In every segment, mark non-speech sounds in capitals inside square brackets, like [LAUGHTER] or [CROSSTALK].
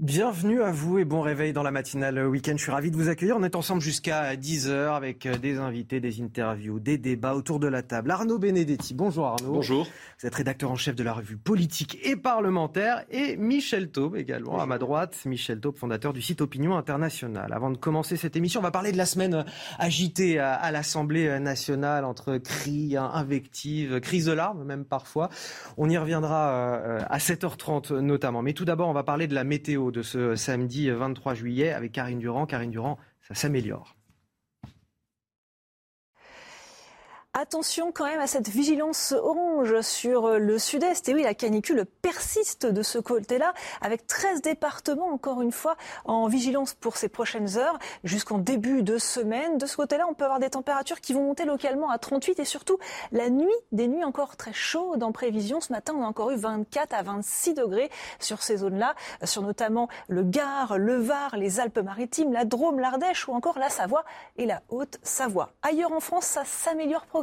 Bienvenue à vous et bon réveil dans la matinale week-end. Je suis ravi de vous accueillir. On est ensemble jusqu'à 10h avec euh, des invités, des interviews, des débats autour de la table. Arnaud Benedetti, bonjour Arnaud. Bonjour. Vous êtes rédacteur en chef de la revue politique et parlementaire. Et Michel Taube également à ma droite. Michel Taube, fondateur du site Opinion Internationale. Avant de commencer cette émission, on va parler de la semaine agitée à, l'Assemblée nationale entre cris, invectives, crise de larmes même parfois. On y reviendra euh, à 7h30 notamment. Mais tout d'abord, on va parler de la météo de ce samedi 23 juillet avec Karine Durand. Karine Durand, ça s'améliore. Attention quand même à cette vigilance orange sur le sud-est. Et oui, la canicule persiste de ce côté-là, avec 13 départements, encore une fois, en vigilance pour ces prochaines heures, jusqu'en début de semaine. De ce côté-là, on peut avoir des températures qui vont monter localement à 38 et surtout la nuit, des nuits encore très chaudes en prévision. Ce matin, on a encore eu 24 à 26 degrés sur ces zones-là, sur notamment le Gard, le Var, les Alpes-Maritimes, la Drôme, l'Ardèche ou encore la Savoie et la Haute-Savoie. Ailleurs en France, ça s'améliore progressivement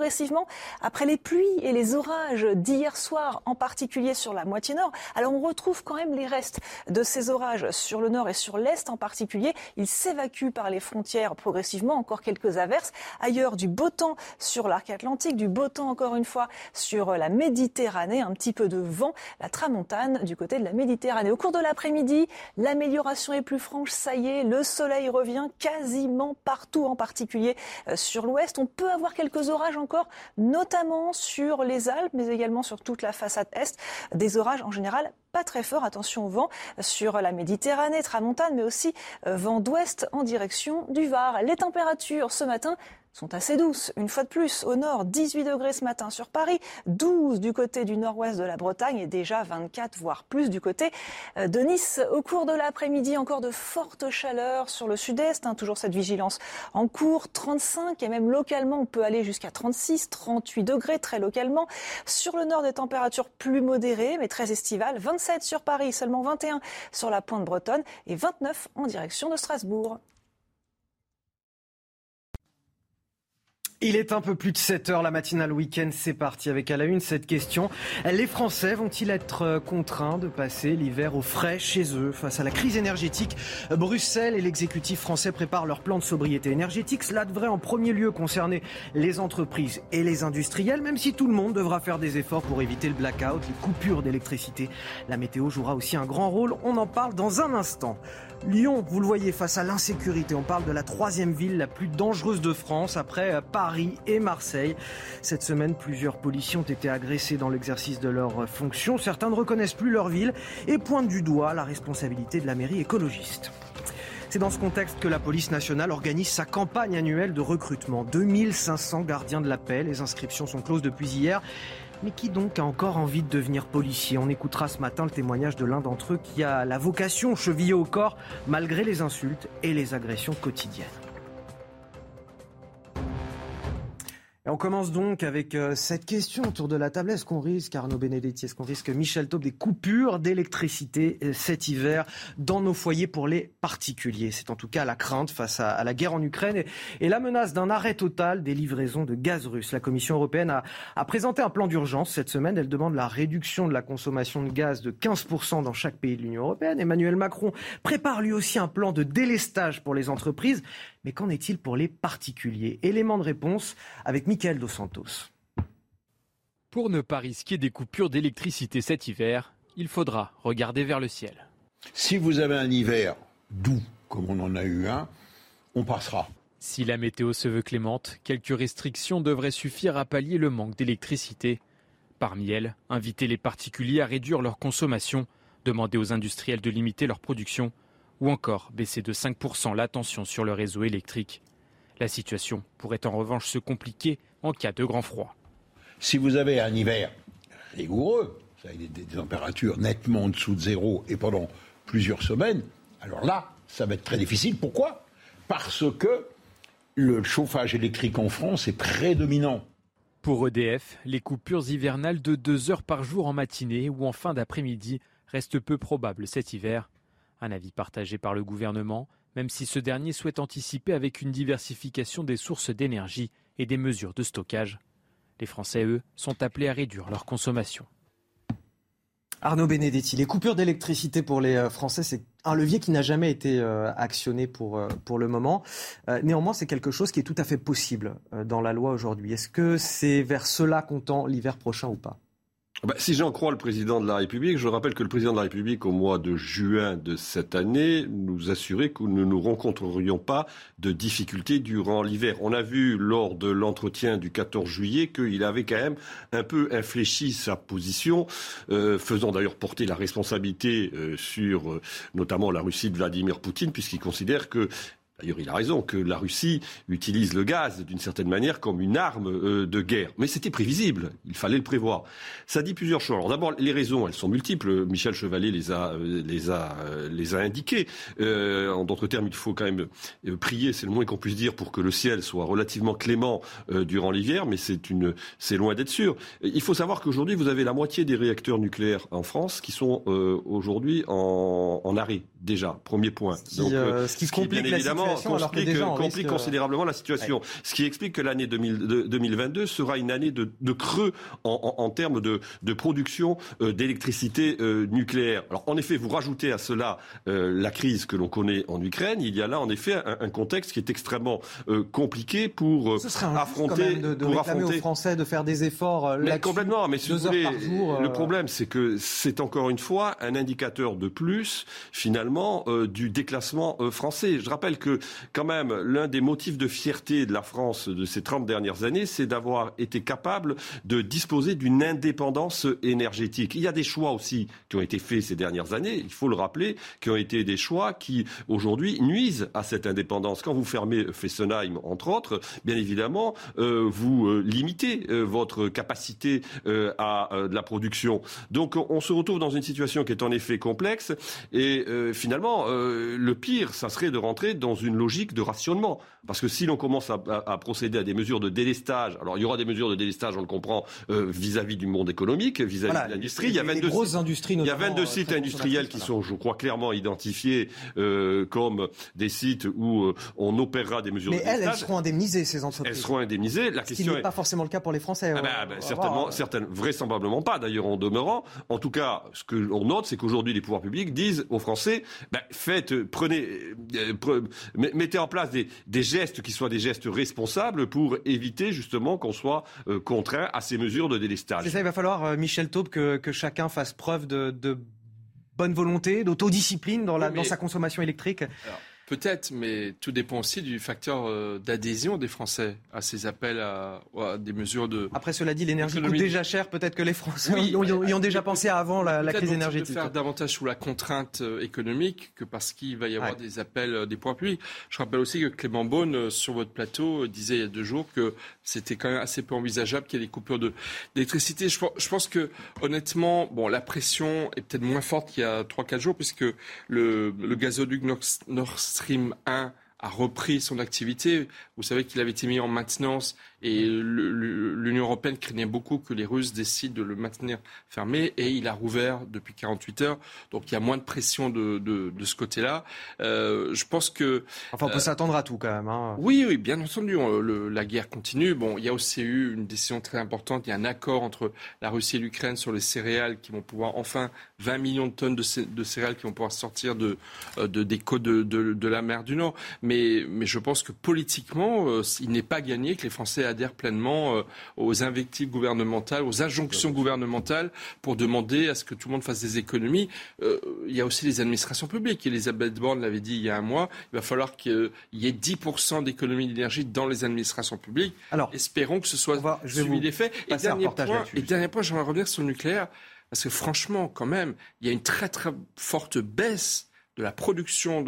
après les pluies et les orages d'hier soir, en particulier sur la moitié nord. Alors on retrouve quand même les restes de ces orages sur le nord et sur l'est en particulier. Ils s'évacuent par les frontières progressivement, encore quelques averses. Ailleurs, du beau temps sur l'arc atlantique, du beau temps encore une fois sur la Méditerranée, un petit peu de vent, la tramontane du côté de la Méditerranée. Au cours de l'après-midi, l'amélioration est plus franche, ça y est, le soleil revient quasiment partout, en particulier euh, sur l'ouest. On peut avoir quelques orages en encore, notamment sur les Alpes, mais également sur toute la façade est. Des orages en général pas très forts. Attention au vent sur la Méditerranée, Tramontane, mais aussi euh, vent d'ouest en direction du Var. Les températures ce matin sont assez douces. Une fois de plus, au nord, 18 degrés ce matin sur Paris, 12 du côté du nord-ouest de la Bretagne et déjà 24 voire plus du côté euh, de Nice. Au cours de l'après-midi, encore de fortes chaleurs sur le sud-est, hein, toujours cette vigilance en cours, 35 et même localement, on peut aller jusqu'à 36, 38 degrés très localement. Sur le nord, des températures plus modérées mais très estivales, 27 sur Paris, seulement 21 sur la pointe bretonne et 29 en direction de Strasbourg. Il est un peu plus de 7 heures, la matinale week-end, c'est parti avec à la une cette question. Les Français vont-ils être euh, contraints de passer l'hiver au frais chez eux face à la crise énergétique? Bruxelles et l'exécutif français préparent leur plan de sobriété énergétique. Cela devrait en premier lieu concerner les entreprises et les industriels, même si tout le monde devra faire des efforts pour éviter le blackout, les coupures d'électricité. La météo jouera aussi un grand rôle, on en parle dans un instant. Lyon, vous le voyez, face à l'insécurité, on parle de la troisième ville la plus dangereuse de France après euh, Paris et Marseille. Cette semaine, plusieurs policiers ont été agressés dans l'exercice de leurs fonctions. Certains ne reconnaissent plus leur ville et pointent du doigt la responsabilité de la mairie écologiste. C'est dans ce contexte que la police nationale organise sa campagne annuelle de recrutement. 2500 gardiens de la paix. Les inscriptions sont closes depuis hier. Mais qui donc a encore envie de devenir policier? On écoutera ce matin le témoignage de l'un d'entre eux qui a la vocation chevillée au corps malgré les insultes et les agressions quotidiennes. On commence donc avec euh, cette question autour de la table. Est-ce qu'on risque, Arnaud Benedetti, est-ce qu'on risque, Michel Taube, des coupures d'électricité euh, cet hiver dans nos foyers pour les particuliers? C'est en tout cas la crainte face à, la guerre en Ukraine et, la menace d'un arrêt total des livraisons de gaz russe. La Commission européenne a, a présenté un plan d'urgence cette semaine. Elle demande la réduction de la consommation de gaz de 15% dans chaque pays de l'Union européenne. Emmanuel Macron prépare lui aussi un plan de délestage pour les entreprises. Mais qu'en est-il pour les particuliers? Élément de réponse avec Mickaël Dos Santos. Pour ne pas risquer des coupures d'électricité cet hiver, il faudra regarder vers le ciel. Si vous avez un hiver doux, comme on en a eu un, on passera. Si la météo se veut clémente, quelques restrictions devraient suffire à pallier le manque d'électricité. Parmi elles, inviter les particuliers à réduire leur consommation, demander aux industriels de limiter leur production ou encore baisser de 5% la tension sur le réseau électrique. La situation pourrait en revanche se compliquer en cas de grand froid. Si vous avez un hiver rigoureux, ça a des, des températures nettement en dessous de zéro et pendant plusieurs semaines, alors là, ça va être très difficile. Pourquoi? Parce que le chauffage électrique en France est prédominant. Pour EDF, les coupures hivernales de 2 heures par jour en matinée ou en fin d'après-midi restent peu probables cet hiver. Un avis partagé par le gouvernement, même si ce dernier souhaite anticiper avec une diversification des sources d'énergie et des mesures de stockage. Les Français, eux, sont appelés à réduire leur consommation. Arnaud Benedetti, les coupures d'électricité pour les euh, Français, c'est un levier qui n'a jamais été euh, actionné pour, euh, pour le moment. néanmoins, c'est quelque chose qui est tout à fait possible dans la loi aujourd'hui. Est-ce que c'est vers cela qu'on tend l'hiver prochain ou pas? Bah, si j'en crois le président de la République, je rappelle que le président de la République, au mois de juin de cette année, nous assurait que nous ne nous rencontrerions pas de difficultés durant l'hiver. On a vu lors de l'entretien du 14 juillet qu'il avait quand même un peu infléchi sa position, euh, faisant d'ailleurs porter la responsabilité euh, sur euh, notamment la Russie de Vladimir Poutine, puisqu'il considère que D'ailleurs, il a raison que la Russie utilise le gaz d'une certaine manière comme une arme euh, de guerre. Mais c'était prévisible, il fallait le prévoir. Ça dit plusieurs choses. Alors d'abord, les raisons, elles sont multiples. Michel Chevalier les a, euh, euh, indiquées. en d'autres termes, il faut quand même prier, c'est le moins qu'on puisse dire, pour que le ciel soit relativement clément durant l'hiver, mais c'est loin d'être sûr. Il faut savoir qu'aujourd'hui, vous avez la moitié des réacteurs nucléaires en France qui sont aujourd'hui en, en arrêt déjà. Premier point. Ce qui, Donc, ce qui complique évidemment complique, considérablement la situation. Ce qui explique que l'année 2022 sera une année de, creux en, termes de, production euh, d'électricité euh, nucléaire. Alors en effet, vous rajoutez à cela euh, la crise que l'on connaît en Ukraine. Il y a là en effet un, contexte qui est extrêmement compliqué pour Ce serait affronter, de, de pour affronter... aux Français de faire des efforts. Mais complètement. Mais si vous voulez, le problème, c'est que c'est encore une fois un indicateur de plus finalement du déclassement français. Je rappelle que quand même, l'un des motifs de fierté de la France de ces 30 dernières années, c'est d'avoir été capable de disposer d'une indépendance énergétique. Il y a des choix aussi qui ont été faits ces dernières années, il faut le rappeler, qui ont été des choix qui, aujourd'hui, nuisent à cette indépendance. Quand vous fermez Fessenheim, entre autres, bien évidemment, euh, vous euh, limitez euh, votre capacité à de la production. Donc, on se retrouve dans une situation qui est en effet complexe et finalement, le pire, ça serait de rentrer dans une logique de rationnement. Parce que si l'on commence à, procéder à des mesures de délestage, alors il y aura des mesures de délestage, on le comprend, euh, vis-à-vis du monde économique, vis-à-vis de l'industrie. Il y a 22, grosses industries, il y a 22 sites industriels qui sont, je crois, clairement identifiés euh, comme des sites où euh, on opérera des mesures Mais de délestage. Mais elles, seront indemnisées, ces entreprises. Elles seront indemnisées. La Ce question qui n'est pas forcément le cas pour les Français. Ah bah, bah, certainement, certaines, vraisemblablement pas, d'ailleurs, en demeurant. En tout cas, ce que l'on note, c'est qu'aujourd'hui, les pouvoirs publics disent aux Français, bah, faites, prenez, mettez en place des, gestes qui soient des gestes responsables pour éviter justement qu'on soit euh, contraint à ces mesures de délestage. C'est ça, il va falloir, euh, Michel Taube, que, chacun fasse preuve de, bonne volonté, d'autodiscipline dans, dans sa consommation électrique. Peut-être, mais tout dépend aussi du facteur euh, d'adhésion des Français à ces appels à, des mesures de. Après, cela dit, l'énergie coûte déjà cher. Peut-être que les Français y, ont, déjà pensé avant la, la crise énergétique. faire davantage sous la contrainte euh, économique que parce qu'il va y avoir des appels euh, des points publics. Je rappelle aussi que Clément Beaune, sur votre plateau, disait il y a deux jours que c'était quand même assez peu envisageable qu'il y ait des coupures d'électricité. Je, je, pense que, honnêtement, bon, la pression est peut-être moins forte qu'il y a 3-4 jours, puisque le, le gazoduc Nord Stream 1 a repris son activité. Vous savez qu'il avait été mis en maintenance et l'Union européenne craignait beaucoup que les Russes décident de le maintenir fermé et il a rouvert depuis 48 heures. Donc il y a moins de pression de, de, de ce côté-là. Euh, je pense que... Enfin, on peut euh, s'attendre à tout quand même. Hein. Oui, oui, bien entendu. le, la guerre continue. Bon, il y a aussi eu une décision très importante. Il y a un accord entre la Russie et l'Ukraine sur les céréales qui vont pouvoir, enfin, 20 millions de tonnes de, de céréales qui vont pouvoir sortir de, euh, de des côtes de, de, la mer du Nord. Mais, mais je pense que politiquement, il n'est pas gagné que les Français adhère pleinement euh, aux invectives gouvernementales, aux injonctions gouvernementales pour demander à ce que tout le monde fasse des économies. Euh, il y a aussi les administrations publiques. Elisabeth Borne l'avait dit il y a un mois. Il va falloir qu'il y ait 10% d'économies d'énergie dans les administrations publiques. Alors, espérons que ce soit suivi des faits. Et dernier, point, et dernier point, j'aimerais revenir sur le nucléaire. Parce que franchement, quand même, il y a une très très forte baisse de la production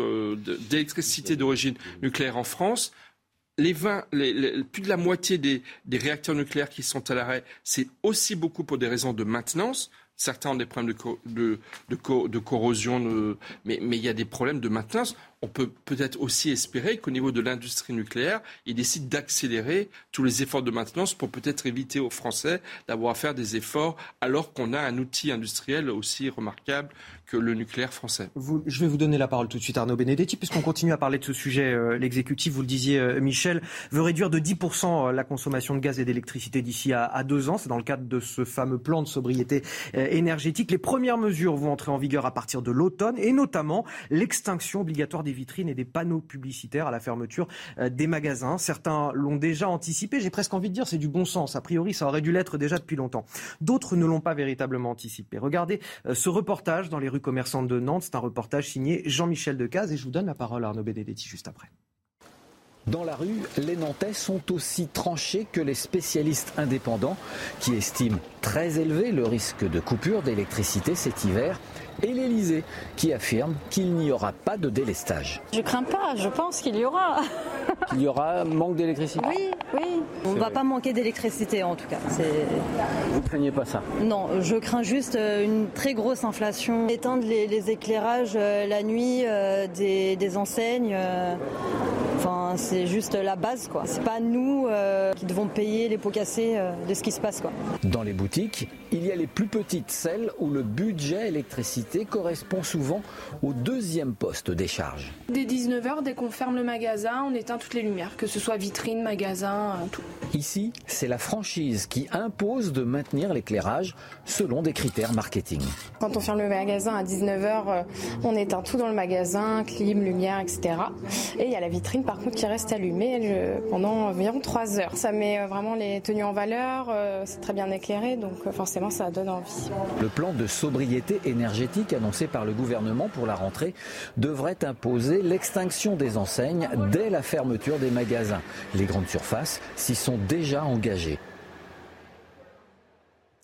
d'électricité d'origine nucléaire en France les 20, plus de la moitié des, réacteurs nucléaires qui sont à l'arrêt, c'est aussi beaucoup pour des raisons de maintenance. Certains ont des problèmes de, corrosion, mais il y a des problèmes de maintenance on peut peut-être aussi espérer qu'au niveau de l'industrie nucléaire, ils décident d'accélérer tous les efforts de maintenance pour peut-être éviter aux Français d'avoir à faire des efforts alors qu'on a un outil industriel aussi remarquable que le nucléaire français. je vais vous donner la parole tout de suite, Arnaud Benedetti, puisqu'on continue à parler de ce sujet. Euh, l'exécutif, vous le disiez, euh, Michel, veut réduire de 10% euh, la consommation de gaz et d'électricité d'ici à, deux ans. C'est dans le cadre de ce fameux plan de sobriété énergétique. Les premières mesures vont entrer en vigueur à partir de l'automne, et notamment l'extinction obligatoire vitrines et des panneaux publicitaires à la fermeture des magasins. Certains l'ont déjà anticipé. J'ai presque envie de dire c'est du bon sens. A priori, ça aurait dû l'être déjà depuis longtemps. D'autres ne l'ont pas véritablement anticipé. Regardez ce reportage dans les rues commerçante de Nantes. C'est un reportage signé Jean-Michel Decaze et je vous donne la parole à Arnaud Benedetti juste après. Dans la rue, les Nantais sont aussi tranchés que les spécialistes indépendants qui estiment très élevé le risque de coupure d'électricité cet hiver et l'Elysée qui affirme qu'il n'y aura pas de délestage. Je crains pas, je pense qu'il y aura. [LAUGHS] Il y aura manque d'électricité Oui, oui. On ne va pas manquer d'électricité en tout cas. Vous craignez pas ça Non, je crains juste euh, une très grosse inflation. Éteindre les, éclairages euh, la nuit euh, des, des, enseignes. Enfin, c'est juste la base, quoi. C'est pas nous qui devons payer les pots cassés de ce qui se passe, quoi. Dans les boutiques, il y a les plus petites, celles où le budget électricité correspond souvent au deuxième poste des charges. Dès 19h, dès qu'on ferme le magasin, on éteint toutes les lumières, que ce soit vitrine, magasin, tout. Ici, c'est la franchise qui impose de maintenir l'éclairage selon des critères marketing. Quand on ferme le magasin à 19h, euh, on éteint tout dans le magasin, clim, lumière, etc. Et il y a la vitrine par contre qui reste allumée pendant environ 3 heures. Ça met euh, vraiment les tenues en valeur, euh, c'est très bien éclairé, donc forcément ça donne envie. Le plan de sobriété énergétique annoncé par le gouvernement pour la rentrée devrait imposer l'extinction des enseignes dès la fermeture des magasins. Les grandes surfaces s'y sont déjà engagées.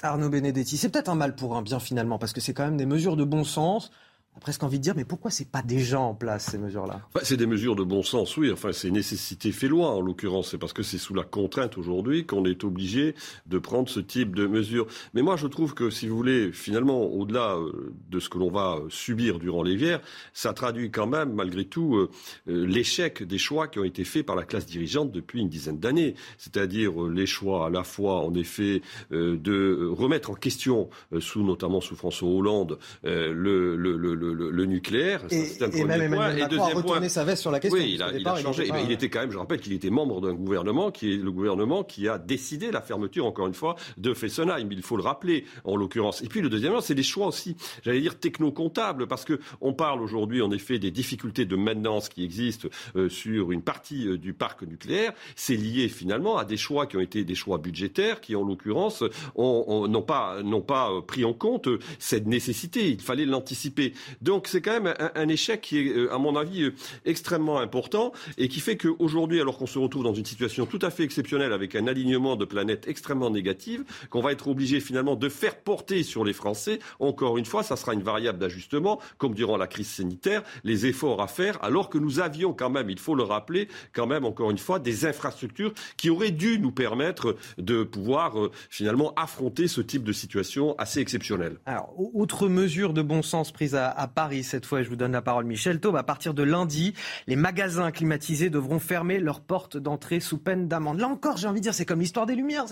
Arnaud Benedetti, c'est peut-être un mal pour un bien finalement, parce que c'est quand même des mesures de bon sens presque envie de dire, mais pourquoi c'est pas déjà en place ces mesures-là? C'est des mesures de bon sens, oui. Enfin, c'est nécessité fait loi en l'occurrence. C'est parce que c'est sous la contrainte aujourd'hui qu'on est obligé de prendre ce type de mesures. Mais moi, je trouve que, si vous voulez, finalement, au-delà euh, de ce que l'on va euh, subir durant l'hiver, ça traduit quand même, malgré tout, euh, l'échec des choix qui ont été faits par la classe dirigeante depuis une dizaine d'années. C'est-à-dire les choix, à la fois, en effet, de remettre en question, sous notamment sous François Hollande, le le, nucléaire. Et, un et même point. et deuxième point, sa veste sur la question. Oui, il a, changé. Il, était quand même, je rappelle qu'il était membre d'un gouvernement qui est le gouvernement qui a décidé la fermeture, encore une fois, de Fessenheim. Il faut le rappeler, en l'occurrence. Et puis le deuxième, c'est des choix aussi, j'allais dire techno-comptables, parce que on parle aujourd'hui, en effet, des difficultés de maintenance qui existent euh, sur une partie euh, du parc nucléaire. C'est lié finalement à des choix qui ont été des choix budgétaires, qui en l'occurrence n'ont pas, pas euh, pris en compte cette nécessité. Il fallait l'anticiper. Donc c'est quand même un, échec qui est, euh, à mon avis, euh, extrêmement important et qui fait qu'aujourd'hui, alors qu'on se retrouve dans une situation tout à fait exceptionnelle avec un alignement de planètes extrêmement négative, qu'on va être obligé finalement de faire porter sur les Français, encore une fois, ça sera une variable d'ajustement, comme durant la crise sanitaire, les efforts à faire, alors que nous avions quand même, il faut le rappeler, quand même, encore une fois, des infrastructures qui auraient dû nous permettre de pouvoir euh, finalement affronter ce type de situation assez exceptionnelle. Alors, outre mesure de bon sens prise à Paris cette fois. Je vous donne la parole, Michel Taube. À partir de lundi, les magasins climatisés devront fermer leurs portes d'entrée sous peine d'amende. Là encore, j'ai envie de dire, c'est comme l'histoire des Lumières.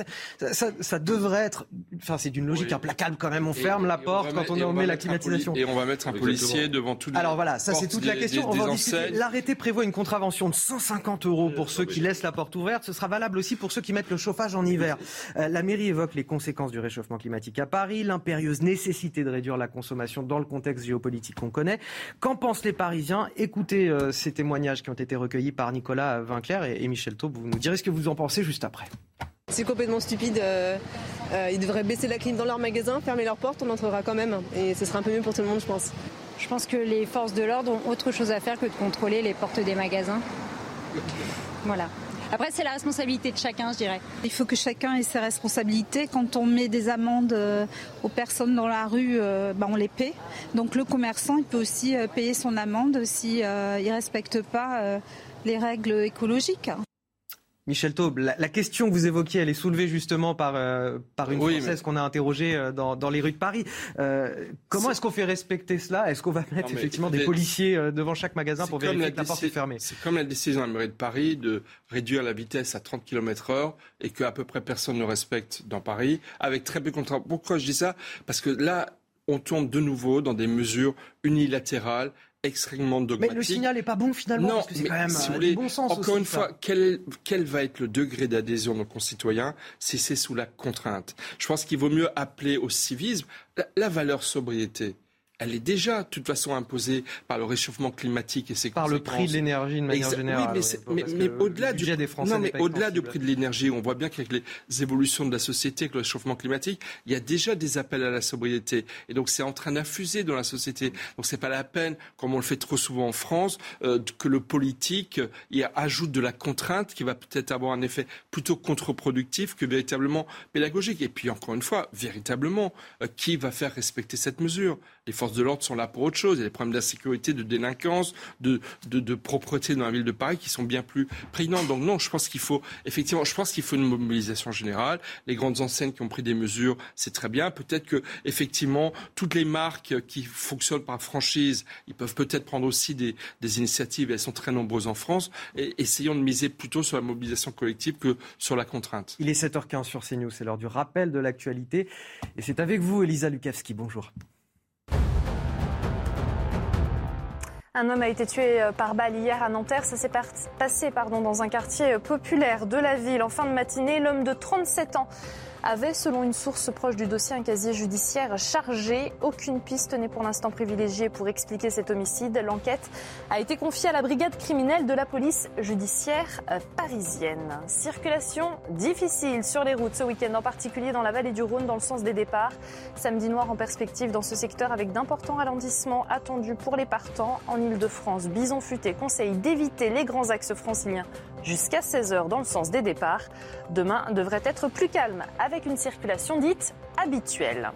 Ça, devrait être. Enfin, c'est d'une logique implacable quand même. On ferme la porte quand on, on met la climatisation. Et on va mettre un policier devant tout. Alors voilà, ça c'est toute la question. on va L'arrêté prévoit une contravention de 150 euros pour ceux qui laissent la porte ouverte. Ce sera valable aussi pour ceux qui mettent le chauffage en hiver. [LAUGHS] Euh, la mairie évoque les conséquences du réchauffement climatique à Paris, l'impérieuse nécessité de réduire la consommation dans le contexte géopolitique qu'on connaît. Qu'en pensent les Parisiens Écoutez euh, ces témoignages qui ont été recueillis par Nicolas Vinclair et, Michel Taube. Vous nous direz ce que vous en pensez juste après. C'est complètement stupide. Euh, euh, ils devraient baisser la clim dans leur magasin, fermer leurs portes, on entrera quand même. Et ce sera un peu mieux pour tout le monde, je pense. Je pense que les forces de l'ordre ont autre chose à faire que de contrôler les portes des magasins. Voilà. Après, c'est la responsabilité de chacun, je dirais. Il faut que chacun ait ses responsabilités. Quand on met des amendes euh, aux personnes dans la rue, euh, bah, on les paie. Donc le commerçant, il peut aussi euh, payer son amende s'il ne respecte pas les règles écologiques. Michel Taube, la, question que vous évoquiez, elle est soulevée justement par, euh, par une Française qu'on a interrogée euh, dans, dans, les rues de Paris. Euh, comment est-ce qu'on fait respecter cela? Est-ce qu'on va mettre effectivement des policiers devant chaque magasin pour vérifier que la porte est fermée C'est comme la décision de la mairie de Paris de réduire la vitesse à 30 km heure et qu'à peu près personne ne respecte dans Paris, avec très peu de contraintes. Pourquoi je dis ça? Parce que là, on tombe de nouveau dans des mesures unilatérales extrêmement dogmatique. Mais le signal n'est pas bon finalement, non, parce que c'est quand même si euh, du bon sens Encore une fois, quel, quel, va être le degré d'adhésion de nos concitoyens si c'est sous la contrainte? Je pense qu'il vaut mieux appeler au civisme la valeur sobriété elle est déjà de toute façon imposée par le réchauffement climatique et ses par le prix de l'énergie de manière générale. Oui, mais, au-delà du au-delà prix de l'énergie, on voit bien qu'avec les évolutions de la société, avec le réchauffement climatique, il y a déjà des appels à la sobriété et donc c'est en train d'infuser dans la société. Donc c'est pas la peine, comme on le fait trop souvent en France, euh, que le politique y ajoute de la contrainte qui va peut-être avoir un effet plutôt contre-productif que véritablement pédagogique. Et puis encore une fois, véritablement, euh, qui va faire respecter cette mesure? Les forces de l'ordre sont là pour autre chose. Il y a des problèmes d'insécurité, de délinquance, de, de, propreté dans la ville de Paris qui sont bien plus prégnants. Donc non, je pense qu'il faut effectivement, je pense qu'il faut une mobilisation générale. Les grandes enseignes qui ont pris des mesures, c'est très bien. Peut-être que effectivement, toutes les marques qui fonctionnent par franchise, ils peuvent peut-être prendre aussi des, des initiatives. elles sont très nombreuses en France. Et essayons de miser plutôt sur la mobilisation collective que sur la contrainte. Il est 7h15 sur CNews. C'est l'heure du rappel de l'actualité. Et c'est avec vous, Elisa Lukavski. Bonjour. Un homme a été tué euh, par balle hier à Nanterre. Ça s'est passé pardon, dans un quartier euh, populaire de la ville. En fin de matinée, l'homme de 37 ans avait, selon une source proche du dossier, un casier judiciaire chargé. Aucune piste n'est pour l'instant privilégiée pour expliquer cet homicide. L'enquête a été confiée à la brigade criminelle de la police judiciaire euh, parisienne. Circulation difficile sur les routes ce week-end, en particulier dans la vallée du Rhône, dans le sens des départs. Samedi noir en perspective dans ce secteur avec d'importants ralentissements attendus pour les partants en Ile-de-France. Bison futé conseille d'éviter les grands axes franciliens jusqu'à 16h dans le sens des départs. Demain devrait être plus calme avec une circulation dite habituelle.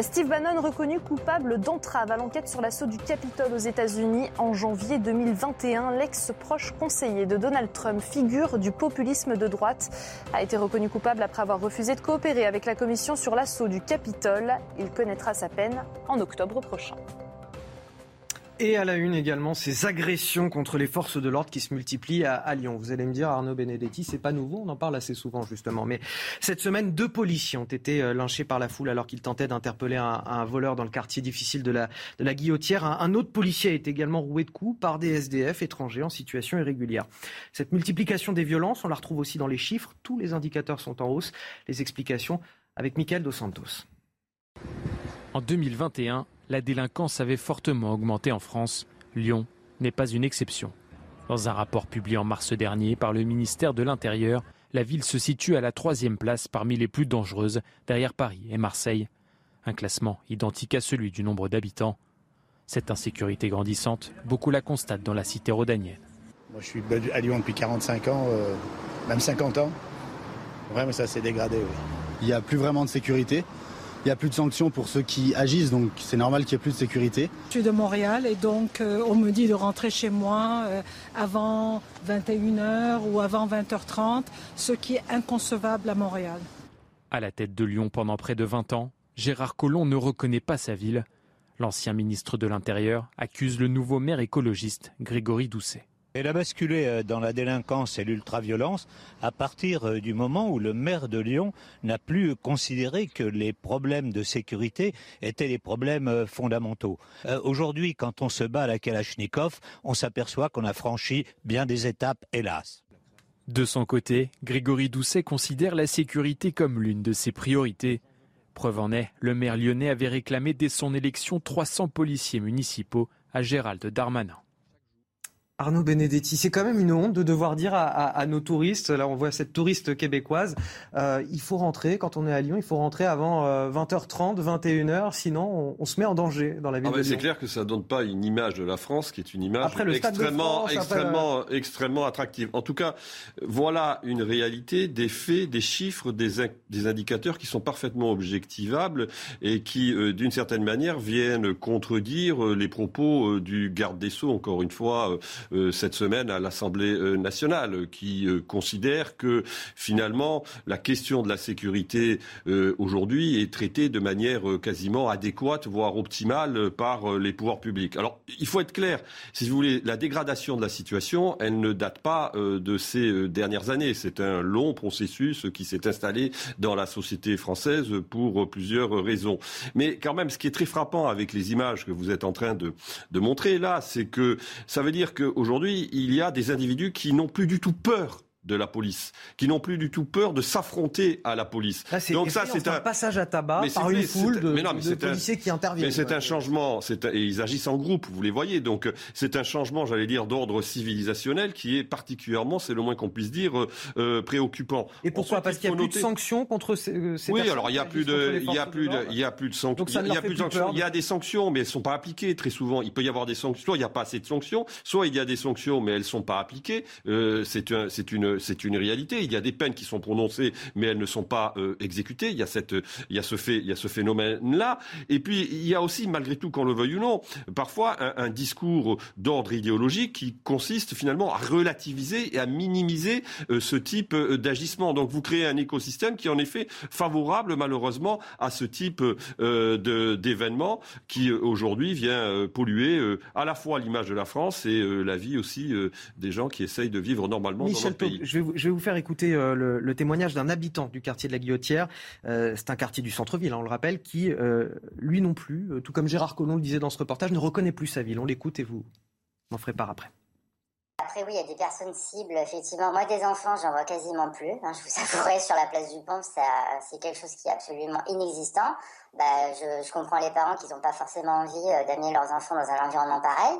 Steve Bannon reconnu coupable d'entrave à l'enquête sur l'assaut du Capitole aux États-Unis en janvier 2021. L'ex-proche conseiller de Donald Trump, figure du populisme de droite, a été reconnu coupable après avoir refusé de coopérer avec la commission sur l'assaut du Capitole. Il connaîtra sa peine en octobre prochain. Et à la une également, ces agressions contre les forces de l'ordre qui se multiplient à, Lyon. Vous allez me dire, Arnaud Benedetti, c'est pas nouveau, on en parle assez souvent justement. Mais cette semaine, deux policiers ont été euh, lynchés par la foule alors qu'ils tentaient d'interpeller un, voleur dans le quartier difficile de la, Guillotière. Un, autre policier a été également roué de coups par des SDF étrangers en situation irrégulière. Cette multiplication des violences, on la retrouve aussi dans les chiffres. Tous les indicateurs sont en hausse. Les explications avec Michael Dos Santos. En 2021, la délinquance avait fortement augmenté en France. Lyon n'est pas une exception. Dans un rapport publié en mars dernier par le ministère de l'Intérieur, la ville se situe à la troisième place parmi les plus dangereuses, derrière Paris et Marseille. Un classement identique à celui du nombre d'habitants. Cette insécurité grandissante, beaucoup la constatent dans la cité rhodanienne. Moi, je suis à Lyon depuis 45 ans, euh, même 50 ans. Vraiment, ça s'est dégradé. Il n'y a plus vraiment de sécurité il n'y a plus de sanctions pour ceux qui agissent, donc c'est normal qu'il n'y ait plus de sécurité. Je suis de Montréal et donc euh, on me dit de rentrer chez moi euh, avant 21h ou avant 20h30, ce qui est inconcevable à Montréal. À la tête de Lyon pendant près de 20 ans, Gérard Collomb ne reconnaît pas sa ville. L'ancien ministre de l'Intérieur accuse le nouveau maire écologiste Grégory Doucet. Elle a basculé euh, dans la délinquance et l'ultraviolence à partir euh, du moment où le maire de Lyon n'a plus considéré que les problèmes de sécurité étaient les problèmes euh, fondamentaux. Aujourd'hui, quand on se bat à la Kalachnikov, on s'aperçoit qu'on a franchi bien des étapes, hélas. De son côté, Grégory Doucet considère la sécurité comme l'une de ses priorités. Preuve en est, le maire lyonnais avait réclamé dès son élection 300 policiers municipaux à Gérald Darmanin. Arnaud Benedetti, c'est quand même une honte de devoir dire à, nos touristes, là on voit cette touriste québécoise, euh, il faut rentrer, quand on est à Lyon, il faut rentrer avant 20h30, euh, 21h, sinon on, se met en danger dans la ville ah de Lyon. C'est clair que ça ne donne pas une image de la France qui est une image extrêmement, extrêmement, extrêmement attractive. En tout cas, voilà une réalité, des faits, des chiffres, des, des indicateurs qui sont parfaitement objectivables et qui, euh, d'une certaine manière, viennent contredire les propos du garde des Sceaux, encore une fois cette semaine à l'Assemblée nationale, qui considère que finalement la question de la sécurité aujourd'hui est traitée de manière quasiment adéquate, voire optimale par les pouvoirs publics. Alors, il faut être clair, si vous voulez, la dégradation de la situation, elle ne date pas de ces dernières années. C'est un long processus qui s'est installé dans la société française pour plusieurs raisons. Mais quand même, ce qui est très frappant avec les images que vous êtes en train de, de montrer là, c'est que ça veut dire qu'aujourd'hui, il y a des individus qui n'ont plus du tout peur de la police, qui n'ont plus du tout peur de s'affronter à la police. Donc ça, c'est un... passage à tabac par une foule de, mais non, mais policiers qui interviennent. Mais c'est un changement, et ils agissent en groupe, vous les voyez. Donc c'est un changement, j'allais dire, d'ordre civilisationnel qui est particulièrement, c'est le moins qu'on puisse dire, euh, préoccupant. Et pourquoi? Parce qu'il n'y a plus de sanctions contre ces, euh, ces oui, alors il y a plus de, il y a plus de, il y a plus de sanctions. Il y a plus de sanctions. Il y a des sanctions, mais elles sont pas appliquées très souvent. Il peut y avoir des sanctions, soit il n'y a pas assez de sanctions, soit il y a des sanctions, mais elles sont pas appliquées. Euh, c'est un, c'est une, c'est une réalité il y a des peines qui sont prononcées, mais elles ne sont pas euh, exécutées. Il y a, cette, il y a ce, fait, il y a ce phénomène-là. Et puis, il y a aussi, malgré tout, qu'on le veuille ou non, parfois un, discours d'ordre idéologique qui consiste finalement à relativiser et à minimiser euh, ce type euh, d'agissement. Donc, vous créez un écosystème qui est en effet favorable, malheureusement, à ce type d'événement qui, aujourd'hui, vient polluer à la fois l'image de la France et la vie aussi des gens qui essayent de vivre normalement dans notre pays. Je vais, vous faire écouter euh, le, témoignage d'un habitant du quartier de la Guillotière. Euh, c'est un quartier du centre-ville, hein, on le rappelle, qui, euh, lui non plus, tout comme Gérard Collomb le disait dans ce reportage, ne reconnaît plus sa ville. On l'écoute et vous m'en ferez part après. Après, oui, il y a des personnes cibles, effectivement. Moi, des enfants, j'en vois quasiment plus. Hein, je vous [LAUGHS] avouerai, sur la place du Pont, c'est quelque chose qui est absolument inexistant. Bah, je, je, comprends les parents qui n'ont pas forcément envie d'amener leurs enfants dans un environnement pareil.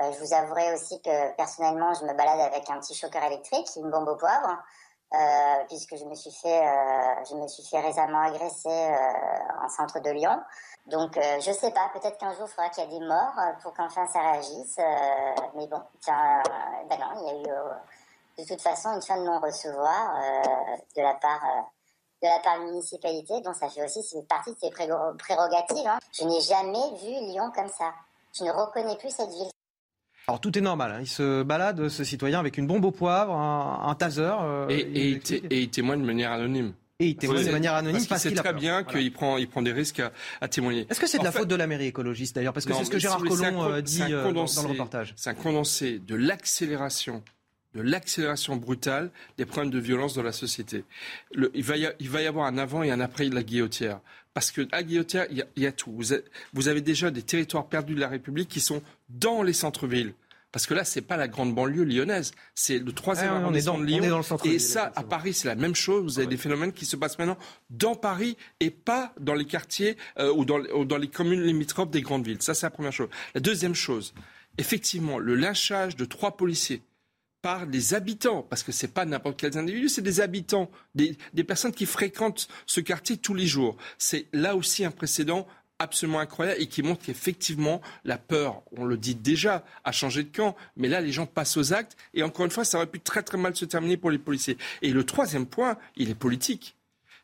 Euh, je vous avouerai aussi que personnellement, je me balade avec un petit choqueur électrique, une bombe au poivre, euh, puisque je me suis fait, euh, je me suis fait récemment agresser en centre de Lyon. Donc, je sais pas, peut-être qu'un jour, il faudra qu'il y ait des morts pour qu'enfin ça réagisse. mais bon, ben non, il y a eu de toute façon une fin de non-recevoir de la part de la part municipalité, donc ça fait aussi partie de ses prérogatives. Hein. Je n'ai jamais vu Lyon comme ça. Je ne reconnais plus cette ville. Alors tout est normal. Hein. Il se balade, ce citoyen, avec une bombe au poivre, un, taser. Euh, et, il témoigne de manière anonyme. Et il témoigne de manière anonyme parce, qu'il sait très bien qu'il prend, il prend des risques à, témoigner. Est-ce que c'est de la faute de la mairie écologiste d'ailleurs? Parce que c'est ce que Gérard Collomb euh, dit euh, dans, le reportage. C'est un condensé de l'accélération de l'accélération brutale des problèmes de violence dans la société. il, va y il, va y avoir un avant et un après de la guillotière. Parce que à Guillotière, il y, a, tout. Vous avez, déjà des territoires perdus de la République qui sont dans les centres-villes. Parce que là, c'est pas la grande banlieue lyonnaise, c'est le troisième ah, arrondissement de Lyon. et ça, à Paris, c'est la même chose. Vous avez des phénomènes qui se passent maintenant dans Paris et pas dans les quartiers euh, ou, dans, ou dans les communes limitrophes des grandes villes. Ça, c'est la première chose. La deuxième chose, effectivement, le lynchage de trois policiers par des habitants, parce que ce n'est pas n'importe quels individus, c'est des habitants, des, personnes qui fréquentent ce quartier tous les jours. C'est là aussi un précédent absolument incroyable et qui montre qu'effectivement la peur, on le dit déjà, a changé de camp, mais là les gens passent aux actes et encore une fois ça aurait pu très très mal se terminer pour les policiers. Et le troisième point, il est politique.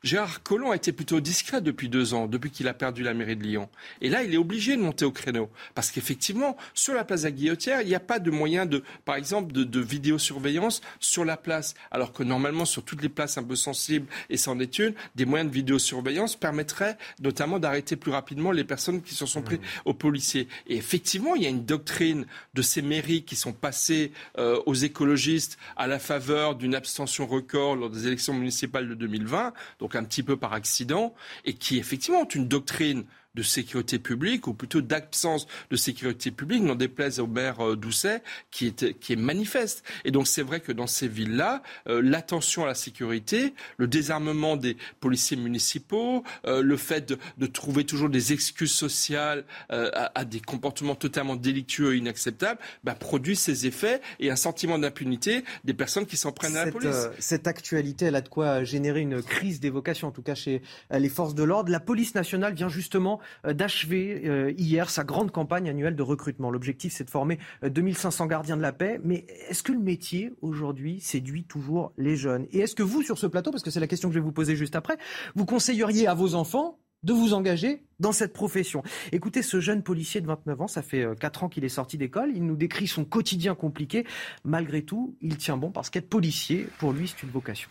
Gérard Collomb a été plutôt discret depuis deux ans, depuis qu'il a perdu la mairie de Lyon. Et là, il est obligé de monter au créneau. Parce qu'effectivement, sur la place à Guillotière, il n'y a pas de moyen de, par exemple, de, vidéosurveillance sur la place. Alors que normalement, sur toutes les places un peu sensibles, et c'en est une, des moyens de vidéosurveillance permettraient notamment d'arrêter plus rapidement les personnes qui se sont prises mmh. aux policiers. Et effectivement, il y a une doctrine de ces mairies qui sont passées euh, aux écologistes à la faveur d'une abstention record lors des élections municipales de 2020. Donc un petit peu par accident, et qui effectivement ont une doctrine de sécurité publique, ou plutôt d'absence de sécurité publique, n'en déplaise au maire euh, Doucet, qui est, qui est manifeste. Et donc c'est vrai que dans ces villes-là, euh, l'attention à la sécurité, le désarmement des policiers municipaux, euh, le fait de, de, trouver toujours des excuses sociales à, à, des comportements totalement délictueux et inacceptables, bah, produit ces effets et un sentiment d'impunité des personnes qui s'en prennent à la police. cette actualité, elle a de quoi générer une crise d'évocation, en tout cas chez les forces de l'ordre. La police nationale vient justement d'achever euh, hier sa grande campagne annuelle de recrutement. L'objectif, c'est de former 2500 euh, gardiens de la paix. Mais est-ce que le métier, aujourd'hui, séduit toujours les jeunes? Et est-ce que vous, sur ce plateau, parce que c'est la question que je vais vous poser juste après, vous conseilleriez à vos enfants de vous engager dans cette profession? Écoutez, ce jeune policier de 29 ans, ça fait 4 euh, ans qu'il est sorti d'école, il nous décrit son quotidien compliqué. Malgré tout, il tient bon parce qu'être policier, pour lui, c'est une vocation.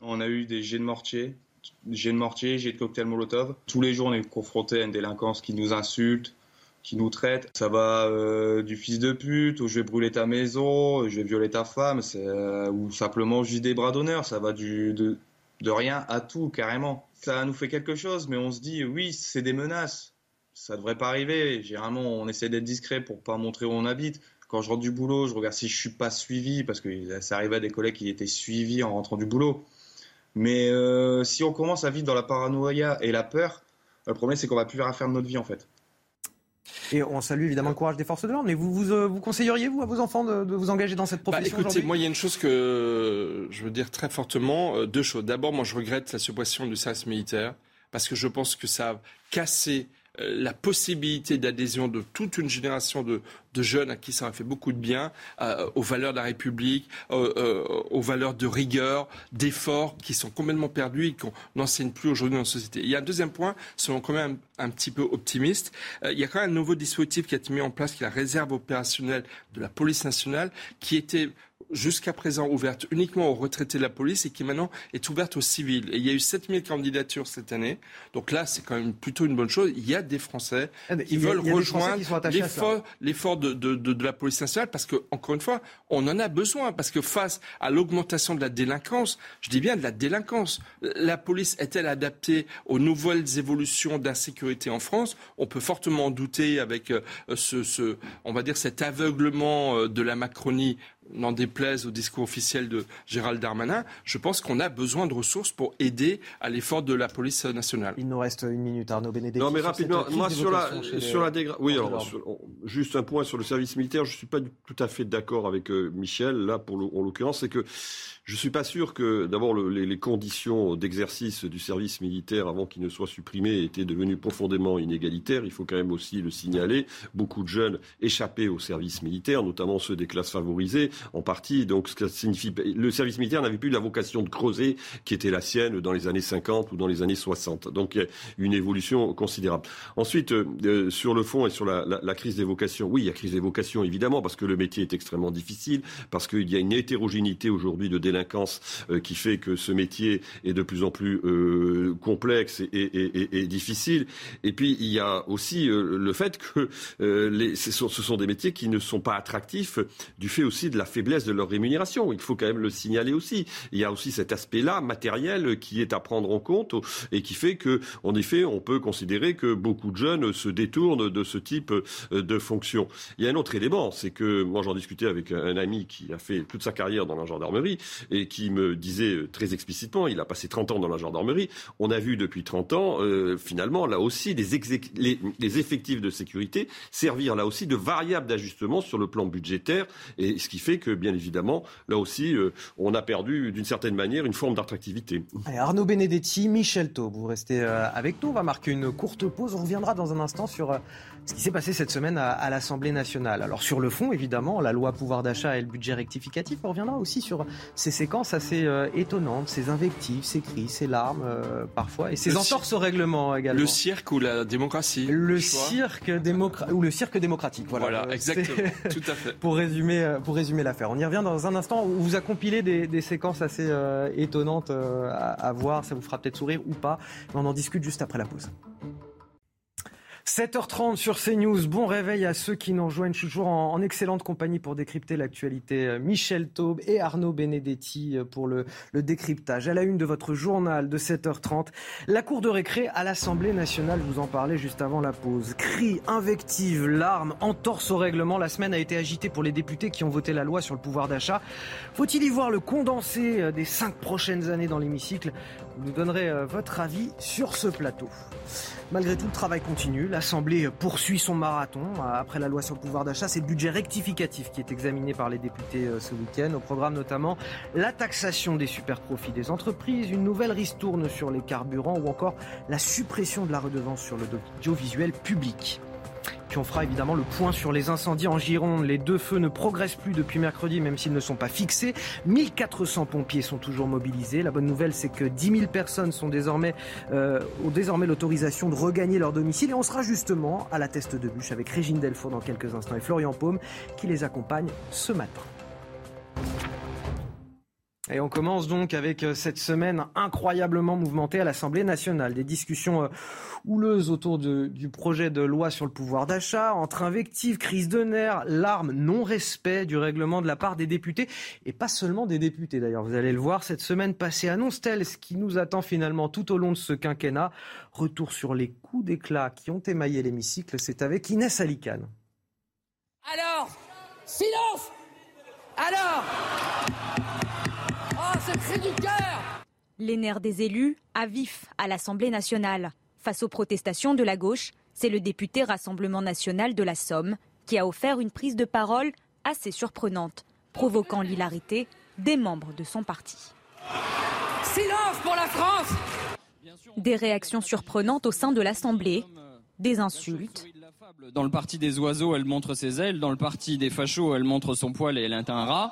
On a eu des jets de mortier, jets de mortier, jets de cocktail Molotov. Tous les jours, on est confronté à une délinquance qui nous insulte, qui nous traite. Ça va euh, du fils de pute, ou je vais brûler ta maison, je vais violer ta femme, euh, ou simplement juste des bras d'honneur. Ça va de, de rien à tout, carrément. Ça nous fait quelque chose, mais on se dit, oui, c'est des menaces. Ça devrait pas arriver. Généralement, on essaie d'être discret pour pas montrer où on habite. Quand je rentre du boulot, je regarde si je suis pas suivi, parce que ça arrivait à des collègues qui étaient suivis en rentrant du boulot. Mais euh, si on commence à vivre dans la paranoïa et la peur, le problème c'est qu'on va plus rien faire de notre vie en fait. Et on salue évidemment le courage des forces de l'ordre, mais vous, vous, euh, vous conseilleriez, vous, à vos enfants de, vous engager dans cette bah, profession bah, Écoutez, moi, il y a une chose que je veux dire très fortement, euh, deux choses. D'abord, moi, je regrette la suppression du service militaire, parce que je pense que ça a cassé la possibilité d'adhésion de toute une génération de, jeunes à qui ça a fait beaucoup de bien, euh, aux valeurs de la République, euh, aux valeurs de rigueur, d'efforts qui sont complètement perdus et qu'on n'enseigne plus aujourd'hui dans la société. Il y a un deuxième point, selon quand même un, un petit peu optimiste. il y a quand même un nouveau dispositif qui a été mis en place, qui est la réserve opérationnelle de la police nationale, qui était jusqu'à présent ouverte uniquement aux retraités de la police et qui maintenant est ouverte aux civils. Et il y a eu 7000 candidatures cette année. Donc là, c'est quand même plutôt une bonne chose. Il y a des Français ah, qui veulent rejoindre l'effort de, de, la police nationale parce que, encore une fois, on en a besoin. Parce que face à l'augmentation de la délinquance, je dis bien de la délinquance, la police est-elle adaptée aux nouvelles évolutions d'insécurité en France? On peut fortement en douter avec euh, cet aveuglement euh, de la Macronie n'en déplaise au discours officiel de Gérald Darmanin, je pense qu'on a besoin de ressources pour aider à l'effort de la police nationale. Il nous reste une minute, Arnaud Bénédicte. Non, mais rapidement, moi sur la, sur la Oui, alors, juste un point sur le service militaire, je ne suis pas tout à fait d'accord avec euh, Michel, là, pour en l'occurrence, c'est que je ne suis pas sûr que, d'abord, les, les, conditions d'exercice du service militaire avant qu'il ne soit supprimé étaient devenues profondément inégalitaires. Il faut quand même aussi le signaler. Beaucoup de jeunes échappaient au service militaire, notamment ceux des classes favorisées, en partie. Donc, ce que ça signifie, le service militaire n'avait plus la vocation de creuser qui était la sienne dans les années 50 ou dans les années 60. Donc, il y a une évolution considérable. Ensuite, euh, sur le fond et sur la, crise des vocations, oui, il y a crise des vocations évidemment parce que le métier est extrêmement difficile, parce qu'il y a une hétérogénéité aujourd'hui de délinquance euh, qui fait que ce métier est de plus en plus euh, complexe et, difficile. Et puis il y a aussi euh, le fait que ce, sont, ce sont des métiers qui ne sont pas attractifs du fait aussi de la faiblesse de leur rémunération. Il faut quand même le signaler aussi. Il y a aussi cet aspect-là matériel qui est à prendre en compte et qui fait que, en effet, on peut considérer que beaucoup de jeunes se détournent de ce type de fonction. Il y a un autre élément, c'est que moi j'en discutais avec un ami qui a fait toute sa carrière dans la gendarmerie et qui me disait euh, très explicitement, il a passé 30 ans dans la gendarmerie, on a vu depuis 30 ans, euh, finalement, là aussi, les, les, effectifs de sécurité servir là aussi de variable d'ajustement sur le plan budgétaire, et ce qui fait que, bien évidemment, là aussi, euh, on a perdu d'une certaine manière une forme d'attractivité. Arnaud Benedetti, Michel Taub, vous restez avec nous, on va marquer une courte pause, on reviendra dans un instant sur ce qui s'est passé cette semaine à, l'Assemblée nationale. Alors sur le fond, évidemment, la loi pouvoir d'achat et le budget rectificatif, on reviendra aussi sur ces séquences assez euh, étonnantes, ces invectives, ces cris, ces larmes euh, parfois, et ces entorses au règlement également. Le cirque ou la démocratie Le cirque démocratique ou le cirque démocratique. Voilà, voilà euh, exactement, [LAUGHS] tout à fait. Pour résumer, pour résumer l'affaire, on y revient dans un instant. Où vous a compilé des, des séquences assez étonnantes à, à voir. Ça vous fera peut-être sourire ou pas. On en discute juste après la pause. 7h30 sur CNews. Bon réveil à ceux qui nous rejoignent. Je suis toujours en, excellente compagnie pour décrypter l'actualité. Euh, Michel Taube et Arnaud Benedetti euh, pour le, décryptage. À la une de votre journal de 7h30, la cour de récré à l'Assemblée nationale. Je vous en parlais juste avant la pause. Cris, invectives, larmes, entorse au règlement. La semaine a été agitée pour les députés qui ont voté la loi sur le pouvoir d'achat. Faut-il y voir le condensé euh, des cinq prochaines années dans l'hémicycle? Vous nous donnerez votre avis sur ce plateau. Malgré tout, le travail continue. L'Assemblée poursuit son marathon. Après la loi sur le pouvoir d'achat, c'est le budget rectificatif qui est examiné par les députés euh, ce week-end. Au programme notamment la taxation des super-profits des entreprises, une nouvelle ristourne sur les carburants ou encore la suppression de la redevance sur l'audiovisuel public. On fera évidemment le point sur les incendies en Gironde. Les deux feux ne progressent plus depuis mercredi, même s'ils ne sont pas fixés. 1400 pompiers sont toujours mobilisés. La bonne nouvelle, c'est que 10 000 personnes euh, ont désormais l'autorisation de regagner leur domicile. Et on sera justement à la teste de bûche avec Régine Delfour dans quelques instants et Florian Paume qui les accompagne ce matin. Et on commence donc avec euh, cette semaine incroyablement mouvementée à l'Assemblée nationale. Des discussions euh, houleuses autour du projet de loi sur le pouvoir d'achat, entre invectives, crise de nerfs, larmes, non-respect du règlement de la part des députés. Et pas seulement des députés d'ailleurs. Vous allez le voir, cette semaine passée annonce-t-elle ce qui nous attend finalement tout au long de ce quinquennat? Retour sur les coups d'éclat qui ont émaillé l'hémicycle. C'est avec Inès Alicane. Alors, silence Alors les nerfs des élus à vif à l'Assemblée nationale. Face aux protestations de la gauche, c'est le député Rassemblement national de la Somme qui a offert une prise de parole assez surprenante, provoquant l'hilarité des membres de son parti. Silence pour la France Des réactions surprenantes au sein de l'Assemblée, des insultes. Dans le parti des oiseaux, elle montre ses ailes. Dans le parti des fachos, elle montre son poil et elle est un rat.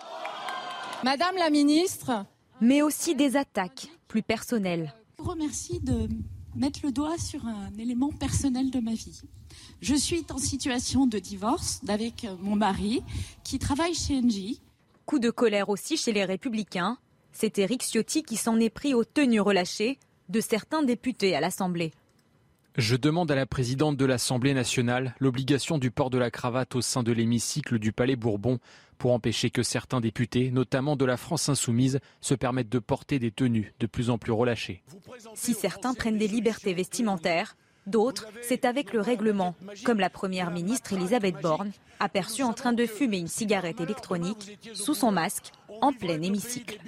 Madame la ministre. Mais aussi des attaques plus personnelles. Je vous remercie de mettre le doigt sur un élément personnel de ma vie. Je suis en situation de divorce avec mon mari qui travaille chez Engie. Coup de colère aussi chez les Républicains. C'est Éric Ciotti qui s'en est pris aux tenues relâchées de certains députés à l'Assemblée. Je demande à la présidente de l'Assemblée nationale l'obligation du port de la cravate au sein de l'hémicycle du Palais Bourbon pour empêcher que certains députés, notamment de la France insoumise, se permettent de porter des tenues de plus en plus relâchées. Si certains prennent des libertés vestimentaires, d'autres, c'est avec le règlement, comme la Première ministre Elisabeth Borne, aperçue en train de fumer une cigarette électronique sous son masque en plein hémicycle.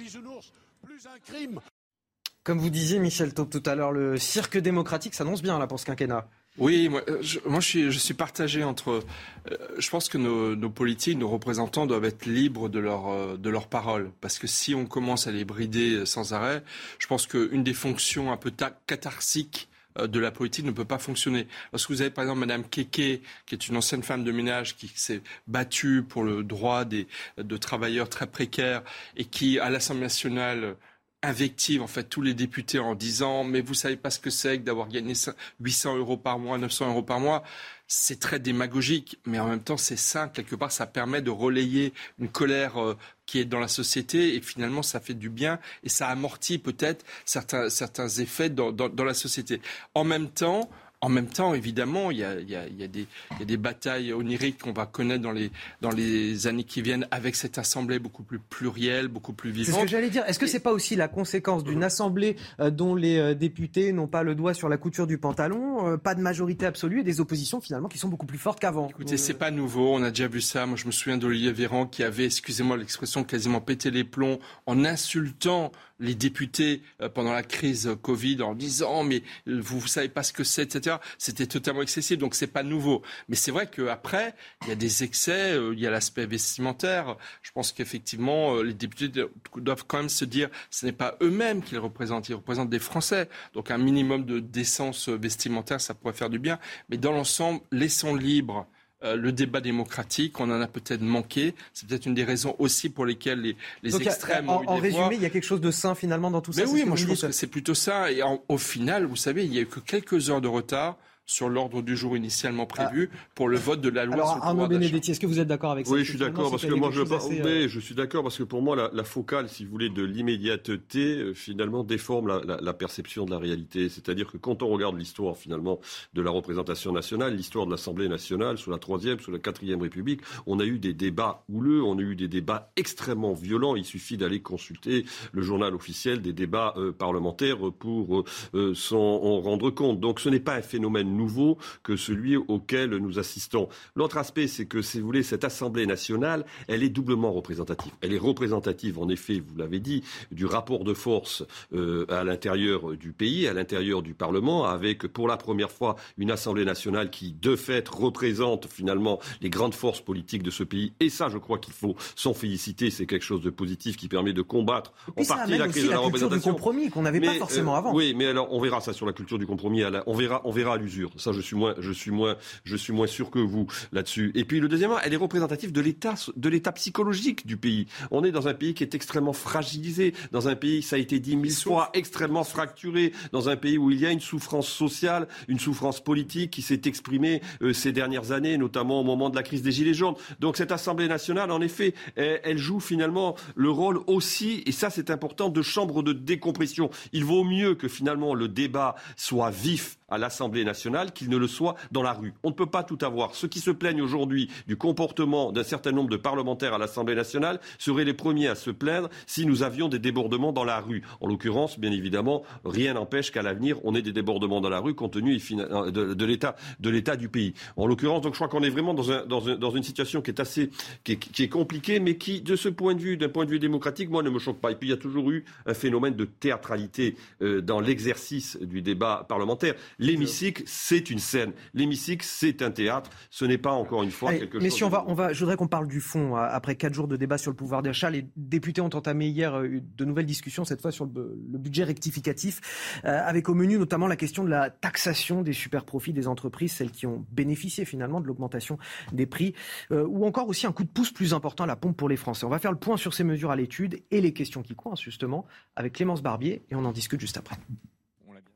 Comme vous disiez, Michel Taupe, tout à l'heure, le cirque démocratique s'annonce bien là pour ce quinquennat. Oui, moi, euh, je, moi, je, suis, je suis partagé entre. Euh, je pense que nos, nos, politiques, nos représentants doivent être libres de leur euh, de leurs paroles, parce que si on commence à les brider sans arrêt, je pense qu'une des fonctions un peu catharsiques de la politique ne peut pas fonctionner. Lorsque vous avez par exemple Madame Keke, qui est une ancienne femme de ménage qui s'est battue pour le droit des, de travailleurs très précaires et qui, à l'Assemblée nationale, invective en fait tous les députés en disant mais vous savez pas ce que c'est que d'avoir gagné 800 euros par mois, 900 euros par mois. C'est très démagogique, mais en même temps c'est sain quelque part. Ça permet de relayer une colère euh, qui est dans la société et finalement ça fait du bien et ça amortit peut-être certains certains effets dans, dans, dans la société. En même temps, en même temps, évidemment, il y a, des, batailles oniriques qu'on va connaître dans les, dans les années qui viennent avec cette assemblée beaucoup plus plurielle, beaucoup plus vivante. C'est ce que j'allais dire. Est-ce que ce n'est pas aussi la conséquence d'une assemblée euh, dont les euh, députés n'ont pas le doigt sur la couture du pantalon, euh, pas de majorité absolue et des oppositions finalement qui sont beaucoup plus fortes qu'avant? Écoutez, c'est pas nouveau. On a déjà vu ça. Moi, je me souviens d'Olivier Véran qui avait, excusez-moi l'expression, quasiment pété les plombs en insultant les députés euh, pendant la crise Covid en disant mais vous ne savez pas ce que c'est, etc. C'était totalement excessif, donc c'est pas nouveau. Mais c'est vrai qu'après, il y a des excès, euh, il y a l'aspect vestimentaire. Je pense qu'effectivement, euh, les députés doivent quand même se dire ce n'est pas eux-mêmes qu'ils représentent, ils représentent des Français. Donc un minimum de décence vestimentaire, ça pourrait faire du bien. Mais dans l'ensemble, laissons libre euh, le débat démocratique, on en a peut-être manqué. C'est peut-être une des raisons aussi pour lesquelles les, les extrêmes en, ont eu en résumé, il y a quelque chose de sain finalement dans tout Mais ça. oui, moi je pense que c'est plutôt ça. Et au final, vous savez, il n'y a eu que quelques heures de retard sur l'ordre du jour initialement prévu ah. pour le vote de la loi Alors, sur le Arnaud Benedetti, est-ce que vous êtes d'accord avec ça Oui, je suis d'accord parce que moi je, assez... oui, je suis d'accord parce que pour moi la, la, focale, si vous voulez, de l'immédiateté euh, finalement déforme la, la, la, perception de la réalité. C'est-à-dire que quand on regarde l'histoire finalement de la représentation nationale, l'histoire de l'Assemblée nationale sous la troisième, sous la quatrième République, on a eu des débats houleux, on a eu des débats extrêmement violents. Il suffit d'aller consulter le journal officiel des débats euh, parlementaires pour euh, s'en rendre compte. Donc ce n'est pas un phénomène nouveau que celui auquel nous assistons. L'autre aspect, c'est que, si vous voulez, cette Assemblée nationale, elle est doublement représentative. Elle est représentative, en effet, vous l'avez dit, du rapport de force euh, à l'intérieur du pays, à l'intérieur du Parlement, avec pour la première fois une Assemblée nationale qui, de fait, représente finalement les grandes forces politiques de ce pays. Et ça, je crois qu'il faut s'en féliciter. C'est quelque chose de positif qui permet de combattre en partie la crise de la, la représentation. du compromis qu'on n'avait pas forcément euh, avant. Oui, mais alors on verra ça sur la culture du compromis. On verra, on verra à l'usure. Ça, je suis moins, je suis moins, je suis moins sûr que vous là-dessus. Et puis le deuxièmement, elle est représentative de l'état, de l'état psychologique du pays. On est dans un pays qui est extrêmement fragilisé, dans un pays, ça a été dit mille fois, extrêmement fracturé, dans un pays où il y a une souffrance sociale, une souffrance politique qui s'est exprimée euh, ces dernières années, notamment au moment de la crise des Gilets jaunes. Donc cette Assemblée nationale, en effet, elle, elle joue finalement le rôle aussi, et ça c'est important, de chambre de décompression. Il vaut mieux que finalement le débat soit vif à l'Assemblée nationale qu'il ne le soit dans la rue. On ne peut pas tout avoir. Ceux qui se plaignent aujourd'hui du comportement d'un certain nombre de parlementaires à l'Assemblée nationale seraient les premiers à se plaindre si nous avions des débordements dans la rue. En l'occurrence, bien évidemment, rien n'empêche qu'à l'avenir, on ait des débordements dans la rue compte tenu de, de l'état du pays. En l'occurrence, donc je crois qu'on est vraiment dans, un, dans, un, dans, une situation qui est assez qui est compliquée, mais qui, de ce point de vue, d'un point de vue démocratique, moi, ne me choque pas. Et puis il y a toujours eu un phénomène de théâtralité euh, dans l'exercice du débat parlementaire. L'hémicycle, c'est une scène. L'hémicycle, c'est un théâtre. Ce n'est pas encore une fois Allez, quelque mais chose. si on va, on va, je voudrais qu'on parle du fond. Après quatre jours de débat sur le pouvoir d'achat, les députés ont entamé hier euh, de nouvelles discussions, cette fois sur le, le budget rectificatif, euh, avec au menu notamment la question de la taxation des super profits des entreprises, celles qui ont bénéficié finalement de l'augmentation des prix, euh, ou encore aussi un coup de pouce plus important à la pompe pour les Français. On va faire le point sur ces mesures à l'étude et les questions qui coincent justement avec Clémence Barbier et on en discute juste après.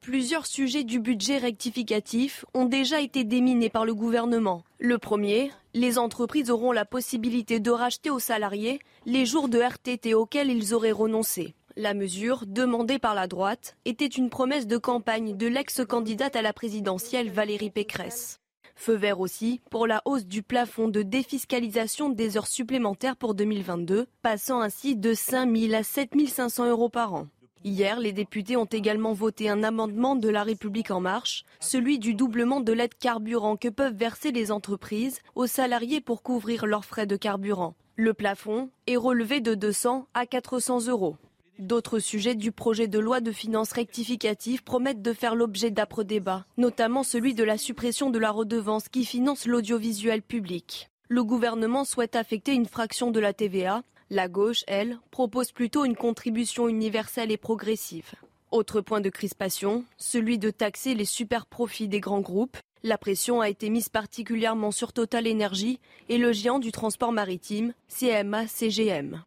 Plusieurs sujets du budget rectificatif ont déjà été déminés par le gouvernement. Le premier, les entreprises auront la possibilité de racheter aux salariés les jours de RTT auxquels ils auraient renoncé. La mesure, demandée par la droite, était une promesse de campagne de l'ex-candidate à la présidentielle Valérie Pécresse. Feu vert aussi pour la hausse du plafond de défiscalisation des heures supplémentaires pour 2022, passant ainsi de 5 000 à 7 500 euros par an. Hier, les députés ont également voté un amendement de La République en marche, celui du doublement de l'aide carburant que peuvent verser les entreprises aux salariés pour couvrir leurs frais de carburant. Le plafond est relevé de 200 à 400 euros. D'autres sujets du projet de loi de finances rectificative promettent de faire l'objet d'âpres débats, notamment celui de la suppression de la redevance qui finance l'audiovisuel public. Le gouvernement souhaite affecter une fraction de la TVA. La gauche, elle, propose plutôt une contribution universelle et progressive. Autre point de crispation, celui de taxer les super profits des grands groupes. La pression a été mise particulièrement sur Total Energy et le géant du transport maritime, CMA-CGM.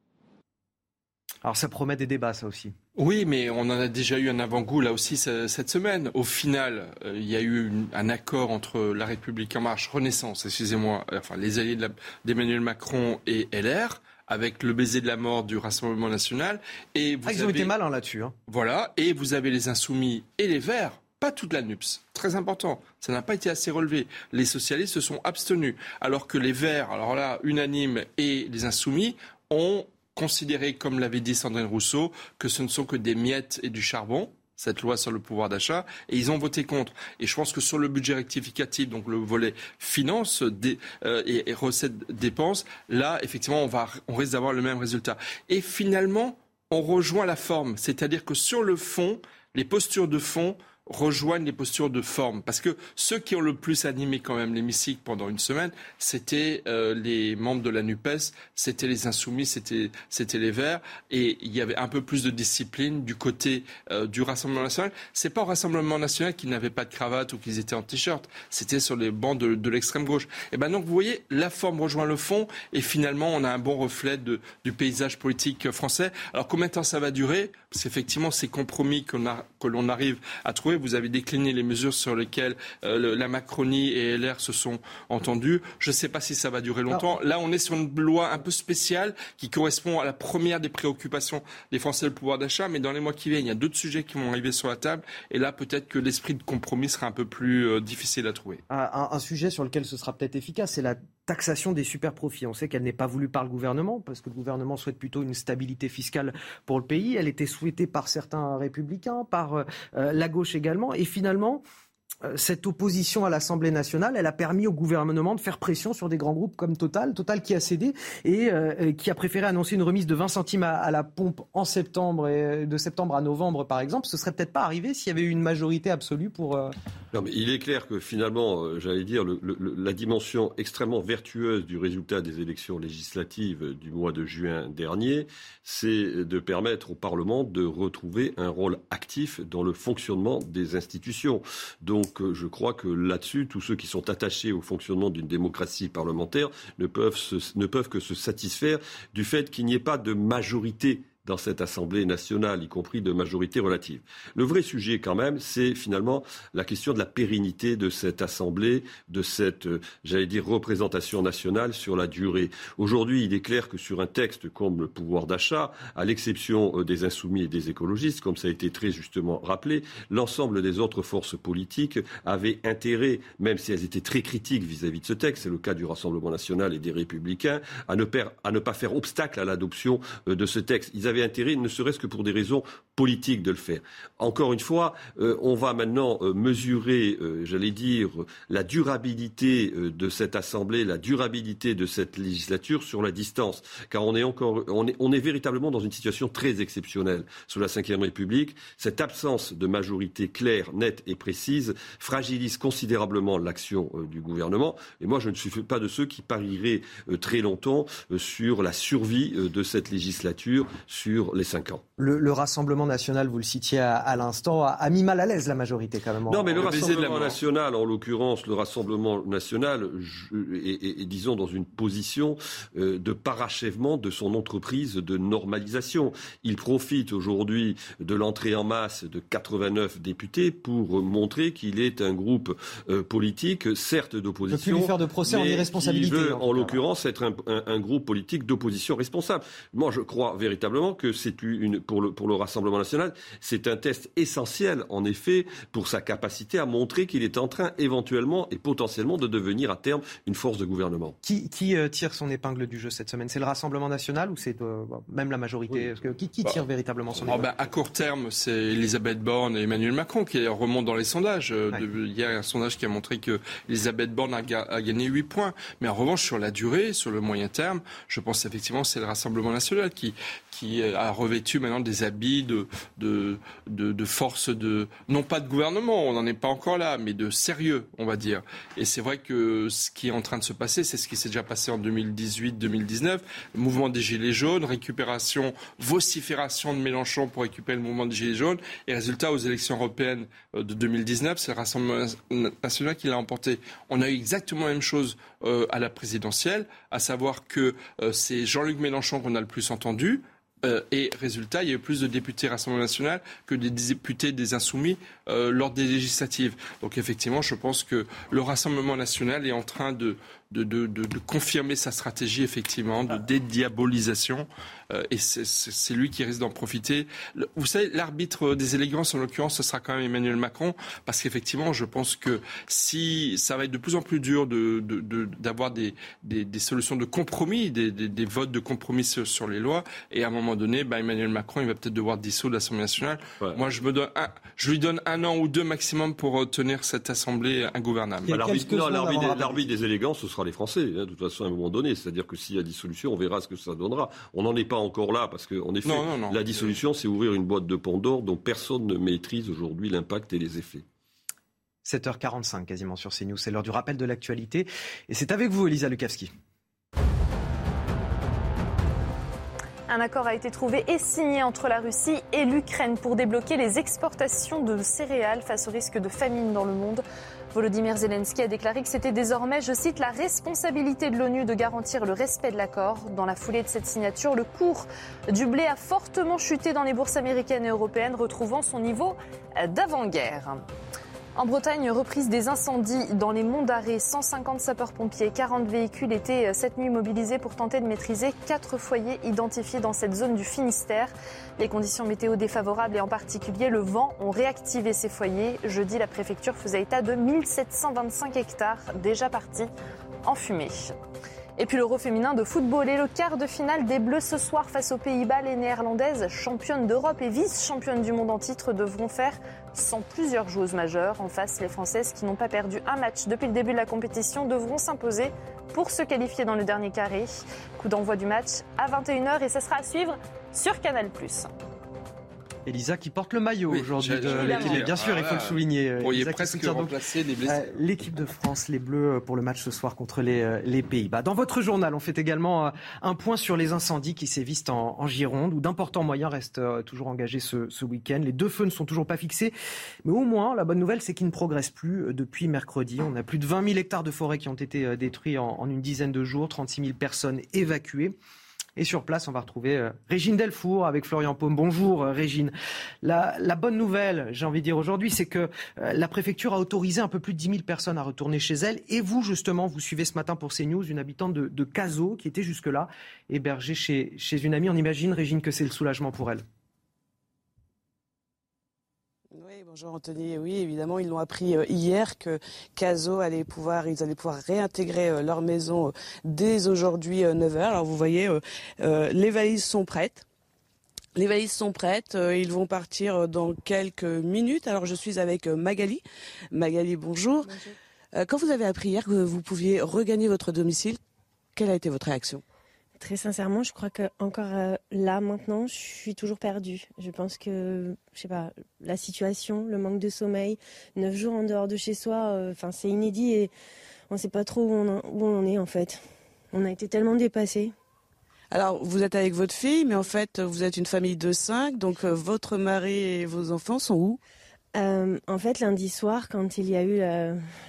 Alors ça promet des débats, ça aussi. Oui, mais on en a déjà eu un avant-goût là aussi cette semaine. Au final, euh, il y a eu une, un accord entre La République en marche, Renaissance, excusez-moi, enfin les alliés d'Emmanuel Macron et LR avec le baiser de la mort du Rassemblement national. Et vous ah, ils avez, ont été malins là-dessus. Hein. Voilà, et vous avez les insoumis et les verts, pas toute la NUPS. Très important, ça n'a pas été assez relevé. Les socialistes se sont abstenus, alors que les verts, alors là, unanimes, et les insoumis ont considéré, comme l'avait dit Sandrine Rousseau, que ce ne sont que des miettes et du charbon cette loi sur le pouvoir d'achat, et ils ont voté contre. Et je pense que sur le budget rectificatif, donc le volet finances euh, et, et recettes dépenses, là, effectivement, on, va, on risque d'avoir le même résultat. Et finalement, on rejoint la forme, c'est-à-dire que sur le fond, les postures de fond rejoignent les postures de forme. Parce que ceux qui ont le plus animé quand même l'hémicycle pendant une semaine, c'était euh, les membres de la NUPES, c'était les insoumis, c'était, les Verts. Et il y avait un peu plus de discipline du côté euh, du Rassemblement national. C'est pas au Rassemblement national qu'ils n'avaient pas de cravate ou qu'ils étaient en t-shirt. C'était sur les bancs de, l'extrême gauche. Et ben donc vous voyez, la forme rejoint le fond et finalement on a un bon reflet du paysage politique français. Alors combien de temps ça va durer? Parce qu'effectivement ces compromis que l'on arrive à trouver vous avez décliné les mesures sur lesquelles euh, le, la Macronie et LR se sont entendus. Je ne sais pas si ça va durer longtemps. Là, on est sur une loi un peu spéciale qui correspond à la première des préoccupations des Français, le pouvoir d'achat. Mais dans les mois qui viennent, il y a d'autres sujets qui vont arriver sur la table. Et là, peut-être que l'esprit de compromis sera un peu plus euh, difficile à trouver. Un, un, sujet sur lequel ce sera peut-être efficace, c'est la taxation des super profits. On sait qu'elle n'est pas voulue par le gouvernement, parce que le gouvernement souhaite plutôt une stabilité fiscale pour le pays. Elle était souhaitée par certains républicains, par euh, la gauche également. Et finalement, euh, cette opposition à l'Assemblée nationale, elle a permis au gouvernement de faire pression sur des grands groupes comme Total, Total qui a cédé et euh, qui a préféré annoncer une remise de 20 centimes à, la pompe en septembre et de septembre à novembre par exemple. Ce serait peut-être pas arrivé s'il y avait eu une majorité absolue pour euh, Non, mais il est clair que finalement, euh, j'allais dire, le, le, la dimension extrêmement vertueuse du résultat des élections législatives du mois de juin dernier, c'est de permettre au Parlement de retrouver un rôle actif dans le fonctionnement des institutions. Donc, euh, je crois que là-dessus, tous ceux qui sont attachés au fonctionnement d'une démocratie parlementaire ne peuvent, se, ne peuvent que se satisfaire du fait qu'il n'y ait pas de majorité dans cette Assemblée nationale, y compris de majorité relative. Le vrai sujet, quand même, c'est finalement la question de la pérennité de cette Assemblée, de cette, euh, j'allais dire, représentation nationale sur la durée. Aujourd'hui, il est clair que sur un texte comme le pouvoir d'achat, à l'exception euh, des insoumis et des écologistes, comme ça a été très justement rappelé, l'ensemble des autres forces politiques avaient intérêt, même si elles étaient très critiques vis-à-vis de ce texte, c'est le cas du Rassemblement national et des Républicains, à ne, pas faire obstacle à l'adoption euh, de ce texte. Avaient intérêt, ne serait-ce que pour des raisons politiques, de le faire. Encore une fois, euh, on va maintenant euh, mesurer, euh, j'allais dire, la durabilité de cette Assemblée, la durabilité de cette législature sur la distance. Car on est encore, on est véritablement dans une situation très exceptionnelle sous la Ve République. Cette absence de majorité claire, nette et précise fragilise considérablement l'action du gouvernement. Et moi, je ne suis pas de ceux qui parieraient très longtemps sur la survie de cette législature, sur les cinq ans. Le, Rassemblement national, vous le citiez à, l'instant, a, mis mal à l'aise la majorité quand même. Non, mais le Rassemblement national, en l'occurrence, le Rassemblement national est, disons, dans une position euh, de parachèvement de son entreprise de normalisation. Il profite aujourd'hui de l'entrée en masse de 89 députés pour montrer qu'il est un groupe euh, politique, certes d'opposition. Ne plus lui faire de procès en irresponsabilité. Veut, en, l'occurrence, être un, un groupe politique d'opposition responsable. Moi, je crois véritablement que c'est une, pour, le, pour le Rassemblement national, c'est un test essentiel, en effet, pour sa capacité à montrer qu'il est en train, éventuellement et potentiellement, de devenir à terme une force de gouvernement. Qui, qui euh, tire son épingle du jeu cette semaine? C'est le Rassemblement national ou c'est euh, même la majorité? Que, Qui, qui tire bah, véritablement son oh, épingle? bah, À court terme, c'est Elisabeth Borne et Emmanuel Macron qui remontent dans les sondages. Euh, il y a un sondage qui a montré que Elisabeth Borne a, a, gagné 8 points. Mais en revanche, sur la durée, sur le moyen terme, je pense effectivement que c'est le Rassemblement national qui, qui a revêtu maintenant des habits de, de, de, force de, non pas de gouvernement, on n'en est pas encore là, mais de sérieux, on va dire. Et c'est vrai que ce qui est en train de se passer, c'est ce qui s'est déjà passé en 2018-2019, le mouvement des Gilets jaunes, récupération, vocifération de Mélenchon pour récupérer le mouvement des Gilets jaunes, et résultat aux élections européennes euh, de 2019, c'est le Rassemblement national qui l'a emporté. On a eu exactement la même chose euh, à la présidentielle, à savoir que euh, c'est Jean-Luc Mélenchon qu'on a le plus entendu, euh, et résultat, il y a eu plus de députés Rassemblement national que des députés des Insoumis euh, lors des législatives. Donc effectivement, je pense que le Rassemblement national est en train de, de, de, de confirmer sa stratégie, effectivement, de dédiabolisation euh, et c'est lui qui risque d'en profiter. Vous savez, l'arbitre des élégances, en l'occurrence, ce sera quand même Emmanuel Macron, parce qu'effectivement, je pense que si ça va être de plus en plus dur d'avoir de, des, des, solutions de compromis, des, des, votes de compromis sur, les lois, et à un moment donné, bah, Emmanuel Macron, il va peut-être devoir dissoudre l'Assemblée nationale. Moi, je, me donne un, je lui donne un an ou deux maximum pour tenir cette Assemblée ingouvernable. L'arbitre des élégances, ce sera les Français, hein, de toute façon, à un moment donné. C'est-à-dire que s'il y a dissolution, on verra ce que ça donnera. On n'en est pas encore là, parce qu'en effet, la dissolution, c'est ouvrir une boîte de Pandore dont personne ne maîtrise aujourd'hui l'impact et les effets. 7h45 quasiment sur CNews, c'est l'heure du rappel de l'actualité. Et c'est avec vous, Elisa Lukavski. Un accord a été trouvé et signé entre la Russie et l'Ukraine pour débloquer les exportations de céréales face au risque de famine dans le monde. Volodymyr Zelensky a déclaré que c'était désormais, je cite, la responsabilité de l'ONU de garantir le respect de l'accord. Dans la foulée de cette signature, le cours du blé a fortement chuté dans les bourses américaines et européennes, retrouvant son niveau d'avant-guerre. En Bretagne, reprise des incendies dans les monts d'Arrée. 150 sapeurs-pompiers, 40 véhicules étaient euh, cette nuit mobilisés pour tenter de maîtriser quatre foyers identifiés dans cette zone du Finistère. Les conditions météo défavorables et en particulier le vent ont réactivé ces foyers. Jeudi, la préfecture faisait état de 1725 hectares déjà partis en fumée. Et puis l'Euro féminin de football et le quart de finale des Bleus ce soir face aux Pays-Bas. Les Néerlandaises, championnes d'Europe et vice-championnes du monde en titre, devront faire sans plusieurs joueuses majeures. En face, les Françaises qui n'ont pas perdu un match depuis le début de la compétition devront s'imposer pour se qualifier dans le dernier carré. Coup d'envoi du match à 21h et ce sera à suivre sur Canal+. Elisa qui porte le maillot aujourd'hui de l'équipe. Bien sûr, il faut le souligner. Vous pourriez presque remplacer les blessés. Euh, l'équipe de France, les Bleus, euh, pour le match ce soir contre les, euh, les Pays-Bas. Dans votre journal, on fait également un point sur les incendies qui sévissent en, en Gironde, où d'importants moyens restent toujours engagés ce, ce week-end. Les deux feux ne sont toujours pas fixés, mais au moins, la bonne nouvelle, c'est qu'ils ne progressent plus depuis mercredi. On a plus de 20 000 hectares de forêt qui ont été détruits en, en une dizaine de jours, 36 000 personnes évacuées. Et sur place, on va retrouver euh, Régine Delfour avec Florian Paume. Bonjour euh, Régine. La, bonne nouvelle, j'ai envie de dire aujourd'hui, c'est que euh, la préfecture a autorisé un peu plus de 10 000 personnes à retourner chez elles. Et vous, justement, vous suivez ce matin pour CNews une habitante de, de Cazaux qui était jusque-là hébergée chez, chez une amie. On imagine, Régine, que c'est le soulagement pour elle. Bonjour Anthony. Oui, évidemment, ils l'ont appris euh, hier que Caso allait pouvoir, ils allaient pouvoir réintégrer euh, leur maison euh, dès aujourd'hui 9h. Alors vous voyez, les valises sont prêtes. Les valises sont prêtes, ils vont partir dans quelques minutes. Alors je suis avec Magali. Magali, bonjour. bonjour. Quand vous avez appris hier que vous pouviez regagner votre domicile, quelle a été votre réaction? Très sincèrement, je crois que encore euh, là maintenant, je suis toujours perdue. Je pense que, je sais pas, la situation, le manque de sommeil, neuf jours en dehors de chez soi, euh, enfin c'est inédit et on ne sait pas trop où on, on est en fait. On a été tellement dépassés. Alors, vous êtes avec votre fille, mais en fait, vous êtes une famille de cinq, donc euh, votre mari et vos enfants sont où? Euh, en fait, lundi soir, quand il y a eu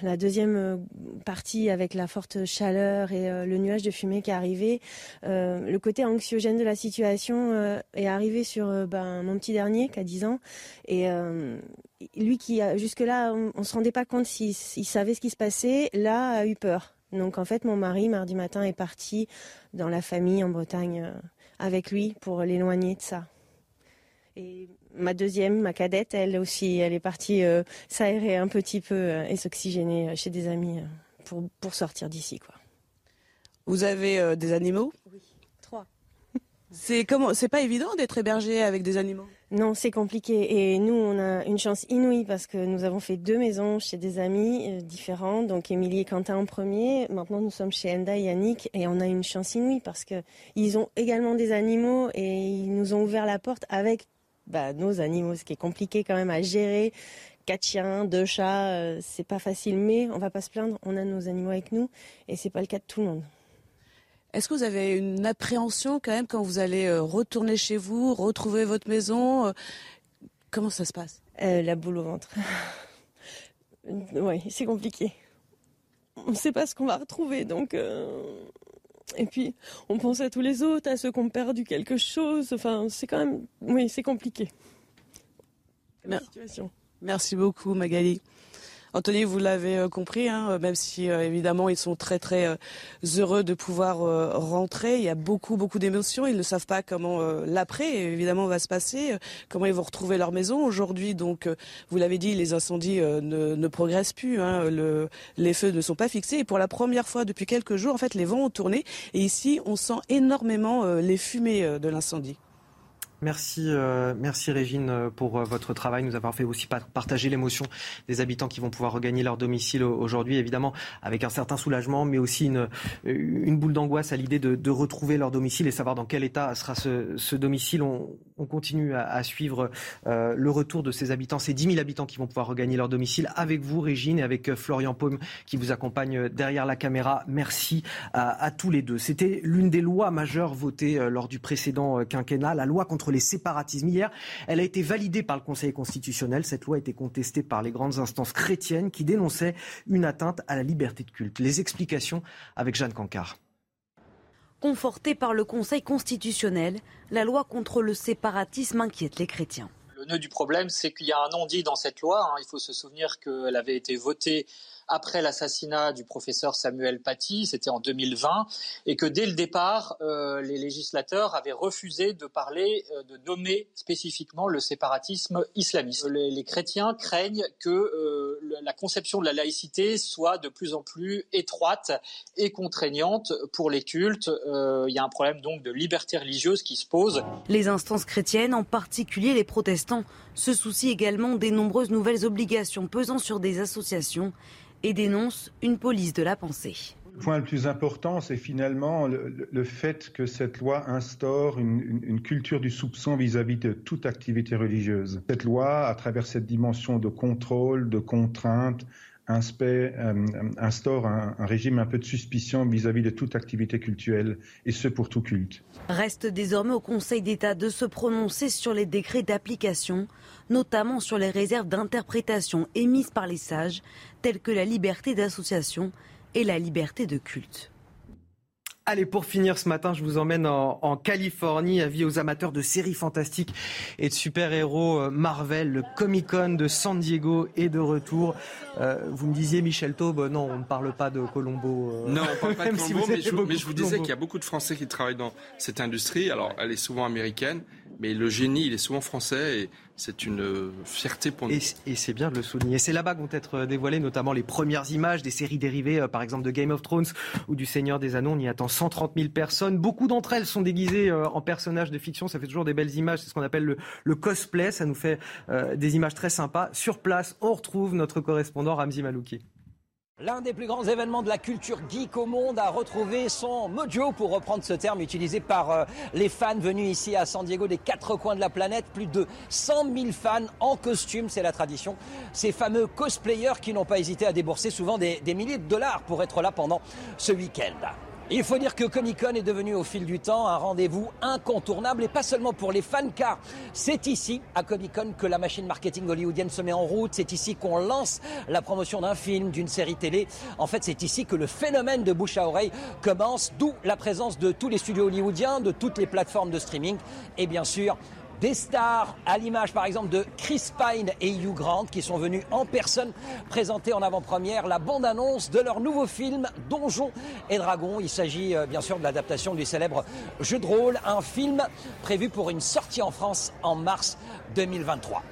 la, deuxième euh, partie avec la forte chaleur et euh, le nuage de fumée qui est arrivé, le côté anxiogène de la situation est arrivé sur ben, mon petit dernier qui a 10 ans. Et lui qui, jusque-là, on ne se rendait pas compte s'il savait ce qui se passait, là, a eu peur. Donc en fait, mon mari, mardi matin, est parti dans la famille en Bretagne avec lui pour l'éloigner de ça. Ma deuxième, ma cadette, elle aussi, elle est partie euh, s'aérer un petit peu euh, et s'oxygéner euh, chez des amis pour, pour sortir d'ici. quoi. Vous avez des animaux? Oui, trois. C'est comment C'est pas évident d'être hébergé avec des animaux? Non, c'est compliqué. Et nous, on a une chance inouïe parce que nous avons fait deux maisons chez des amis différents. Donc Émilie et Quentin en premier. Maintenant, nous sommes chez Enda et Yannick et on a une chance inouïe parce que ils ont également des animaux et ils nous ont ouvert la porte avec bah, nos animaux, ce qui est compliqué quand même à gérer. Quatre chiens, deux chats, euh, c'est pas facile, mais on va pas se plaindre, on a nos animaux avec nous et c'est pas le cas de tout le monde. Est-ce que vous avez une appréhension quand même quand vous allez euh, retourner chez vous, retrouver votre maison euh, Comment ça se passe? La boule au ventre. [LAUGHS] oui, c'est compliqué. On ne sait pas ce qu'on va retrouver, donc et puis, on pense à tous les autres, à ceux qui ont perdu quelque chose. Enfin, c'est quand même, oui, c'est compliqué. Merci beaucoup, Magali. Anthony, vous l'avez euh, compris, hein, euh, même si euh, évidemment ils sont très très heureux de pouvoir rentrer, il y a beaucoup beaucoup d'émotions. Ils ne savent pas comment l'après évidemment va se passer, comment ils vont retrouver leur maison. Aujourd'hui, donc, vous l'avez dit, les incendies ne, progressent plus, hein, le, les feux ne sont pas fixés. Et pour la première fois depuis quelques jours, en fait, les vents ont tourné. Et ici, on sent énormément les fumées de l'incendie. Merci, euh, merci Régine euh, pour euh, votre travail, nous avoir fait aussi partager l'émotion des habitants qui vont pouvoir regagner leur domicile aujourd'hui, évidemment avec un certain soulagement, mais aussi une, boule d'angoisse à l'idée de, retrouver leur domicile et savoir dans quel état sera ce, domicile. On, on, continue à, suivre le retour de ces habitants, ces 10 000 habitants qui vont pouvoir regagner leur domicile avec vous, Régine, et avec Florian Paume qui vous accompagne derrière la caméra. Merci à, à tous les deux. C'était l'une des lois majeures votées lors du précédent quinquennat, la loi contre les séparatismes. Hier, elle a été validée par le Conseil constitutionnel. Cette loi a été contestée par les grandes instances chrétiennes qui dénonçaient une atteinte à la liberté de culte. Les explications avec Jeanne Cancard. Confortée par le Conseil constitutionnel, la loi contre le séparatisme inquiète les chrétiens. Le nœud du problème, c'est qu'il y a un non-dit dans cette loi. Hein. Il faut se souvenir qu'elle avait été votée après l'assassinat du professeur Samuel Paty, c'était en 2020, et que dès le départ, euh, les législateurs avaient refusé de parler, euh, de nommer spécifiquement le séparatisme islamiste. Les, chrétiens craignent que euh, la conception de la laïcité soit de plus en plus étroite et contraignante pour les cultes. Il y a un problème donc de liberté religieuse qui se pose. Les instances chrétiennes, en particulier les protestants, se soucient également des nombreuses nouvelles obligations pesant sur des associations et dénonce une police de la pensée. Le point le plus important, c'est finalement le, fait que cette loi instaure une, culture du soupçon vis-à-vis de toute activité religieuse. Cette loi, à travers cette dimension de contrôle, de contrainte, euh, instaure un, régime un peu de suspicion vis-à-vis de toute activité cultuelle, et ce pour tout culte. Reste désormais au Conseil d'État de se prononcer sur les décrets d'application, notamment sur les réserves d'interprétation émises par les sages, telles que la liberté d'association et la liberté de culte. Allez, pour finir ce matin, je vous emmène en, Californie, avis aux amateurs de séries fantastiques et de super-héros euh, Marvel. Le Comic-Con de San Diego est de retour. Euh, vous me disiez, Michel Taube, non, on ne parle pas de Colombo. Euh, non, on ne parle pas de [LAUGHS] Colombo, mais, je, vous disais qu'il y a beaucoup de Français qui travaillent dans cette industrie. Alors, elle est souvent américaine, mais le génie, il est souvent français et c'est une fierté pour nous. Et, c'est bien de le souligner. C'est là-bas vont être dévoilées notamment les premières images des séries dérivées, euh, par exemple de Game of Thrones ou du Seigneur des Anneaux. On y attend 130 000 personnes. Beaucoup d'entre elles sont déguisées euh, en personnages de fiction. Ça fait toujours des belles images. C'est ce qu'on appelle le, cosplay. Ça nous fait euh, des images très sympas. Sur place, on retrouve notre correspondant Ramzi Malouki. L'un des plus grands événements de la culture geek au monde a retrouvé son mojo, pour reprendre ce terme utilisé par euh, les fans venus ici à San Diego des quatre coins de la planète. Plus de 100 000 fans en costume, c'est la tradition. Ces fameux cosplayers qui n'ont pas hésité à débourser souvent des milliers de dollars pour être là pendant ce week-end. Il faut dire que Comic Con est devenu au fil du temps un rendez-vous incontournable et pas seulement pour les fans car c'est ici à Comic Con que la machine marketing hollywoodienne se met en route, c'est ici qu'on lance la promotion d'un film, d'une série télé. En fait, c'est ici que le phénomène de bouche à oreille commence, d'où la présence de tous les studios hollywoodiens, de toutes les plateformes de streaming et bien sûr des stars, à l'image par exemple de Chris Pine et Hugh Grant, qui sont venus en personne présenter en avant-première la bande-annonce de leur nouveau film Donjons et Dragons. Il s'agit euh, bien sûr de l'adaptation du célèbre jeu de rôle, un film prévu pour une sortie en France en mars 2023.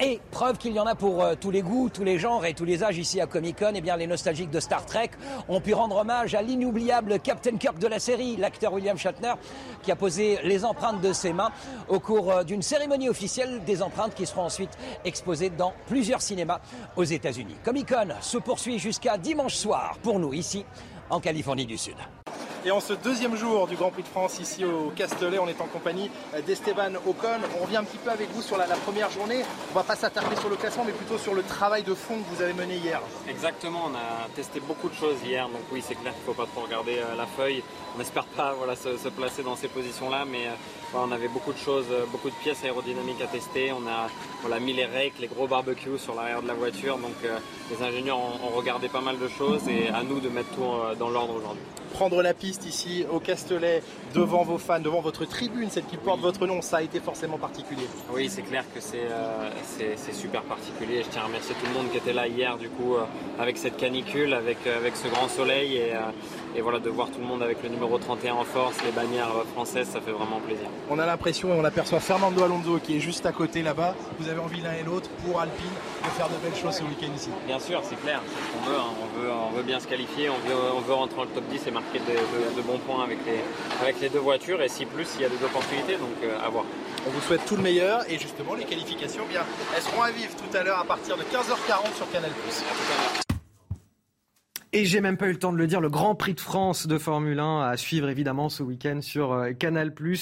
Et preuve qu'il y en a pour euh, tous les goûts, tous les genres et tous les âges ici à Comic Con, eh bien les nostalgiques de Star Trek ont pu rendre hommage à l'inoubliable Captain Kirk de la série, l'acteur William Shatner, qui a posé les empreintes de ses mains au cours euh, d'une cérémonie officielle des empreintes qui seront ensuite exposées dans plusieurs cinémas aux États-Unis. Comic Con se poursuit jusqu'à dimanche soir pour nous ici en Californie du Sud. Et en ce deuxième jour du Grand Prix de France ici au Castellet, on est en compagnie d'Esteban Ocon. On revient un petit peu avec vous sur la, première journée. On va pas s'attarder sur le classement, mais plutôt sur le travail de fond que vous avez mené hier. Exactement, on a testé beaucoup de choses hier, donc oui, c'est clair qu'il ne faut pas trop regarder euh, la feuille. On n'espère pas voilà, se, placer dans ces positions-là, mais euh, on avait beaucoup de choses, euh, beaucoup de pièces aérodynamiques à tester. On a mis les rakes, les gros barbecues sur l'arrière de la voiture, donc les ingénieurs ont, ont, regardé pas mal de choses et à nous de mettre tout dans l'ordre aujourd'hui. Prendre la piste ici au Castellet devant vos fans, devant votre tribune, celle qui porte votre nom, ça a été forcément particulier. Oui, c'est clair que c'est euh, super particulier. Je tiens à remercier tout le monde qui était là hier, du coup, euh, avec cette canicule, avec, euh, avec ce grand soleil et, et, voilà, de voir tout le monde avec le numéro 31 en force, les bannières françaises, ça fait vraiment plaisir. On a l'impression et on aperçoit Fernando Alonso qui est juste à côté là-bas. Vous avez envie l'un et l'autre pour Alpine de faire de belles choses ce week-end ici. Bien sûr, c'est clair, c'est ce qu'on veut, hein. on veut. On veut bien se qualifier, on veut, on veut rentrer dans le top 10 et marquer de, de bons points avec les, avec les deux voitures et si plus il y a des opportunités, donc euh, à voir. On vous souhaite tout le meilleur et justement les qualifications, bien, elles seront à vivre tout à l'heure à partir de 15h40 sur Canal+. Et j'ai même pas eu le temps de le dire, le Grand Prix de France de Formule 1 à suivre évidemment ce week-end sur euh, Canal+. Euh,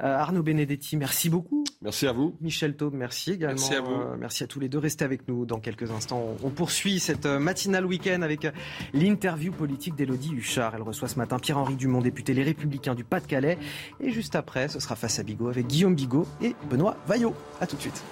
Arnaud Benedetti, merci beaucoup. Merci à vous. Michel Taube, merci également. Merci à vous. Euh, merci à tous les deux. Restez avec nous dans quelques instants. On, poursuit cette matinale week-end avec l'interview politique d'Élodie Huchard. Elle reçoit ce matin Pierre-Henri Dumont, député Les Républicains du Pas-de-Calais. Et juste après, ce sera face à Bigot avec Guillaume Bigot et Benoît Vaillot. A tout de suite.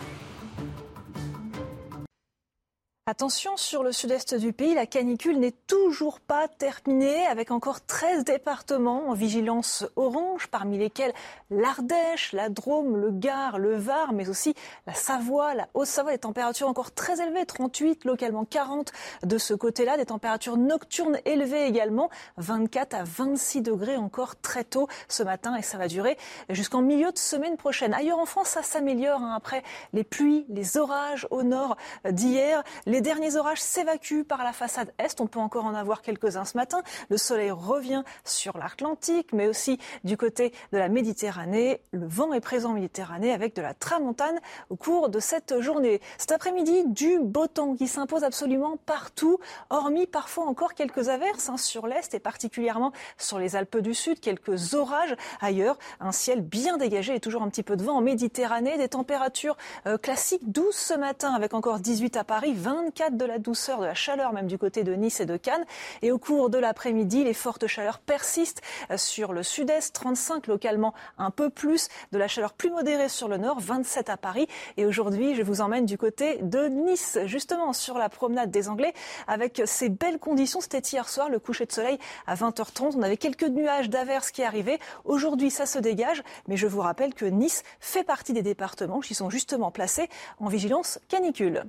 Attention, sur le sud-est du pays, la canicule n'est toujours pas terminée, avec encore 13 départements en vigilance orange, parmi lesquels l'Ardèche, la Drôme, le Gard, le Var, mais aussi la Savoie, la Haute-Savoie, des températures encore très élevées, 38, localement 40 de ce côté-là, des températures nocturnes élevées également, 24 à 26 degrés encore très tôt ce matin, et ça va durer jusqu'en milieu de semaine prochaine. Ailleurs en France, ça s'améliore hein, après les pluies, les orages au nord d'hier. Les derniers orages s'évacuent par la façade est. On peut encore en avoir quelques-uns ce matin. Le soleil revient sur l'Atlantique, mais aussi du côté de la Méditerranée. Le vent est présent en Méditerranée avec de la tramontane au cours de cette journée. Cet après-midi, du beau temps qui s'impose absolument partout, hormis parfois encore quelques averses hein, sur l'Est et particulièrement sur les Alpes du Sud, quelques orages ailleurs. Un ciel bien dégagé et toujours un petit peu de vent en Méditerranée. Des températures euh, classiques douces ce matin avec encore 18 à Paris, 24 de la douceur, de la chaleur même du côté de Nice et de Cannes. Et au cours de l'après-midi, les fortes chaleurs persistent euh, sur le sud-est, 35 localement un peu plus, de la chaleur plus modérée sur le nord, 27 à Paris. Et aujourd'hui, je vous emmène du côté de Nice, justement sur la promenade des Anglais, avec ces belles conditions. C'était hier soir, le coucher de soleil à 20h30. On avait quelques nuages d'averses qui arrivaient. Aujourd'hui, ça se dégage, mais je vous rappelle que Nice fait partie des départements qui sont justement placés en vigilance canicule.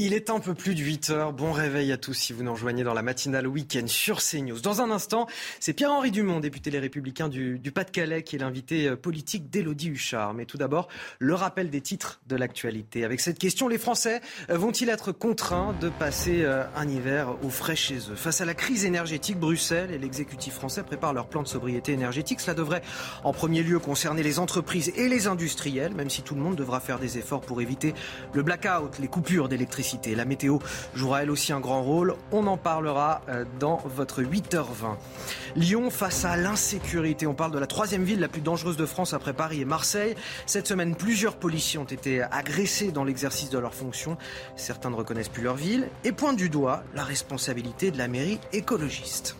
Il est un peu plus de 8 heures. Bon réveil à tous si vous nous rejoignez dans la matinale week-end sur CNews. Dans un instant, c'est Pierre-Henri Dumont, député Les Républicains du, Pas-de-Calais, qui est l'invité euh, politique d'Élodie Huchard. Mais tout d'abord, le rappel des titres de l'actualité. Avec cette question, les Français euh, vont-ils être contraints de passer euh, un hiver au frais chez eux? Face à la crise énergétique, Bruxelles et l'exécutif français préparent leur plan de sobriété énergétique. Cela devrait en premier lieu concerner les entreprises et les industriels, même si tout le monde devra faire des efforts pour éviter le blackout, les coupures d'électricité la météo jouera elle aussi un grand rôle. On en parlera euh, dans votre 8h20. Lyon face à l'insécurité. On parle de la troisième ville la plus dangereuse de France après Paris et Marseille. Cette semaine, plusieurs policiers ont été agressés dans l'exercice de leurs fonctions. Certains ne reconnaissent plus leur ville et pointent du doigt la responsabilité de la mairie écologiste.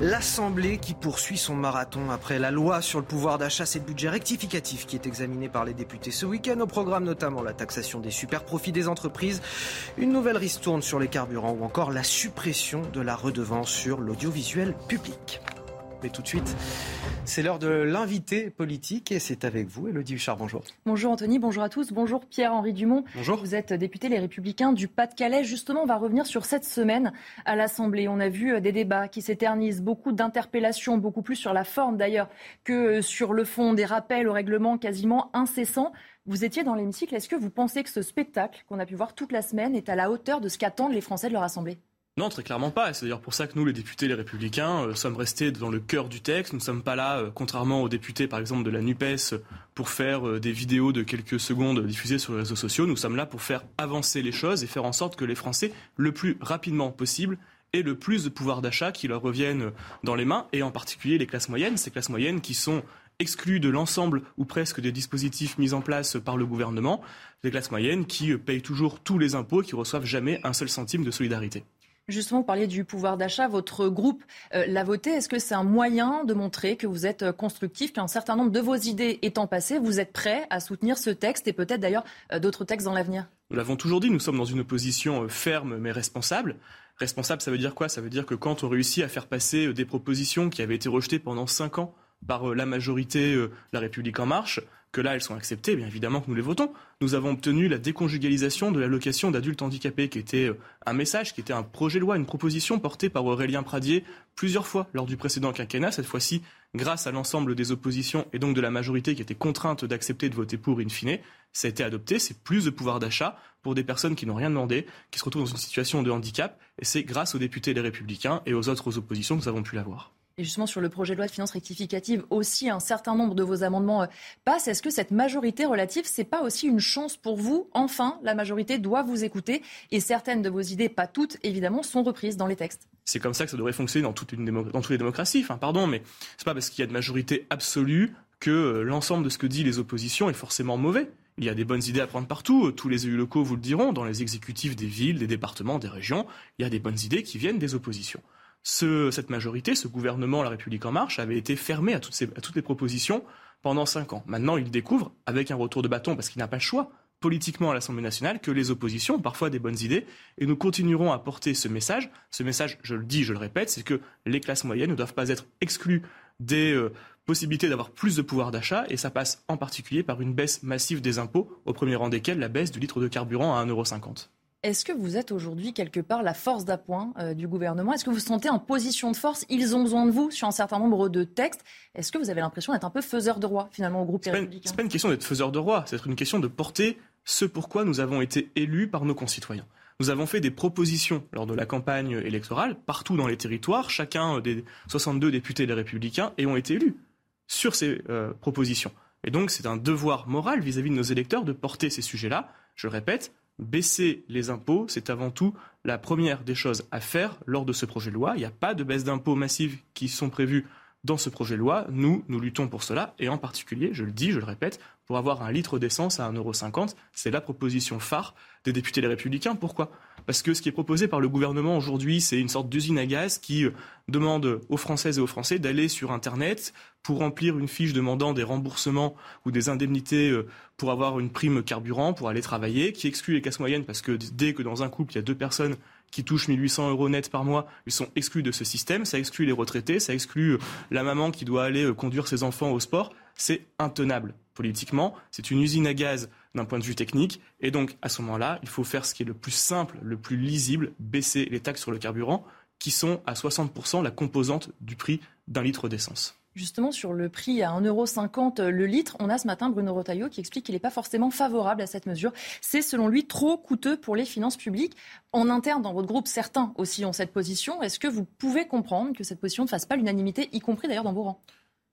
L'Assemblée qui poursuit son marathon après la loi sur le pouvoir d'achat, c'est le budget rectificatif qui est examiné par les députés ce week-end. Au programme notamment la taxation des super profits des entreprises, une nouvelle ristourne sur les carburants ou encore la suppression de la redevance sur l'audiovisuel public. Mais tout de suite, c'est l'heure de l'invité politique et c'est avec vous, Elodie Huchard. Bonjour. Bonjour Anthony, bonjour à tous. Bonjour Pierre-Henri Dumont. Bonjour. Vous êtes député Les Républicains du Pas-de-Calais. Justement, on va revenir sur cette semaine à l'Assemblée. On a vu euh, des débats qui s'éternisent, beaucoup d'interpellations, beaucoup plus sur la forme d'ailleurs que euh, sur le fond, des rappels au règlement quasiment incessants. Vous étiez dans l'hémicycle. Est-ce que vous pensez que ce spectacle qu'on a pu voir toute la semaine est à la hauteur de ce qu'attendent les Français de leur Assemblée? Non, très clairement pas. C'est d'ailleurs pour ça que nous, les députés, les républicains, euh, sommes restés dans le cœur du texte. Nous ne sommes pas là, euh, contrairement aux députés, par exemple, de la NUPES, pour faire euh, des vidéos de quelques secondes diffusées sur les réseaux sociaux. Nous sommes là pour faire avancer les choses et faire en sorte que les Français, le plus rapidement possible, aient le plus de pouvoir d'achat qui leur reviennent dans les mains, et en particulier les classes moyennes, ces classes moyennes qui sont exclues de l'ensemble ou presque des dispositifs mis en place par le gouvernement, les classes moyennes qui payent toujours tous les impôts qui reçoivent jamais un seul centime de solidarité. Justement, vous parliez du pouvoir d'achat. Votre groupe euh, l'a voté. Est-ce que c'est un moyen de montrer que vous êtes euh, constructif, qu'un certain nombre de vos idées étant passées, vous êtes prêt à soutenir ce texte et peut-être d'ailleurs euh, d'autres textes dans l'avenir? Nous l'avons toujours dit, nous sommes dans une position ferme mais responsable. Responsable, ça veut dire quoi? Ça veut dire que quand on réussit à faire passer des propositions qui avaient été rejetées pendant cinq ans par la majorité La République en marche, que là elles sont acceptées, bien évidemment que nous les votons. Nous avons obtenu la déconjugalisation de l'allocation d'adultes handicapés, qui était euh, un message, qui était un projet de loi, une proposition portée par Aurélien Pradier plusieurs fois lors du précédent quinquennat, cette fois-ci grâce à l'ensemble des oppositions et donc de la majorité qui était contrainte d'accepter de voter pour in fine. Ça a été adopté, c'est plus de pouvoir d'achat pour des personnes qui n'ont rien demandé, qui se retrouvent dans une situation de handicap, et c'est grâce aux députés les républicains et aux autres oppositions que nous avons pu l'avoir. Et justement, sur le projet de loi de finances rectificative, aussi un certain nombre de vos amendements euh, passent. Est-ce que cette majorité relative, c'est pas aussi une chance pour vous? Enfin, la majorité doit vous écouter et certaines de vos idées, pas toutes évidemment, sont reprises dans les textes. C'est comme ça que ça devrait fonctionner dans, toutes les démocraties. Enfin, pardon, mais c'est pas parce qu'il y a de majorité absolue que euh, l'ensemble de ce que disent les oppositions est forcément mauvais. Il y a des bonnes idées à prendre partout. Tous les élus locaux vous le diront. Dans les exécutifs des villes, des départements, des régions, il y a des bonnes idées qui viennent des oppositions cette majorité, ce gouvernement La République en marche, avait été fermé à toutes, les propositions pendant cinq ans. Maintenant, il découvre, avec un retour de bâton, parce qu'il n'a pas le choix, politiquement à l'Assemblée nationale, que les oppositions ont parfois des bonnes idées, et nous continuerons à porter ce message. Ce message, je le dis, je le répète, c'est que les classes moyennes ne doivent pas être exclues des euh, possibilités d'avoir plus de pouvoir d'achat, et ça passe en particulier par une baisse massive des impôts, au premier rang desquels la baisse du litre de carburant à 1,50€. Est-ce que vous êtes aujourd'hui quelque part la force d'appoint euh, du gouvernement? Est-ce que vous vous sentez en position de force? Ils ont besoin de vous sur un certain nombre de textes. Est-ce que vous avez l'impression d'être un peu faiseur de roi finalement au groupe C'est pas une question d'être faiseur de roi, c'est une question de porter ce pourquoi nous avons été élus par nos concitoyens. Nous avons fait des propositions lors de la campagne électorale, partout dans les territoires, chacun des 62 députés des républicains, et ont été élus sur ces euh, propositions. Et donc c'est un devoir moral vis-à-vis de nos électeurs de porter ces sujets-là. Je répète, baisser les impôts, c'est avant tout la première des choses à faire lors de ce projet de loi. Il n'y a pas de baisse d'impôts massives qui sont prévues dans ce projet de loi. Nous, nous luttons pour cela, et en particulier, je le dis, je le répète, pour avoir un litre d'essence à 1,50€. C'est la proposition phare des députés Les Républicains. Pourquoi? Parce que ce qui est proposé par le gouvernement aujourd'hui, c'est une sorte d'usine à gaz qui euh, demande aux Françaises et aux Français d'aller sur Internet pour remplir une fiche demandant des remboursements ou des indemnités euh, pour avoir une prime carburant, pour aller travailler, qui exclut les classes moyennes parce que dès que dans un couple, il y a deux personnes qui touchent 1800 euros net par mois, ils sont exclus de ce système. Ça exclut les retraités, ça exclut euh, la maman qui doit aller conduire ses enfants au sport. C'est intenable politiquement. C'est une usine à gaz d'un point de vue technique. Et donc, à ce moment-là, il faut faire ce qui est le plus simple, le plus lisible, baisser les taxes sur le carburant, qui sont à 60% la composante du prix d'un litre d'essence. Justement, sur le prix à 1,50€ le litre, on a ce matin Bruno Rotaillot qui explique qu'il n'est pas forcément favorable à cette mesure. C'est selon lui trop coûteux pour les finances publiques. En interne, dans votre groupe, certains aussi ont cette position. Est-ce que vous pouvez comprendre que cette position ne fasse pas l'unanimité, y compris d'ailleurs dans vos rangs?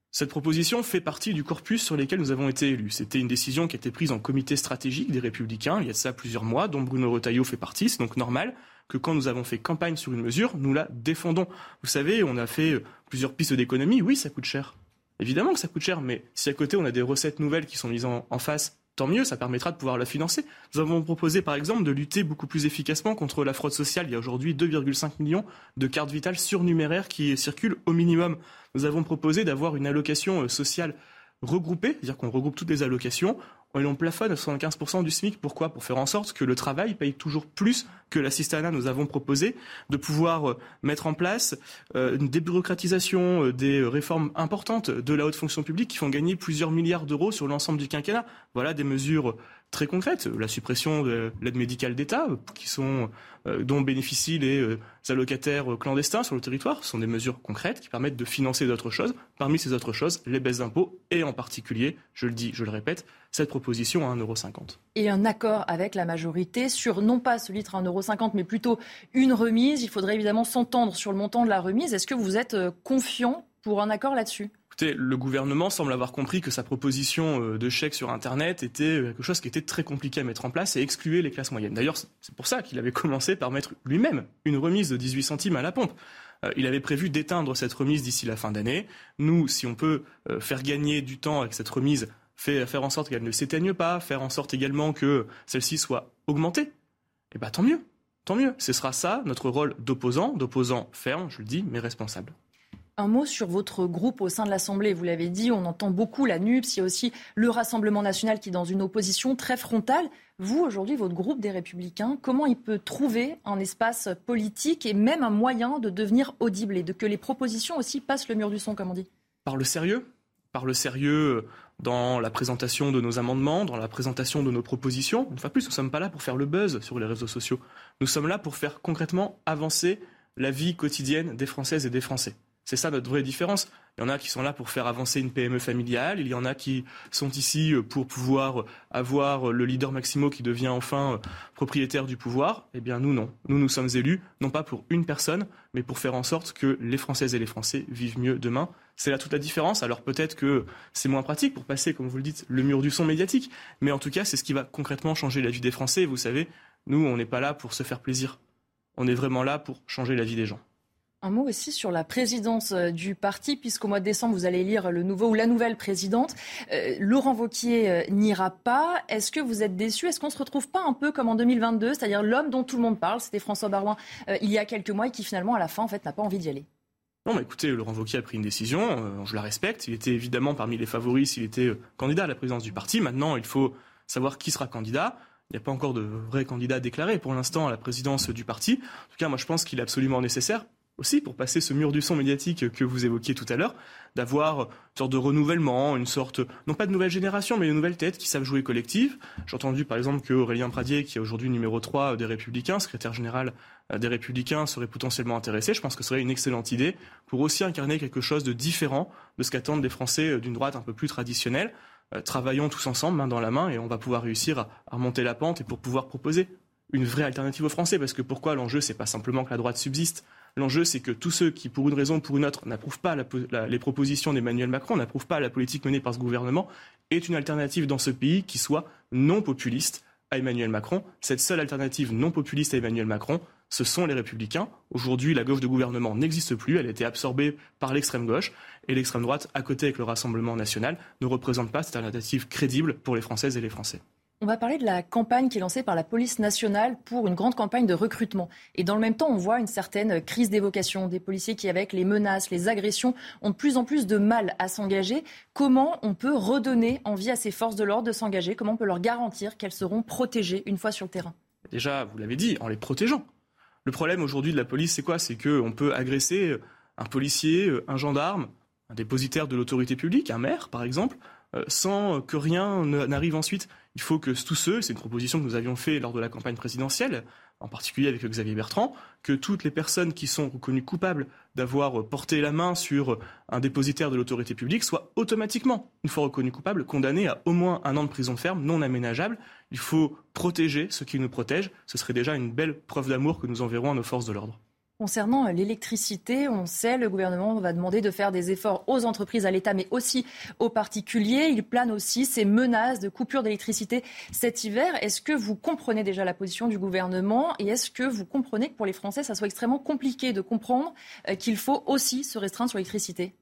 Cette proposition fait partie du corpus sur lequel nous avons été élus. C'était une décision qui a été prise en comité stratégique des Républicains il y a de ça plusieurs mois, dont Bruno Retailleau fait partie. C'est donc normal que quand nous avons fait campagne sur une mesure, nous la défendons. Vous savez, on a fait plusieurs pistes d'économie. Oui, ça coûte cher. Évidemment que ça coûte cher, mais si à côté on a des recettes nouvelles qui sont mises en, en face, tant mieux, ça permettra de pouvoir la financer. Nous avons proposé par exemple de lutter beaucoup plus efficacement contre la fraude sociale. Il y a aujourd'hui 2,5 millions de cartes vitales surnuméraires qui circulent au minimum. Nous avons proposé d'avoir une allocation euh, sociale regroupée, c'est-à-dire qu'on regroupe toutes les allocations et on plafonne à 75% du SMIC. Pourquoi? Pour faire en sorte que le travail paye toujours plus que l'assistanat. Nous avons proposé de pouvoir euh, mettre en place euh, une débureaucratisation des réformes importantes de la haute fonction publique qui font gagner plusieurs milliards d'euros sur l'ensemble du quinquennat. Voilà des mesures très concrètes. La suppression de l'aide médicale d'État, euh, dont bénéficient les euh, allocataires clandestins sur le territoire, sont des mesures concrètes qui permettent de financer d'autres choses. Parmi ces autres choses, les baisses d'impôts et en particulier, je le dis, je le répète, cette proposition à 1,50€. Et un accord avec la majorité sur non pas ce litre à 1,50€, mais plutôt une remise. Il faudrait évidemment s'entendre sur le montant de la remise. Est-ce que vous êtes euh, confiant pour un accord là-dessus? Le gouvernement semble avoir compris que sa proposition euh, de chèque sur Internet était quelque chose qui était très compliqué à mettre en place et excluait les classes moyennes. D'ailleurs, c'est pour ça qu'il avait commencé par mettre lui-même une remise de 18 centimes à la pompe. Euh, il avait prévu d'éteindre cette remise d'ici la fin d'année. Nous, si on peut euh, faire gagner du temps avec cette remise, faire en sorte qu'elle ne s'éteigne pas, faire en sorte également que celle-ci soit augmentée, eh bien tant mieux. Tant mieux. Ce sera ça notre rôle d'opposant, d'opposant ferme, je le dis, mais responsable. Un mot sur votre groupe au sein de l'Assemblée. Vous l'avez dit, on entend beaucoup la NUPS. Il y a aussi le Rassemblement national qui est dans une opposition très frontale. Vous, aujourd'hui, votre groupe des Républicains, comment il peut trouver un espace politique et même un moyen de devenir audible et de que les propositions aussi passent le mur du son, comme on dit? Par le sérieux? Par le sérieux dans la présentation de nos amendements, dans la présentation de nos propositions? Une fois plus, nous ne sommes pas là pour faire le buzz sur les réseaux sociaux. Nous sommes là pour faire concrètement avancer la vie quotidienne des Françaises et des Français. C'est ça notre vraie différence. Il y en a qui sont là pour faire avancer une PME familiale, il y en a qui sont ici euh, pour pouvoir avoir le leader Maximo qui devient enfin euh, propriétaire du pouvoir. Eh bien nous non. Nous nous sommes élus non pas pour une personne, mais pour faire en sorte que les Françaises et les Français vivent mieux demain. C'est là toute la différence. Alors peut-être que c'est moins pratique pour passer, comme vous le dites, le mur du son médiatique, mais en tout cas c'est ce qui va concrètement changer la vie des Français. Vous savez, nous on n'est pas là pour se faire plaisir. On est vraiment là pour changer la vie des gens. Un mot aussi sur la présidence euh, du parti, puisqu'au mois de décembre, vous allez lire le nouveau ou la nouvelle présidente. Euh, Laurent Vauquier euh, n'ira pas. Est-ce que vous êtes déçu Est-ce qu'on ne se retrouve pas un peu comme en 2022, c'est-à-dire l'homme dont tout le monde parle, c'était François Barouin il y a quelques mois et qui finalement, à la fin, en fait, n'a pas envie d'y aller non, mais écoutez, Laurent Wauquiez a pris une décision, je la respecte. Il était évidemment parmi les favoris s'il était candidat à la présidence du parti. Maintenant, il faut savoir qui sera candidat. Il n'y a pas encore de vrai candidat déclaré pour l'instant à la présidence du parti. En tout cas, moi, je pense qu'il est absolument nécessaire aussi pour passer ce mur du son médiatique que vous évoquiez tout à l'heure, d'avoir une sorte de renouvellement, une sorte, non pas de nouvelle génération, mais une nouvelle tête qui savent jouer collective. J'ai entendu par exemple que Aurélien Pradier, qui est aujourd'hui numéro 3 des Républicains, secrétaire général euh, des Républicains, serait potentiellement intéressé. Je pense que ce serait une excellente idée pour aussi incarner quelque chose de différent de ce qu'attendent les Français euh, d'une droite un peu plus traditionnelle. travaillons tous ensemble, main dans la main, et on va pouvoir réussir à, remonter la pente et pour pouvoir proposer une vraie alternative aux Français. Parce que pourquoi l'enjeu, c'est pas simplement que la droite subsiste. L'enjeu, c'est que tous ceux qui, pour une raison ou pour une autre, n'approuvent pas les propositions d'Emmanuel Macron, n'approuvent pas la politique menée par ce gouvernement, est une alternative dans ce pays qui soit non populiste à Emmanuel Macron. Cette seule alternative non populiste à Emmanuel Macron, ce sont les républicains. Aujourd'hui, la gauche de gouvernement n'existe plus, elle a été absorbée par l'extrême gauche, et l'extrême droite, à côté avec le Rassemblement national, ne représente pas cette alternative crédible pour les Françaises et les Français. On va parler de la campagne qui est lancée par la police nationale pour une grande campagne de recrutement. Et dans le même temps, on voit une certaine crise d'évocation des policiers qui, avec les menaces, les agressions, ont de plus en plus de mal à s'engager. Comment on peut redonner envie à ces forces de l'ordre de s'engager? Comment on peut leur garantir qu'elles seront protégées une fois sur le terrain? Déjà, vous l'avez dit, en les protégeant. Le problème aujourd'hui de la police, c'est quoi? C'est qu'on peut agresser un policier, un gendarme, un dépositaire de l'autorité publique, un maire par exemple, sans que rien n'arrive ensuite. Il faut que tous ceux, c'est une proposition que nous avions fait lors de la campagne présidentielle, en particulier avec Xavier Bertrand, que toutes les personnes qui sont reconnues coupables d'avoir porté la main sur un dépositaire de l'autorité publique soient automatiquement, une fois reconnues coupables, condamnées à au moins un an de prison ferme non aménageable. Il faut protéger ceux qui nous protègent. Ce serait déjà une belle preuve d'amour que nous enverrons à nos forces de l'ordre. Concernant l'électricité, on sait, le gouvernement va demander de faire des efforts aux entreprises, à l'État, mais aussi aux particuliers. Il plane aussi ces menaces de coupure d'électricité cet hiver. Est-ce que vous comprenez déjà la position du gouvernement et est-ce que vous comprenez que pour les Français, ça soit extrêmement compliqué de comprendre euh, qu'il faut aussi se restreindre sur l'électricité?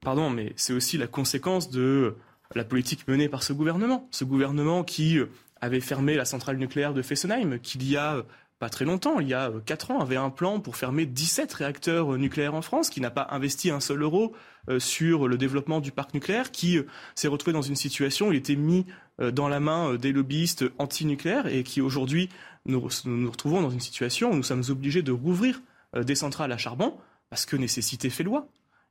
Pardon, mais c'est aussi la conséquence de la politique menée par ce gouvernement. Ce gouvernement qui euh, avait fermé la centrale nucléaire de Fessenheim, qu'il y a euh, pas très longtemps, il y a 4 euh, ans, avait un plan pour fermer 17 réacteurs euh, nucléaires en France, qui n'a pas investi un seul euro euh, sur le développement du parc nucléaire, qui s'est retrouvé dans une situation où il était mis dans la main des lobbyistes anti-nucléaires et qui aujourd'hui nous nous retrouvons dans une situation où nous sommes obligés de rouvrir des centrales à charbon parce que nécessité fait loi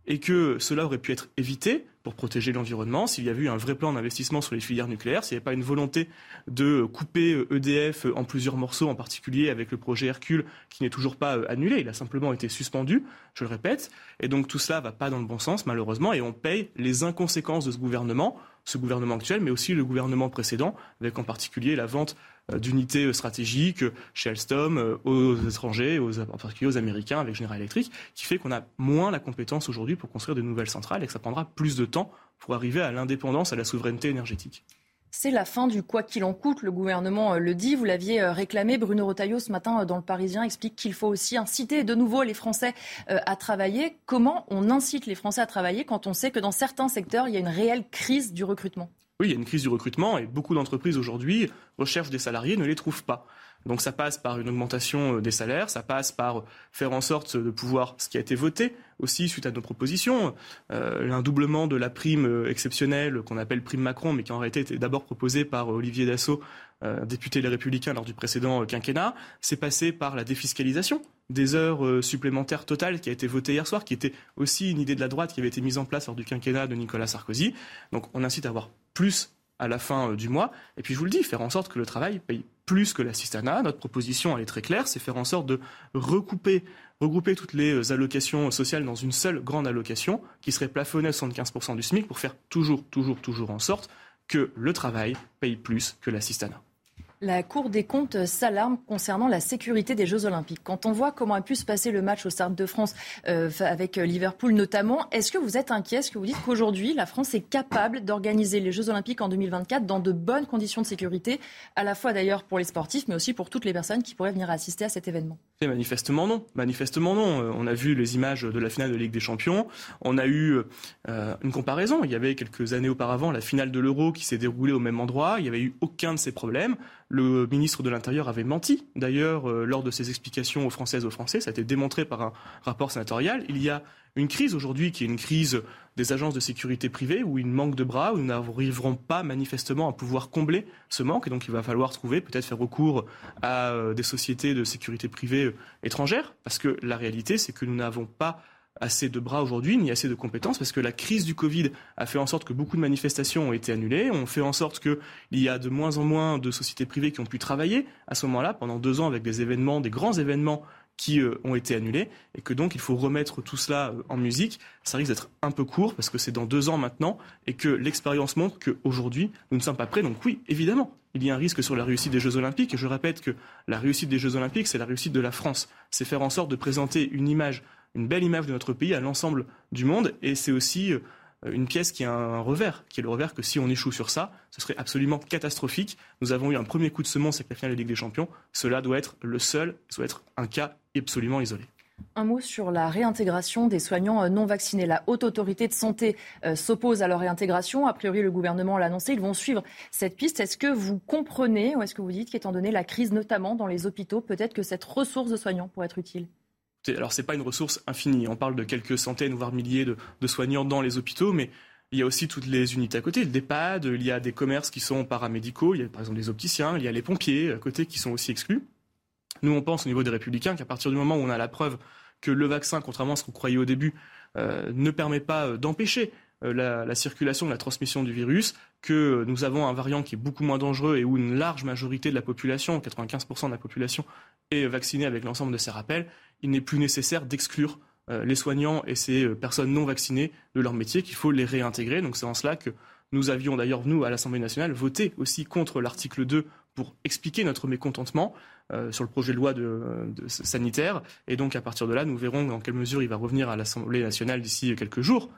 et que cela aurait pu être évité pour protéger l'environnement, s'il y avait eu un vrai plan d'investissement sur les filières nucléaires, s'il n'y avait pas une volonté de couper EDF en plusieurs morceaux, en particulier avec le projet Hercule qui n'est toujours pas annulé, il a simplement été suspendu, je le répète, et donc tout cela va pas dans le bon sens malheureusement, et on paye les inconséquences de ce gouvernement, ce gouvernement actuel, mais aussi le gouvernement précédent, avec en particulier la vente euh, d'unités euh, stratégiques chez Alstom, euh, aux étrangers, en particulier aux Américains avec General Electric, qui fait qu'on a moins la compétence aujourd'hui pour construire de nouvelles centrales et que ça prendra plus de temps pour arriver à l'indépendance, à la souveraineté énergétique. C'est la fin du quoi qu'il en coûte, le gouvernement le dit. Vous l'aviez réclamé. Bruno Rotaillot, ce matin, dans Le Parisien, explique qu'il faut aussi inciter de nouveau les Français à travailler. Comment on incite les Français à travailler quand on sait que dans certains secteurs, il y a une réelle crise du recrutement? Oui, il y a une crise du recrutement et beaucoup d'entreprises aujourd'hui recherchent des salariés, ne les trouvent pas. Donc ça passe par une augmentation euh, des salaires, ça passe par faire en sorte de pouvoir, ce qui a été voté aussi suite à nos propositions, euh, un doublement de la prime euh, exceptionnelle qu'on appelle prime Macron, mais qui en réalité était d'abord proposée par Olivier Dassault, député Les Républicains lors du précédent quinquennat, c'est passé par la défiscalisation des heures supplémentaires totales qui a été votée hier soir, qui était aussi une idée de la droite qui avait été mise en place lors du quinquennat de Nicolas Sarkozy. Donc on incite à avoir plus à la fin euh, du mois. Et puis je vous le dis, faire en sorte que le travail paye plus que l'assistanat. Notre proposition, elle est très claire, c'est faire en sorte de recouper, regrouper toutes les euh, allocations sociales dans une seule grande allocation qui serait plafonnée à 75% du SMIC pour faire toujours, toujours, toujours en sorte que le travail paye plus que l'assistanat. La Cour des comptes s'alarme concernant la sécurité des Jeux Olympiques. Quand on voit comment a pu se passer le match au Stade de France euh, avec euh, Liverpool notamment, est-ce que vous êtes inquiet? Est-ce que vous dites qu'aujourd'hui, la France est capable d'organiser les Jeux Olympiques en 2024 dans de bonnes conditions de sécurité, à la fois d'ailleurs pour les sportifs, mais aussi pour toutes les personnes qui pourraient venir assister à cet événement? Manifestement non. Manifestement non. Euh, on a vu les images de la finale de Ligue des Champions. On a eu une comparaison. Il y avait quelques années auparavant la finale de l'Euro qui s'est déroulée au même endroit. Il n'y avait eu aucun de ces problèmes. Le ministre de l'Intérieur avait menti, d'ailleurs, euh, lors de ses explications aux Françaises et aux Français. Ça a été démontré par un rapport sénatorial. Il y a une crise aujourd'hui qui est une crise des agences de sécurité privées où il manque de bras, où nous n'arriverons pas manifestement à pouvoir combler ce manque. Et donc il va falloir trouver, peut-être faire recours à euh, des sociétés de sécurité privée euh, étrangères. Parce que la réalité, c'est que nous n'avons pas assez de bras aujourd'hui, ni assez de compétences, parce que la crise du Covid a fait en sorte que beaucoup de manifestations ont été annulées. On fait en sorte qu'il y a de moins en moins de sociétés privées qui ont pu travailler à ce moment-là, pendant deux ans, avec des événements, des grands événements qui euh, ont été annulés et que donc il faut remettre tout cela euh, en musique. Ça risque d'être un peu court parce que c'est dans deux ans maintenant et que l'expérience montre qu'aujourd'hui nous ne sommes pas prêts. Donc oui, évidemment, il y a un risque sur la réussite des Jeux Olympiques et je répète que la réussite des Jeux Olympiques, c'est la réussite de la France. C'est faire en sorte de présenter une image, une belle image de notre pays à l'ensemble du monde et c'est aussi euh, une pièce qui a un revers, qui est le revers que si on échoue sur ça, ce serait absolument catastrophique. Nous avons eu un premier coup de semonce avec la finale de Ligue des Champions. Cela doit être le seul, doit être un cas absolument isolé. Un mot sur la réintégration des soignants euh, non vaccinés. La haute autorité de santé euh, s'oppose à leur réintégration. A priori, le gouvernement l'a annoncé. Ils vont suivre cette piste. Est-ce que vous comprenez ou est-ce que vous dites qu'étant donné la crise, notamment dans les hôpitaux, peut-être que cette ressource de soignants pourrait être utile? Alors, ce n'est pas une ressource infinie. On parle de quelques centaines, voire milliers de, soignants dans les hôpitaux, mais il y a aussi toutes les unités à côté, le DEPAD, il y a des commerces qui sont paramédicaux, il y a par exemple les opticiens, il y a les pompiers à côté qui sont aussi exclus. Nous, on pense au niveau des républicains qu'à partir du moment où on a la preuve que le vaccin, contrairement à ce qu'on croyait au début, euh, ne permet pas euh, d'empêcher euh, la, la, circulation, la transmission du virus, que nous avons un variant qui est beaucoup moins dangereux et où une large majorité de la population, 95% de la population, est vaccinée avec l'ensemble de ces rappels, il n'est plus nécessaire d'exclure les soignants et ces personnes non vaccinées de leur métier, qu'il faut les réintégrer. Donc c'est en cela que nous avions d'ailleurs, nous, à l'Assemblée nationale, voté aussi contre l'article 2 pour expliquer notre mécontentement euh, sur le projet de loi de, de, sanitaire. Et donc, à partir de là, nous verrons dans quelle mesure il va revenir à l'Assemblée nationale d'ici quelques jours,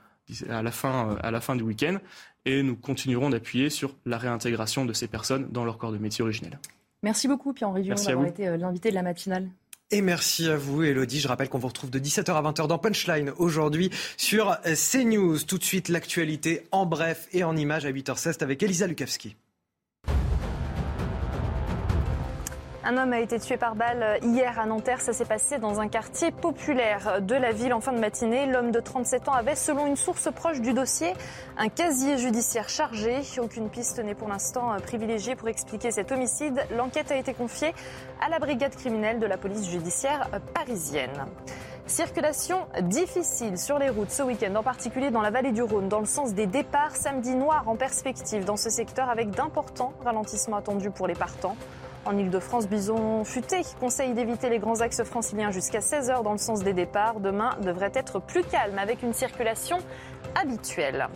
à la fin, euh, à la fin du week-end. Et nous continuerons d'appuyer sur la réintégration de ces personnes dans leur corps de métier originel. Merci beaucoup, Pierre-Henri Durand, d'avoir été euh, l'invité de la matinale. Et merci à vous, Elodie. Je rappelle qu'on vous retrouve de 17h à 20h dans Punchline aujourd'hui sur CNews. Tout de suite, l'actualité en bref et en images à 8h16 avec Elisa Lukavski. Un homme a été tué par balle hier à Nanterre. Ça s'est passé dans un quartier populaire de la ville en fin de matinée. L'homme de 37 ans avait, selon une source proche du dossier, un casier judiciaire chargé. Aucune piste n'est pour l'instant privilégiée pour expliquer cet homicide. L'enquête a été confiée à la brigade criminelle de la police judiciaire parisienne. Circulation difficile sur les routes ce week-end, en particulier dans la vallée du Rhône, dans le sens des départs. Samedi noir en perspective dans ce secteur avec d'importants ralentissements attendus pour les partants. En Ile-de-France, Bison Futé conseille d'éviter les grands axes franciliens jusqu'à 16h dans le sens des départs. Demain devrait être plus calme avec une circulation habituelle.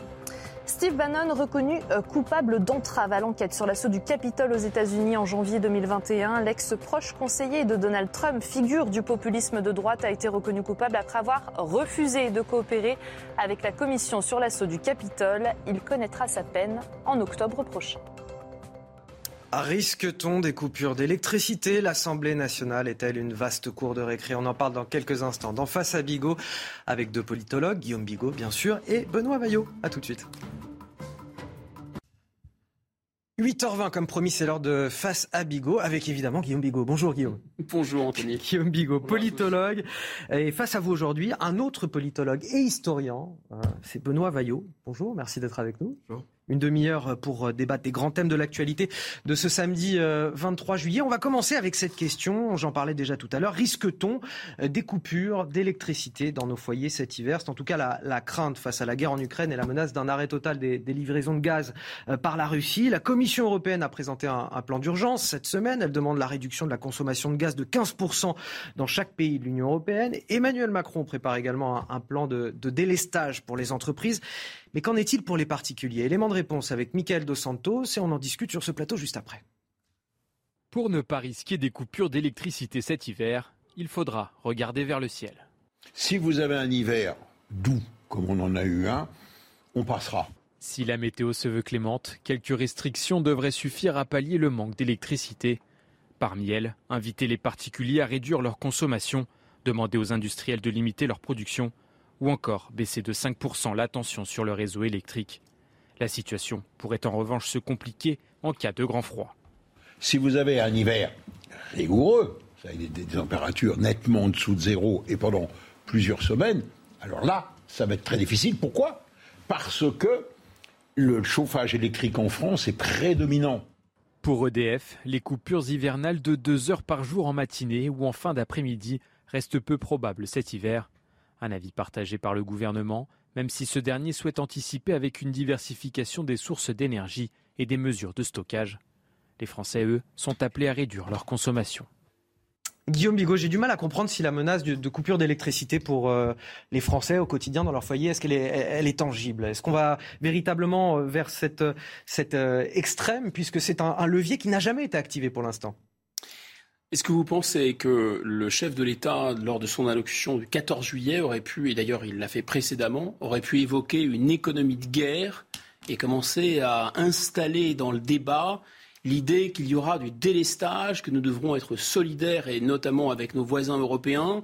Steve Bannon reconnu euh, coupable d'entrave à l'enquête sur l'assaut du Capitole aux États-Unis en janvier 2021. L'ex-proche conseiller de Donald Trump, figure du populisme de droite, a été reconnu coupable après avoir refusé de coopérer avec la commission sur l'assaut du Capitole. Il connaîtra sa peine en octobre prochain. Risque-t-on des coupures d'électricité? L'Assemblée nationale est-elle une vaste cour de récré? On en parle dans quelques instants. Dans Face à Bigot, avec deux politologues, Guillaume Bigot bien sûr, et Benoît Vaillot. A tout de suite. 8h20, comme promis, c'est l'heure de Face à Bigot, avec évidemment Guillaume Bigot. Bonjour Guillaume. Bonjour Anthony. [LAUGHS] Guillaume Bigot, politologue. Et face à vous aujourd'hui, un autre politologue et historien, euh, c'est Benoît Vaillot. Bonjour, merci d'être avec nous. Bonjour une demi-heure pour euh, débattre des grands thèmes de l'actualité de ce samedi 23 euh, juillet. On va commencer avec cette question, j'en parlais déjà tout à l'heure. Risque-t-on euh, des coupures d'électricité dans nos foyers cet hiver? C'est en tout cas la, crainte face à la guerre en Ukraine et la menace d'un arrêt total des, livraisons de gaz par la Russie. La Commission européenne a présenté un, plan d'urgence cette semaine. Elle demande la réduction de la consommation de gaz de 15% dans chaque pays de l'Union européenne. Emmanuel Macron prépare également un, plan de délestage pour les entreprises. Mais qu'en est-il pour les particuliers? Élément de réponse avec Michael Dos Santos et on en discute sur ce plateau juste après. Pour ne pas risquer des coupures d'électricité cet hiver, il faudra regarder vers le ciel. Si vous avez un hiver doux, comme on en a eu un, on passera. Si la météo se veut clémente, quelques restrictions devraient suffire à pallier le manque d'électricité. Parmi elles, inviter les particuliers à réduire leur consommation, demander aux industriels de limiter leur production ou encore baisser de 5% la tension sur le réseau électrique. La situation pourrait en revanche se compliquer en cas de grand froid. Si vous avez un hiver rigoureux, des, des températures nettement en dessous de zéro et pendant plusieurs semaines, alors là, ça va être très difficile. Pourquoi? Parce que le chauffage électrique en France est prédominant. Pour EDF, les coupures hivernales de 2 heures par jour en matinée ou en fin d'après-midi restent peu probables cet hiver. Un avis partagé par le gouvernement, même si ce dernier souhaite anticiper avec une diversification des sources d'énergie et des mesures de stockage. Les Français, eux, sont appelés à réduire leur consommation. Guillaume Bigot, j'ai du mal à comprendre si la menace de, coupure d'électricité pour euh, les Français au quotidien dans leur foyer, est, tangible? Est-ce qu'on va véritablement euh, vers cette euh, extrême, puisque c'est un levier qui n'a jamais été activé pour l'instant? Est-ce que vous pensez que le chef de l'État, lors de son allocution du 14 juillet, aurait pu, et d'ailleurs il l'a fait précédemment, aurait pu évoquer une économie de guerre et commencer à installer dans le débat l'idée qu'il y aura du délestage, que nous devrons être solidaires, et notamment avec nos voisins européens,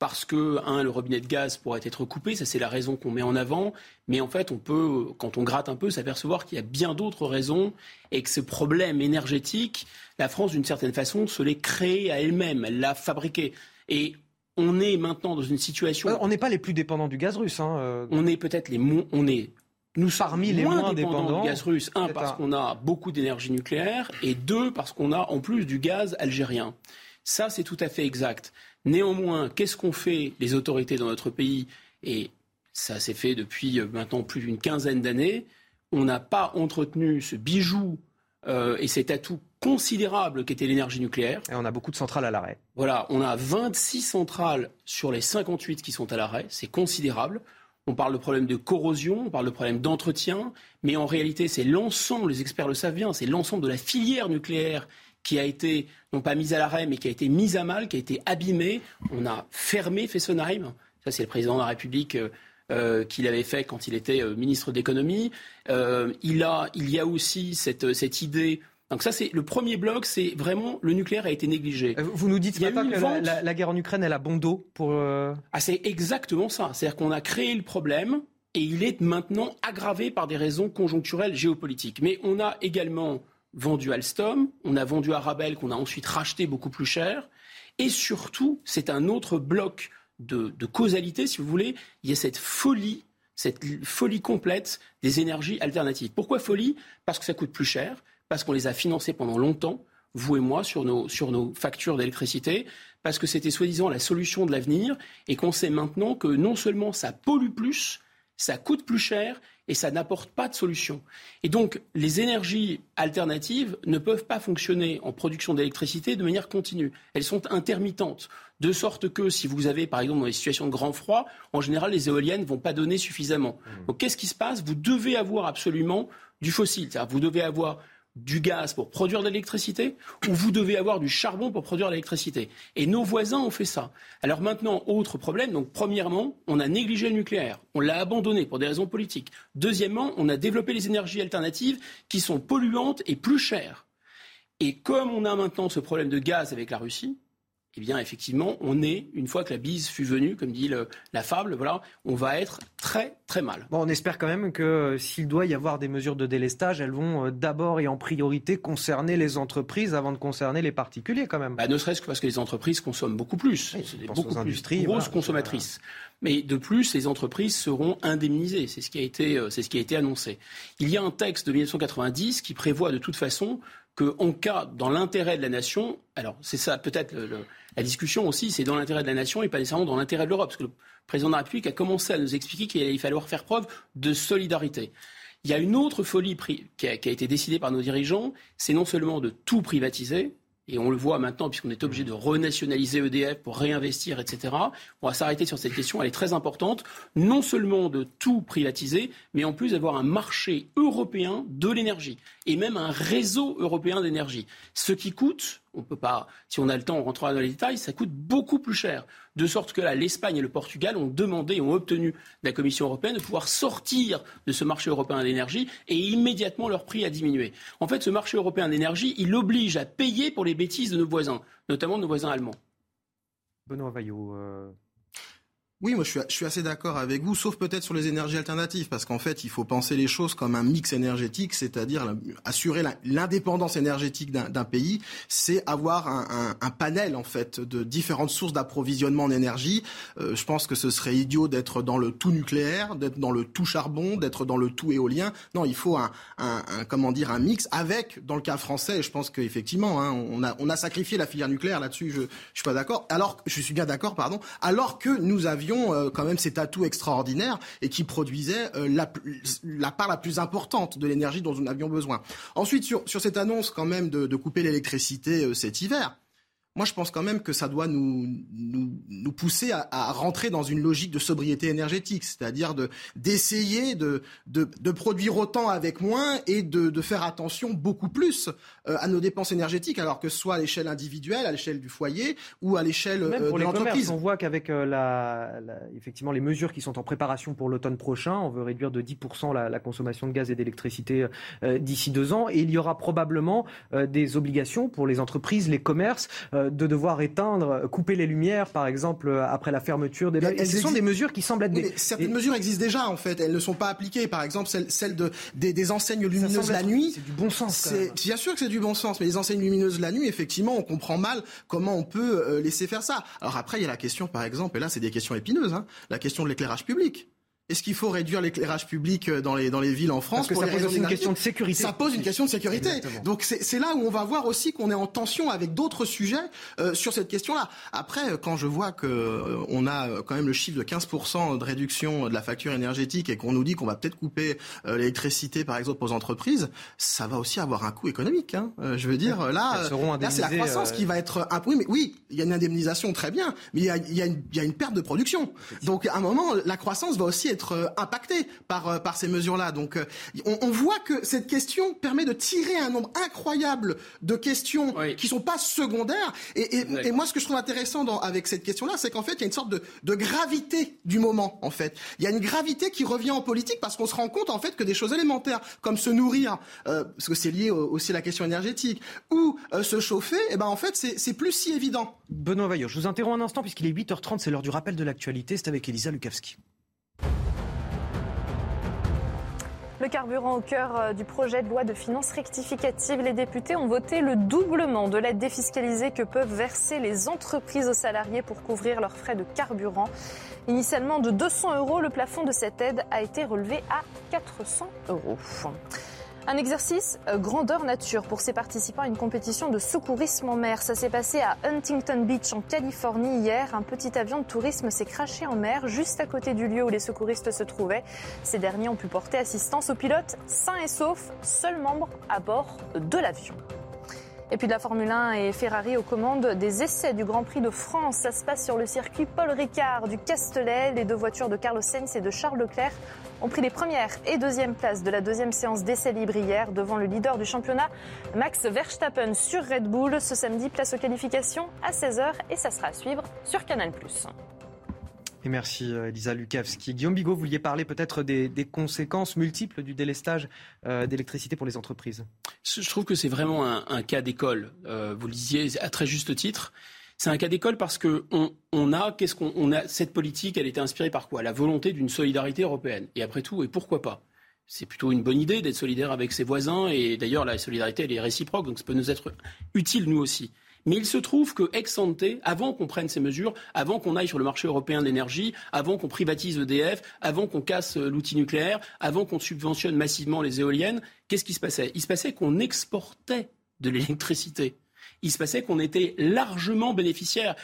parce que, un, le robinet de gaz pourrait être coupé, ça c'est la raison qu'on met en avant, mais en fait, on peut, quand on gratte un peu, s'apercevoir qu'il y a bien d'autres raisons, et que ce problème énergétique, la France, d'une certaine façon, se l'est créé à elle-même, elle l'a fabriqué. Et on est maintenant dans une situation. On n'est pas les plus dépendants du gaz russe. Hein, euh. On est peut-être les. On est nous sommes Parmi les moins, dépendants, du gaz russe. Un, parce qu'on a beaucoup d'énergie nucléaire, et deux, parce qu'on a en plus du gaz algérien. Ça, c'est tout à fait exact. Néanmoins, qu'est-ce qu'ont fait les autorités dans notre pays? Et ça s'est fait depuis euh, maintenant plus d'une quinzaine d'années. On n'a pas entretenu ce bijou euh, et cet atout considérable qu'était l'énergie nucléaire. Et on a beaucoup de centrales à l'arrêt. Voilà, on a 26 centrales sur les 58 qui sont à l'arrêt. C'est considérable. On parle de problème de corrosion, on parle de problème d'entretien, mais en réalité, c'est l'ensemble, les experts le savent bien, c'est l'ensemble de la filière nucléaire qui a été, non pas mise à l'arrêt, mais qui a été mise à mal, qui a été abîmée. On a fermé Fessenheim. Ça, c'est le président de la République euh, euh, qui l'avait fait quand il était euh, ministre d'économie. il, a, il y a aussi cette, cette idée donc ça, c'est le premier bloc, c'est vraiment le nucléaire a été négligé. Euh, vous nous dites matin que la, guerre en Ukraine, elle a bon dos pour. Euh, ah, c'est exactement ça. C'est-à-dire qu'on a créé le problème et il est maintenant aggravé par des raisons conjoncturelles géopolitiques. Mais on a également vendu Alstom, on a vendu Arabel qu'on a ensuite racheté beaucoup plus cher, et surtout, c'est un autre bloc de, causalité, si vous voulez. Il y a cette folie cette folie complète des énergies alternatives. Pourquoi folie? Parce que ça coûte plus cher, parce qu'on les a financés pendant longtemps, vous et moi, sur nos, sur nos factures d'électricité, parce que c'était soi-disant la solution de l'avenir, et qu'on sait maintenant que non seulement ça pollue plus, ça coûte plus cher et ça n'apporte pas de solution. Et donc, les énergies alternatives ne peuvent pas fonctionner en production d'électricité de manière continue. Elles sont intermittentes. De sorte que si vous avez, par exemple, dans des situations de grand froid, en général, les éoliennes ne vont pas donner suffisamment. Mmh. Donc, qu'est-ce qui se passe? Vous devez avoir absolument du fossile. Vous devez avoir du gaz pour produire de l'électricité ou vous devez avoir du charbon pour produire de l'électricité. Et nos voisins ont fait ça. Alors maintenant, autre problème. Donc, premièrement, on a négligé le nucléaire. On l'a abandonné pour des raisons politiques. Deuxièmement, on a développé les énergies alternatives qui sont polluantes et plus chères. Et comme on a maintenant ce problème de gaz avec la Russie, eh bien, effectivement, on est, une fois que la bise fut venue, comme dit la fable, voilà, on va être très, très mal. Bon, on espère quand même que euh, s'il doit y avoir des mesures de délestage, elles vont euh, d'abord et en priorité concerner les entreprises avant de concerner les particuliers, quand même. Bah, ne serait-ce que parce que les entreprises consomment beaucoup plus. Oui, c'est beaucoup plus industries, grosses consommatrices. Mais de plus, les entreprises seront indemnisées. C'est ce qui a été, euh, c'est ce qui a été annoncé. Il y a un texte de 1990 qui prévoit de toute façon qu'en cas, dans l'intérêt de la nation, alors c'est ça peut-être la discussion aussi, c'est dans l'intérêt de la nation et pas nécessairement dans l'intérêt de l'Europe, parce que le président de la République a commencé à nous expliquer qu'il allait falloir faire preuve de solidarité. Il y a une autre folie qui a été décidée par nos dirigeants, c'est non seulement de tout privatiser, et on le voit maintenant puisqu'on est obligé de renationaliser EDF pour réinvestir, etc. On va s'arrêter sur cette question, elle est très importante, non seulement de tout privatiser, mais en plus d'avoir un marché européen de l'énergie, et même un réseau européen d'énergie. Ce qui coûte, on peut pas, si on a le temps, on rentrera dans les détails, ça coûte beaucoup plus cher. De sorte que là, l'Espagne et le Portugal ont demandé, ont obtenu de la Commission européenne de pouvoir sortir de ce marché européen d'énergie et immédiatement leur prix a diminué. En fait, ce marché européen d'énergie, il oblige à payer pour les bêtises de nos voisins, notamment de nos voisins allemands. Benoît Vaillot, euh, oui, moi je suis, assez d'accord avec vous, sauf peut-être sur les énergies alternatives, parce qu'en fait, il faut penser les choses comme un mix énergétique, c'est-à-dire assurer l'indépendance énergétique d'un pays, c'est avoir un, panel en fait de différentes sources d'approvisionnement en énergie. Euh, je pense que ce serait idiot d'être dans le tout nucléaire, d'être dans le tout charbon, d'être dans le tout éolien. Non, il faut un, comment dire un mix avec, dans le cas français, je pense qu'effectivement, hein, on, a, on a sacrifié la filière nucléaire là-dessus. Je, je suis pas d'accord. Alors, je suis bien d'accord, pardon. Alors que nous avions euh, quand même cet atout extraordinaire et qui produisait euh, la, part la plus importante de l'énergie dont nous avions besoin. Ensuite, sur, cette annonce quand même de, couper l'électricité euh, cet hiver, moi, je pense quand même que ça doit nous, nous, nous pousser à, à, rentrer dans une logique de sobriété énergétique, c'est-à-dire de, d'essayer de, de, de, produire autant avec moins et de, de faire attention beaucoup plus euh, à nos dépenses énergétiques, alors que ce soit à l'échelle individuelle, à l'échelle du foyer ou à l'échelle euh, de l'entreprise. On voit qu'avec euh, la, la, effectivement les mesures qui sont en préparation pour l'automne prochain, on veut réduire de 10% la, la, consommation de gaz et d'électricité euh, d'ici deux ans, et il y aura probablement des obligations pour les entreprises, les commerces de devoir éteindre, couper les lumières, par exemple, après la fermeture des. Mais ce sont des mesures qui semblent être. Mais certaines et... mesures existent déjà, en fait. Elles ne sont pas appliquées. Par exemple, celle, celle de, des, des, enseignes lumineuses la nuit. C'est du bon sens. C'est bien sûr que c'est du bon sens, mais les enseignes lumineuses la nuit, effectivement, on comprend mal comment on peut euh, laisser faire ça. Alors après, il y a la question, par exemple, et là, c'est des questions épineuses, hein, la question de l'éclairage public. Est-ce qu'il faut réduire l'éclairage public euh, dans les, dans les villes en France Parce que pour ça pose une question de sécurité. Ça pose une question de sécurité. Exactement. Donc c'est là où on va voir aussi qu'on est en tension avec d'autres sujets euh, sur cette question-là. Après, quand je vois que euh, on a quand même le chiffre de 15% de réduction de la facture énergétique et qu'on nous dit qu'on va peut-être couper euh, l'électricité, par exemple, aux entreprises, ça va aussi avoir un coût économique. Hein. je veux dire, [LAUGHS] là, là c'est la croissance qui va être un oui, mais oui, il y a une indemnisation très bien, mais il y a, il y a, une, il y a une perte de production. Donc à un moment, la croissance va aussi être impacté par, par ces mesures-là. Donc on, on, voit que cette question permet de tirer un nombre incroyable de questions oui. qui sont pas secondaires. Et, et, et, moi, ce que je trouve intéressant dans, avec cette question-là, c'est qu'en fait, il y a une sorte de, de, gravité du moment. En fait, il y a une gravité qui revient en politique parce qu'on se rend compte en fait que des choses élémentaires comme se nourrir, euh, parce que c'est lié aussi à la question énergétique, ou euh, se chauffer, et eh ben en fait, c'est plus si évident. Benoît Vaillot, je vous interromps un instant puisqu'il est 8h30, c'est l'heure du rappel de l'actualité. C'est avec Elisa Lukavski. Le carburant au cœur du projet de loi de finances rectificative, les députés ont voté le doublement de l'aide défiscalisée que peuvent verser les entreprises aux salariés pour couvrir leurs frais de carburant. Initialement de 200 euros, le plafond de cette aide a été relevé à 400 euros. Un exercice grandeur nature pour ces participants à une compétition de secourisme en mer. Ça s'est passé à Huntington Beach en Californie hier. Un petit avion de tourisme s'est craché en mer juste à côté du lieu où les secouristes se trouvaient. Ces derniers ont pu porter assistance aux pilotes sains et saufs, seuls membres à bord de l'avion. Et puis de la Formule 1 et Ferrari aux commandes des essais du Grand Prix de France. Ça se passe sur le circuit Paul Ricard du Castellet. Les deux voitures de Carlos Sainz et de Charles Leclerc ont pris les premières et deuxième places de la deuxième séance d'essais libres hier devant le leader du championnat, Max Verstappen sur Red Bull. Ce samedi, place aux qualifications à 16h et ça sera à suivre sur Canal+. Et merci Elisa Lukavski. Guillaume Bigot, vous vouliez parler peut-être des, des, conséquences multiples du délestage euh, d'électricité pour les entreprises? Je trouve que c'est vraiment un, un cas d'école. Euh, vous le disiez à très juste titre. C'est un cas d'école parce que on, a, qu'est-ce qu'on on a cette politique, elle était inspirée par quoi? La volonté d'une solidarité européenne. Et après tout, et pourquoi pas? C'est plutôt une bonne idée d'être solidaire avec ses voisins et d'ailleurs la solidarité elle est réciproque donc ça peut nous être utile nous aussi. Mais il se trouve que ex ante, avant qu'on prenne ces mesures, avant qu'on aille sur le marché européen de l'énergie, avant qu'on privatise EDF, avant qu'on casse l'outil nucléaire, avant qu'on subventionne massivement les éoliennes, qu'est-ce qui se passait? Il se passait qu'on exportait de l'électricité. Il se passait qu'on était largement bénéficiaire.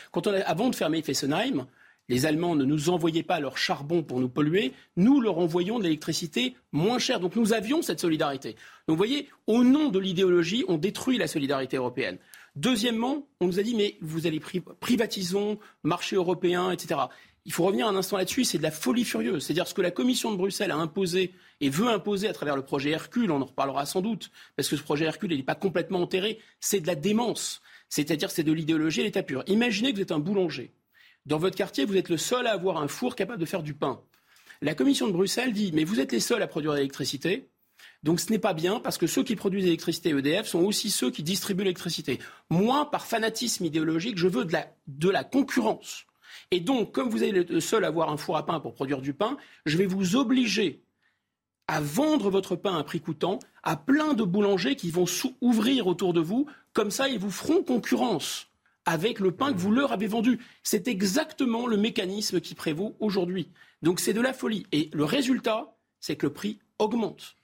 Avant de fermer Fessenheim, les Allemands ne nous envoyaient pas leur charbon pour nous polluer, nous leur envoyions de l'électricité moins chère. Donc nous avions cette solidarité. Donc vous voyez, au nom de l'idéologie, on détruit la solidarité européenne. Deuxièmement, on nous a dit, mais vous allez pri privatisons, marché européen, etc. Il faut revenir un instant là-dessus, c'est de la folie furieuse. C'est-à-dire ce que la Commission de Bruxelles a imposé et veut imposer à travers le projet Hercule, on en reparlera sans doute, parce que ce projet Hercule, n'est pas complètement enterré, c'est de la démence. C'est-à-dire c'est de l'idéologie à l'état pur. Imaginez que vous êtes un boulanger. Dans votre quartier, vous êtes le seul à avoir un four capable de faire du pain. La Commission de Bruxelles dit, mais vous êtes les seuls à produire de l'électricité, donc ce n'est pas bien parce que ceux qui produisent l'électricité EDF sont aussi ceux qui distribuent l'électricité. Moi, par fanatisme idéologique, je veux de la concurrence. Et donc, comme vous êtes le seul à avoir un four à pain pour produire du pain, je vais vous obliger à vendre votre pain à prix coûtant à plein de boulangers qui vont ouvrir autour de vous. Comme ça, ils vous feront concurrence avec le pain que vous leur avez vendu. C'est exactement le mécanisme qui prévaut aujourd'hui. Donc c'est de la folie. Et le résultat, c'est que le prix augmente.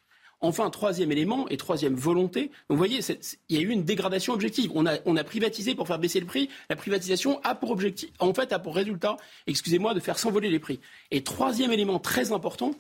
Enfin, troisième élément et troisième volonté. Vous voyez, il y a eu une dégradation objective. On a, on a, privatisé pour faire baisser le prix. La privatisation a pour objectif, en fait, a pour résultat, excusez-moi, de faire s'envoler les prix. Et troisième élément très important,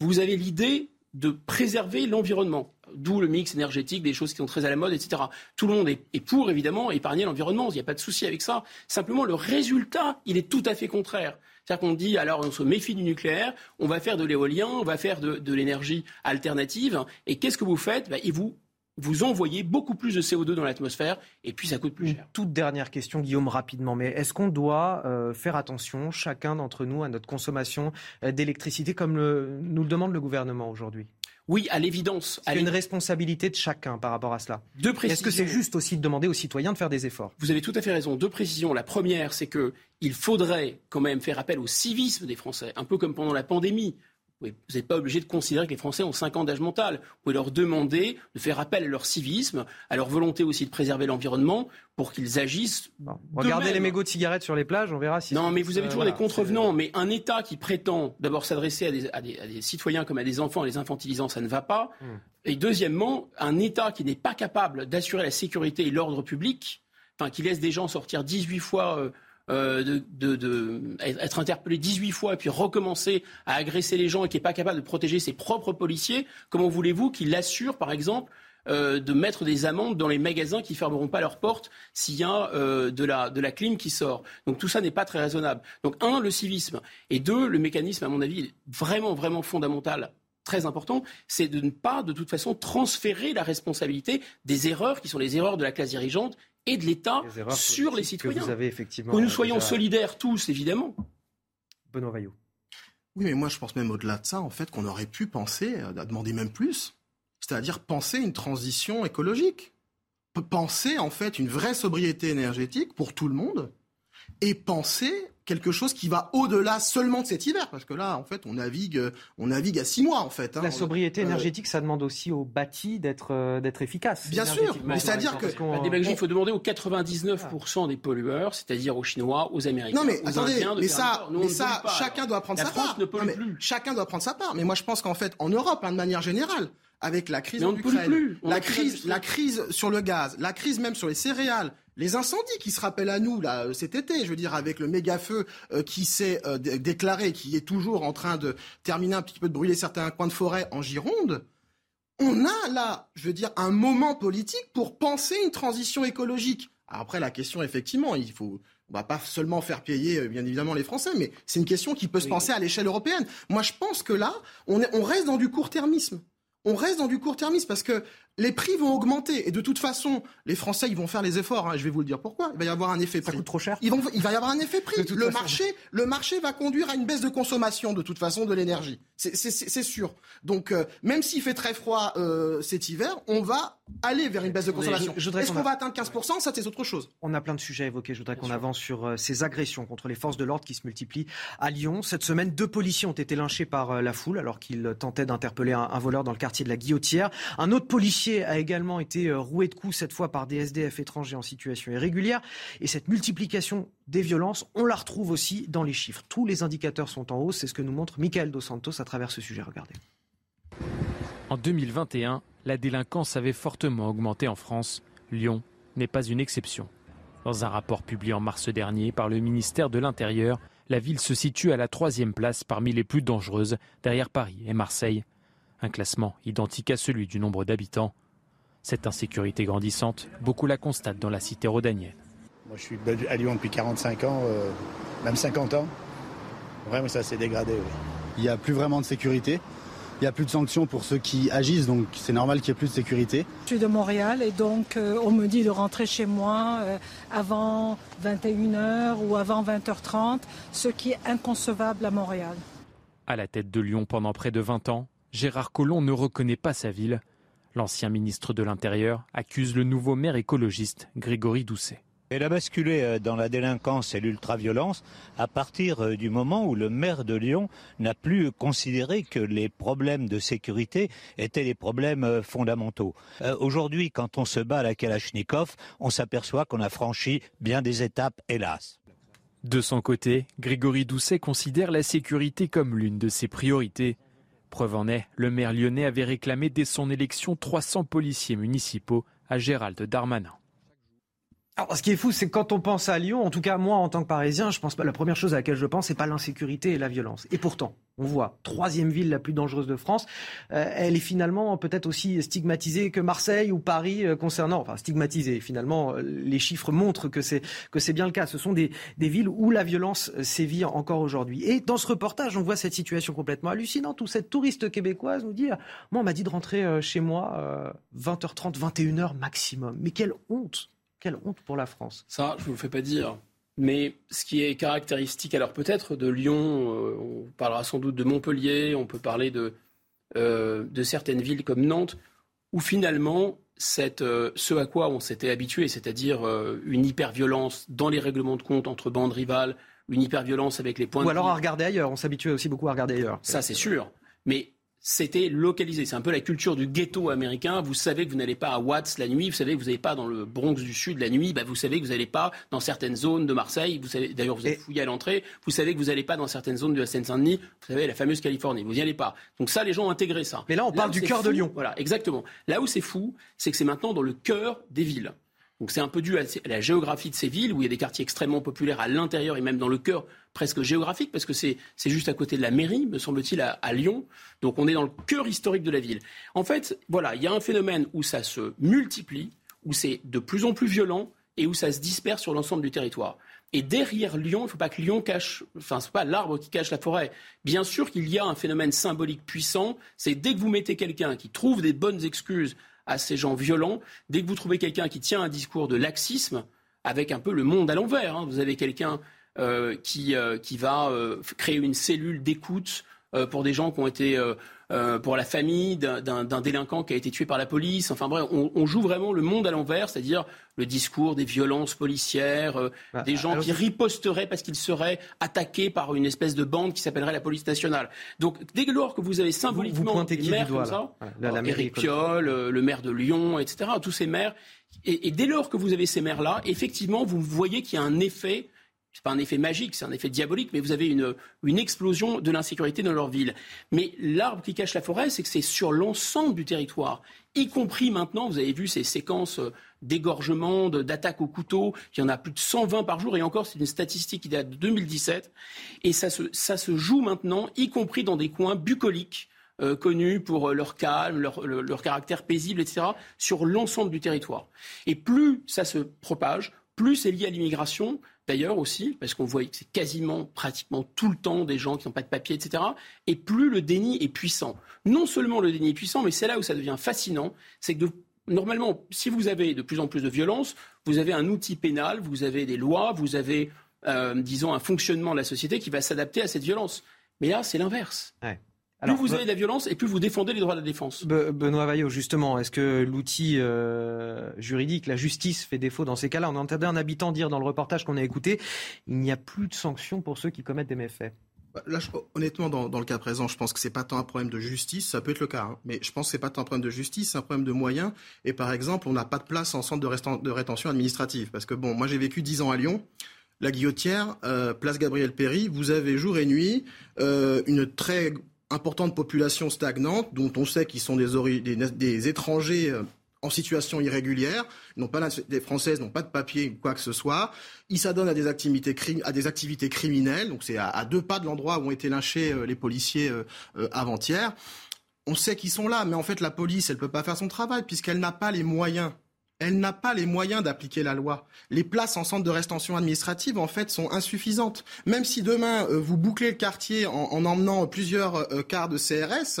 vous avez l'idée de préserver l'environnement. D'où le mix énergétique, des choses qui sont très à la mode, etc. Tout le monde est, pour, évidemment, épargner l'environnement. Il n'y a pas de souci avec ça. Simplement, le résultat, il est tout à fait contraire. C'est-à-dire qu'on dit, alors on se méfie du nucléaire, on va faire de l'éolien, on va faire de, l'énergie alternative. Et qu'est-ce que vous faites? Ben, vous vous envoyez beaucoup plus de CO2 dans l'atmosphère et puis ça coûte plus cher. toute dernière question, Guillaume, rapidement. Mais est-ce qu'on doit euh, faire attention, chacun d'entre nous, à notre consommation euh, d'électricité comme nous le demande le gouvernement aujourd'hui? Oui, à l'évidence. C'est une responsabilité de chacun par rapport à cela. Deux Est-ce que c'est juste aussi de demander aux citoyens de faire des efforts? Vous avez tout à fait raison. Deux précisions. La première, c'est qu'il faudrait quand même faire appel au civisme des Français, un peu comme pendant la pandémie. Vous n'êtes pas obligé de considérer que les Français ont 5 ans d'âge mental. Vous pouvez leur demander de faire appel à leur civisme, à leur volonté aussi de préserver l'environnement pour qu'ils agissent. regardez les mégots de cigarettes sur les plages, on verra si. Non, mais vous avez toujours des contrevenants. Mais un État qui prétend d'abord s'adresser à des, citoyens comme à des enfants, les infantilisant, ça ne va pas. Hmm. Et deuxièmement, un État qui n'est pas capable d'assurer la sécurité et l'ordre public, enfin qui laisse des gens sortir 18 fois. Euh, euh, de, être interpellé 18 fois et puis recommencer à agresser les gens et qui n'est pas capable de protéger ses propres policiers, comment voulez-vous qu'il assure, par exemple, euh, de mettre des amendes dans les magasins qui fermeront pas leurs portes s'il y a euh, de, la, de la clim qui sort? Donc tout ça n'est pas très raisonnable. Donc un, le civisme. Et deux, le mécanisme, à mon avis, vraiment, vraiment fondamental très important, c'est de ne pas, de toute façon, transférer la responsabilité des erreurs qui sont les erreurs de la classe dirigeante et de l'État sur les citoyens. Que, effectivement que nous soyons solidaires tous, évidemment. Benoît Vaillot. Oui, mais moi je pense même au-delà de ça, en fait, qu'on aurait pu penser, à demander même plus, c'est-à-dire penser une transition écologique. Penser en fait une vraie sobriété énergétique pour tout le monde et penser quelque chose qui va au-delà seulement de cet hiver, parce que là, en fait, on navigue, on navigue à six mois, en fait. Hein. La sobriété euh, énergétique, ça demande aussi au bâti d'être euh, d'être efficace. Bien sûr, c'est-à-dire que il faut demander aux 99% des pollueurs, c'est-à-dire aux Chinois, aux Américains. Non mais attendez, mais ça, mais ça, chacun doit prendre sa part. Chacun doit prendre sa part. Mais moi, je pense qu'en fait, en Europe, hein, de manière générale, avec la crise en Ukraine, la crise, la crise sur le gaz, la crise même sur les céréales, les incendies qui se rappellent à nous là cet été, je veux dire avec le méga feu euh, qui s'est euh, déclaré, qui est toujours en train de terminer un petit peu de brûler certains coins de forêt en Gironde. On a là, je veux dire, un moment politique pour penser une transition écologique. après la question, effectivement, il faut, on va pas seulement faire payer, euh, bien évidemment, les Français, mais c'est une question qui peut se penser à l'échelle européenne. Moi, je pense que là, on, on reste dans du court-termisme on reste dans du court-termisme parce que les prix vont augmenter et de toute façon, les Français ils vont faire les efforts. Hein, je vais vous le dire pourquoi. Il va y avoir un effet prix. Ça coûte trop cher. il va y avoir un effet prix. Le marché, le marché va conduire à une baisse de consommation de toute façon de l'énergie. C'est sûr. Donc euh, même s'il fait très froid euh, cet hiver, on va aller vers une baisse de consommation. Est-ce qu'on va atteindre 15% Ça c'est autre chose. On a plein de sujets à évoquer. Je voudrais qu'on avance sur euh, ces agressions contre les forces de l'ordre qui se multiplient à Lyon. Cette semaine, deux policiers ont été lynchés par la foule alors qu'ils tentaient d'interpeller un, un voleur dans le quartier de la Guillotière. Un autre policier a également été euh, roué de coups, cette fois par des SDF étrangers en situation irrégulière. Et cette multiplication des violences, on la retrouve aussi dans les chiffres. Tous les indicateurs sont en hausse, c'est ce que nous montre Michael Dos Santos à travers ce sujet. Regardez. En 2021, la délinquance avait fortement augmenté en France. Lyon n'est pas une exception. Dans un rapport publié en mars dernier par le ministère de l'Intérieur, la ville se situe à la troisième place parmi les plus dangereuses, derrière Paris et Marseille. Un classement identique à celui du nombre d'habitants. Cette insécurité grandissante, beaucoup la constatent dans la cité rhodanienne. Moi, je suis à Lyon depuis 45 ans, euh, même 50 ans. Vraiment, ça s'est dégradé. Il n'y a plus vraiment de sécurité. Il n'y a plus de sanctions pour ceux qui agissent, donc c'est normal qu'il n'y ait plus de sécurité. Je suis de Montréal et donc euh, on me dit de rentrer chez moi euh, avant 21h ou avant 20h30, ce qui est inconcevable à Montréal. À la tête de Lyon pendant près de 20 ans, Gérard Collomb ne reconnaît pas sa ville. L'ancien ministre de l'Intérieur accuse le nouveau maire écologiste Grégory Doucet. Elle a basculé euh, dans la délinquance et l'ultraviolence à partir euh, du moment où le maire de Lyon n'a plus considéré que les problèmes de sécurité étaient des problèmes euh, fondamentaux. Aujourd'hui, quand on se bat à la Kalachnikov, on s'aperçoit qu'on a franchi bien des étapes, hélas. De son côté, Grégory Doucet considère la sécurité comme l'une de ses priorités. Preuve en est, le maire lyonnais avait réclamé dès son élection 300 policiers municipaux à Gérald Darmanin. Alors, ce qui est fou, c'est que quand on pense à Lyon, en tout cas moi en tant que Parisien, je pense pas. La première chose à laquelle je pense, c'est pas l'insécurité et la violence. Et pourtant, on voit troisième ville la plus dangereuse de France. Euh, elle est finalement peut-être aussi stigmatisée que Marseille ou Paris euh, concernant. Enfin, stigmatisée. Finalement, euh, les chiffres montrent que c'est que c'est bien le cas. Ce sont des, des villes où la violence sévit encore aujourd'hui. Et dans ce reportage, on voit cette situation complètement hallucinante où cette touriste québécoise nous dit moi on m'a dit de rentrer chez moi 20h30, 21h maximum. Mais quelle honte quelle honte pour la France. Ça, je ne vous le fais pas dire. Mais ce qui est caractéristique, alors peut-être de Lyon, euh, on parlera sans doute de Montpellier, on peut parler de, euh, de certaines villes comme Nantes, où finalement, cette, euh, ce à quoi on s'était habitué, c'est-à-dire une hyper-violence dans les règlements de compte entre bandes rivales, une hyper-violence avec les points Ou alors à regarder ailleurs, on s'habituait aussi beaucoup à regarder ailleurs. Ça, c'est sûr. Mais c'était localisé. C'est un peu la culture du ghetto américain. Vous savez que vous n'allez pas à Watts la nuit, vous savez que vous n'allez pas dans le Bronx du Sud la nuit, bah, vous savez que vous n'allez pas dans certaines zones de Marseille, vous savez, d'ailleurs vous êtes fouillé à l'entrée, vous savez que vous n'allez pas dans certaines zones de la Seine-Saint-Denis, vous savez, la fameuse Californie, vous n'y allez pas. Donc ça, les gens ont intégré ça. Mais là, on parle du cœur de Lyon. Voilà, exactement. Là où c'est fou, c'est que c'est maintenant dans le cœur des villes. Donc c'est un peu dû à la géographie de ces villes, où il y a des quartiers extrêmement populaires à l'intérieur et même dans le cœur presque géographique, parce que c'est juste à côté de la mairie, me semble-t-il, à, Lyon. Donc on est dans le cœur historique de la ville. En fait, voilà, il y a un phénomène où ça se multiplie, où c'est de plus en plus violent et où ça se disperse sur l'ensemble du territoire. Et derrière Lyon, il ne faut pas que Lyon cache, enfin, c'est pas l'arbre qui cache la forêt. Bien sûr qu'il y a un phénomène symbolique puissant, c'est dès que vous mettez quelqu'un qui trouve des bonnes excuses à ces gens violents. Dès que vous trouvez quelqu'un qui tient un discours de laxisme, avec un peu le monde à l'envers, hein, vous avez quelqu'un euh, qui, euh, qui va euh, créer une cellule d'écoute pour des gens qui ont été euh, pour la famille d'un délinquant qui a été tué par la police. Enfin bref, on, joue vraiment le monde à l'envers, c'est-à-dire le discours des violences policières, euh, bah, des gens qui riposteraient parce qu'ils seraient attaqués par une espèce de bande qui s'appellerait la police nationale. Donc dès lors que vous avez symboliquement vous, des maires comme ça, Éric Piolle, euh, le maire de Lyon, etc., tous ces maires, et, et dès lors que vous avez ces maires-là, effectivement, vous voyez qu'il y a un effet n'est pas un effet magique, c'est un effet diabolique, mais vous avez une, explosion de l'insécurité dans leur ville. Mais l'arbre qui cache la forêt, c'est que c'est sur l'ensemble du territoire, y compris maintenant, vous avez vu ces séquences euh, d'égorgement, d'attaques au couteau, il y en a plus de 120 par jour, et encore, c'est une statistique qui date de 2017, et ça se, joue maintenant, y compris dans des coins bucoliques, euh, connus pour euh, leur calme, leur caractère paisible, etc., sur l'ensemble du territoire. Et plus ça se propage, plus c'est lié à l'immigration, d'ailleurs aussi, parce qu'on voit que c'est quasiment, pratiquement tout le temps des gens qui n'ont pas de papier, etc. Et plus le déni est puissant. Non seulement le déni est puissant, mais c'est là où ça devient fascinant, c'est que normalement, si vous avez de plus en plus de violence, vous avez un outil pénal, vous avez des lois, vous avez, euh, disons, un fonctionnement de la société qui va s'adapter à cette violence. Mais là, c'est l'inverse plus vous avez de la violence et plus vous défendez les droits de la défense. Benoît Vaillot, justement, est-ce que l'outil euh, juridique, la justice, fait défaut dans ces cas-là? On entendait un habitant dire dans le reportage qu'on a écouté, il n'y a plus de sanctions pour ceux qui commettent des méfaits. Bah, là, honnêtement, dans, le cas présent, je pense que c'est pas tant un problème de justice, ça peut être le cas, hein, mais je pense que c'est pas tant un problème de justice, c'est un problème de moyens. Et par exemple, on n'a pas de place en centre de, rétention administrative, parce que bon, moi j'ai vécu 10 ans à Lyon. La Guillotière, euh, place Gabriel Péry, vous avez jour et nuit euh, une très importante population stagnante, dont on sait qu'ils sont des, des, étrangers euh, en situation irrégulière, n'ont pas des Françaises n'ont pas de papier ou quoi que ce soit. Ils s'adonnent à des activités à des activités criminelles. Donc c'est à, deux pas de l'endroit où ont été lynchés euh, les policiers euh, avant-hier. On sait qu'ils sont là, mais en fait la police, elle peut pas faire son travail puisqu'elle n'a pas les moyens elle n'a pas les moyens d'appliquer la loi. Les places en centre de rétention administrative, en fait, sont insuffisantes. Même si demain, euh, vous bouclez le quartier en, emmenant plusieurs euh, quarts de CRS,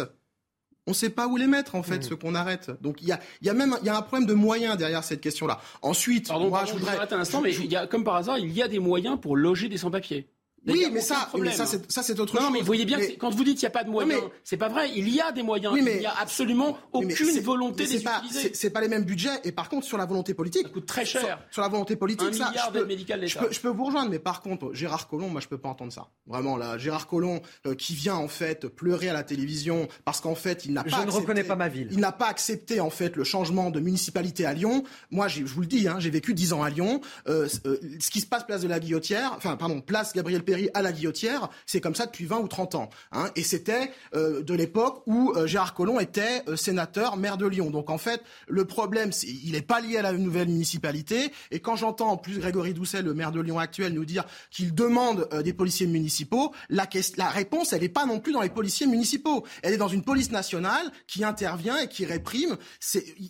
on ne sait pas où les mettre, en fait, mmh. ceux qu'on arrête. Donc, il y a, y a, même y a un problème de moyens derrière cette question-là. Ensuite, moi, je voudrais... un instant, mais il y a, comme par hasard, il y a des moyens pour loger des sans-papiers. Oui, mais ça, mais ça, c'est autre chose. Non, mais vous voyez bien, que quand vous dites qu'il n'y a pas de moyens, c'est pas vrai. Il y a des moyens. mais... Il n'y a absolument aucune volonté de les pas, utiliser. C'est pas les mêmes budgets. Et par contre, sur la volonté politique, ça coûte très cher. Sur, la volonté politique, Un ça, milliard je, peux, je, peux, je peux vous rejoindre. Mais par contre, Gérard Collomb, moi, je peux pas entendre ça. Vraiment, là, Gérard Collomb, euh, qui vient en fait pleurer à la télévision parce qu'en fait, il n'a pas. Je ne reconnais pas ma ville. Il n'a pas accepté en fait le changement de municipalité à Lyon. Moi, je vous le dis, hein, j'ai vécu 10 ans à Lyon. Euh, euh, ce qui se passe place de la Guillotière, enfin, pardon, place Gabriel Péry à la guillotière. C'est comme ça depuis 20 ou 30 ans. Hein. Et c'était euh, de l'époque où euh, Gérard Collomb était euh, sénateur, maire de Lyon. Donc en fait, le problème, il n'est pas lié à la nouvelle municipalité. Et quand j'entends en plus Grégory Doucet, le maire de Lyon actuel, nous dire qu'il demande des policiers municipaux, la, réponse, elle n'est pas non plus dans les policiers municipaux. Elle est dans une police nationale qui intervient et qui réprime.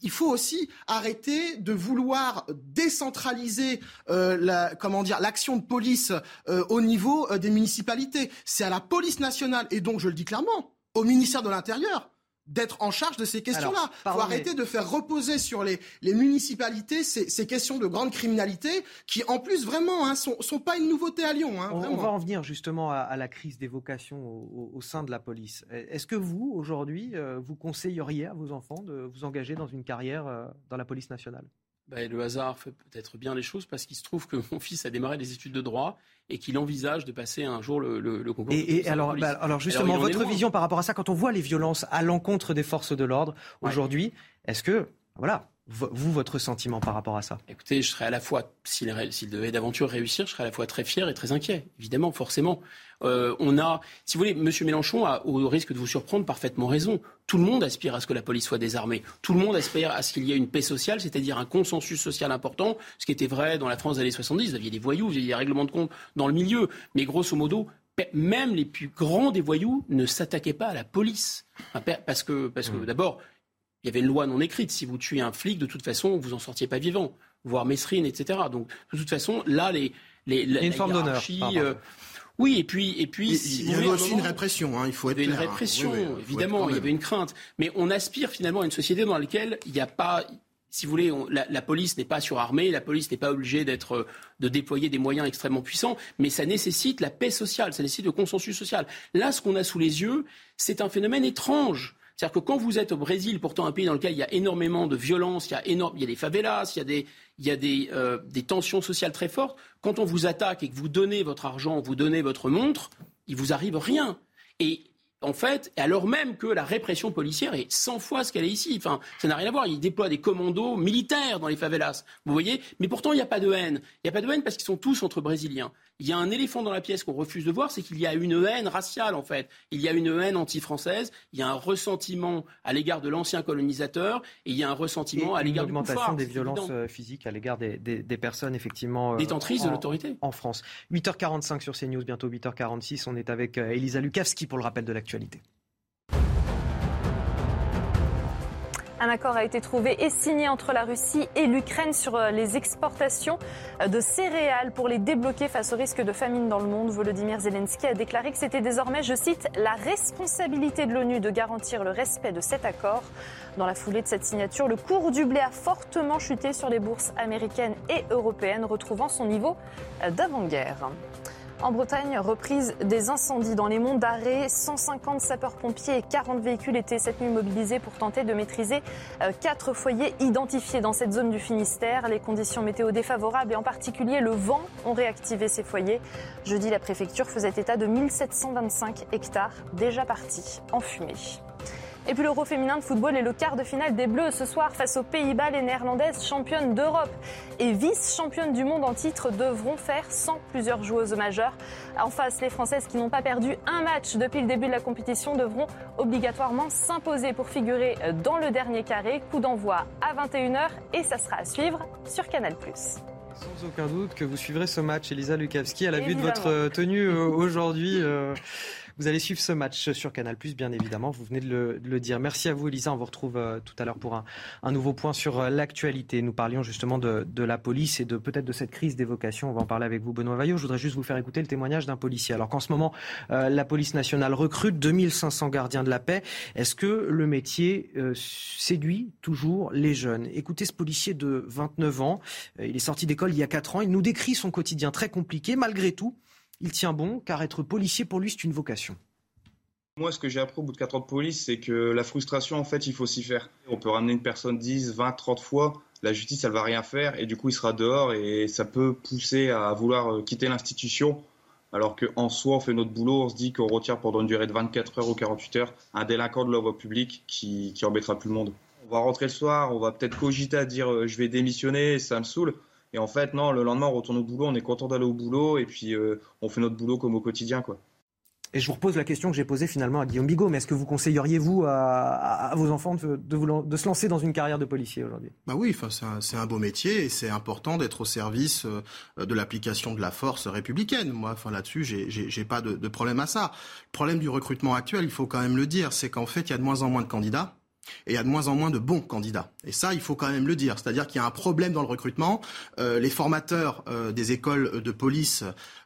Il faut aussi arrêter de vouloir décentraliser l'action de police au niveau des municipalités. C'est à la police nationale et donc je le dis clairement au ministère de l'Intérieur d'être en charge de ces questions-là. Il faut arrêter de faire reposer sur les, les municipalités ces, ces, questions de grande criminalité qui, en plus, vraiment, hein, sont, sont pas une nouveauté à Lyon. Hein, on, va en venir justement à, la crise des vocations au, au, sein de la police. Est-ce que vous, aujourd'hui, euh, vous conseilleriez à vos enfants de vous engager dans une carrière euh, dans la police nationale? Bah, le hasard fait peut-être bien les choses parce qu'il se trouve que mon fils a démarré des études de droit et qu'il envisage de passer un jour le, le, concours. Et, alors, bah, alors justement, votre vision par rapport à ça, quand on voit les violences à l'encontre des forces de l'ordre aujourd'hui, est-ce que, voilà, vous, votre sentiment par rapport à ça? Écoutez, je serais à la fois, s'il devait d'aventure réussir, je serais à la fois très fier et très inquiet, évidemment, forcément. Euh, on a, si vous voulez, M. Mélenchon a, au risque de vous surprendre, parfaitement raison. Tout le monde aspire à ce que la police soit désarmée. Tout le monde aspire à ce qu'il y ait une paix sociale, c'est-à-dire un consensus social important, ce qui était vrai dans la France des années 70. Vous aviez des voyous, vous aviez des règlements de compte dans le milieu. Mais grosso modo, même les plus grands des voyous ne s'attaquaient pas à la police. Parce que, parce que mmh. d'abord, il y avait une loi non écrite. Si vous tuez un flic, de toute façon, vous en sortiez pas vivant, voire Messrine, etc. Donc, de toute façon, là, les, les il y a une forme d'honneur. Euh, oui, et puis, et puis, il y avait aussi une répression. Hein, il faut être Il y avait une répression, évidemment. il y avait une crainte, mais on aspire finalement à une société dans laquelle il n'y a pas si vous voulez, la, la, police n'est pas surarmée, la police n'est pas obligée d'être, de déployer des moyens extrêmement puissants, mais ça nécessite la paix sociale, ça nécessite le consensus social. Là, ce qu'on a sous les yeux, c'est un phénomène étrange. C'est-à-dire que quand vous êtes au Brésil, pourtant un pays dans lequel il y a énormément de violence, il y a, énorme, il y a des favelas, il y a, des, il y a des, euh, des tensions sociales très fortes, quand on vous attaque et que vous donnez votre argent, vous donnez votre montre, il vous arrive rien. Et en fait, alors même que la répression policière est 100 fois ce qu'elle est ici. Enfin, ça n'a rien à voir. Ils déploient des commandos militaires dans les favelas. Vous voyez Mais pourtant, il n'y a pas de haine. Il n'y a pas de haine parce qu'ils sont tous entre Brésiliens. Il y a un éléphant dans la pièce qu'on refuse de voir, c'est qu'il y a une haine raciale, en fait. Il y a une haine anti-française. Il y a un ressentiment à l'égard de l'ancien colonisateur. Et il y a un ressentiment à l'égard du pouvoir. augmentation des violences euh, physiques à l'égard des, personnes, effectivement. Euh, Détentrices de l'autorité. En France. 8h45 sur CNews, bientôt 8h46. On est avec euh, Elisa Lukavski pour le rappel de l'actualité. Un accord a été trouvé et signé entre la Russie et l'Ukraine sur euh, les exportations euh, de céréales pour les débloquer face au risque de famine dans le monde. Volodymyr Zelensky a déclaré que c'était désormais, je cite, la responsabilité de l'ONU de garantir le respect de cet accord. Dans la foulée de cette signature, le cours du blé a fortement chuté sur les bourses américaines et européennes, retrouvant son niveau euh, d'avant-guerre. En Bretagne, reprise des incendies dans les monts d'Arrée. 150 sapeurs-pompiers et 40 véhicules étaient cette nuit mobilisés pour tenter de maîtriser euh, quatre foyers identifiés dans cette zone du Finistère. Les conditions météo défavorables et en particulier le vent ont réactivé ces foyers. Jeudi, la préfecture faisait état de 1725 hectares déjà partis en fumée. Et puis l'Euro féminin de football est le quart de finale des Bleus ce soir face aux Pays-Bas. Les Néerlandaises, championnes d'Europe et vice-championnes du monde en titre, devront faire sans plusieurs joueuses majeures. En face, les Françaises qui n'ont pas perdu un match depuis le début de la compétition devront obligatoirement s'imposer pour figurer dans le dernier carré. Coup d'envoi à 21h et ça sera à suivre sur Canal+. Sans aucun doute que vous suivrez ce match, Elisa Lukavski, à la vue de votre tenue euh, aujourd'hui. Euh, vous allez suivre ce match sur Canal+, bien évidemment. Vous venez de le, dire. Merci à vous, Elisa. On vous retrouve euh, tout à l'heure pour un, nouveau point sur euh, l'actualité. Nous parlions justement de, la police et de peut-être de cette crise des vocations. On va en parler avec vous, Benoît Vaillot. Je voudrais juste vous faire écouter le témoignage d'un policier. Alors qu'en ce moment, euh, la police nationale recrute 2500 gardiens de la paix. Est-ce que le métier séduit toujours les jeunes? Écoutez ce policier de 29 ans. il est sorti d'école il y a 4 ans. Il nous décrit son quotidien très compliqué. Malgré tout, il tient bon car être policier pour lui c'est une vocation. Moi, ce que j'ai appris au bout de 4 ans de police, c'est que la frustration, en fait, il faut s'y faire. On peut ramener une personne 10, 20, 30 fois, la justice, elle va rien faire, et du coup, il sera dehors, et ça peut pousser à vouloir euh, quitter l'institution, alors qu'en soi, on fait notre boulot, on se dit qu'on retire pendant une durée de 24 heures ou 48 heures un délinquant de l'ordre public qui, qui embêtera plus le monde. On va rentrer le soir, on va peut-être cogiter à dire euh, je vais démissionner, ça me saoule, Et en fait, non, le lendemain, on retourne au boulot, on est content d'aller au boulot et puis on fait notre boulot comme au quotidien, quoi. Et je vous repose la question que j'ai posée finalement à Guillaume Bigot, mais est-ce que vous conseilleriez, vous, à, vos enfants de, de, se lancer dans une carrière de policier aujourd'hui? Bah oui, c'est un, beau métier et c'est important d'être au service euh, de l'application de la force républicaine. Moi, enfin, là-dessus, j'ai pas de, de problème à ça. Le problème du recrutement actuel, il faut quand même le dire, c'est qu'en fait, il y a de moins en moins de candidats. Et il y a de moins en moins de bons candidats. Et ça, il faut quand même le dire. C'est-à-dire qu'il y a un problème dans le recrutement. Euh, les formateurs euh, des écoles de police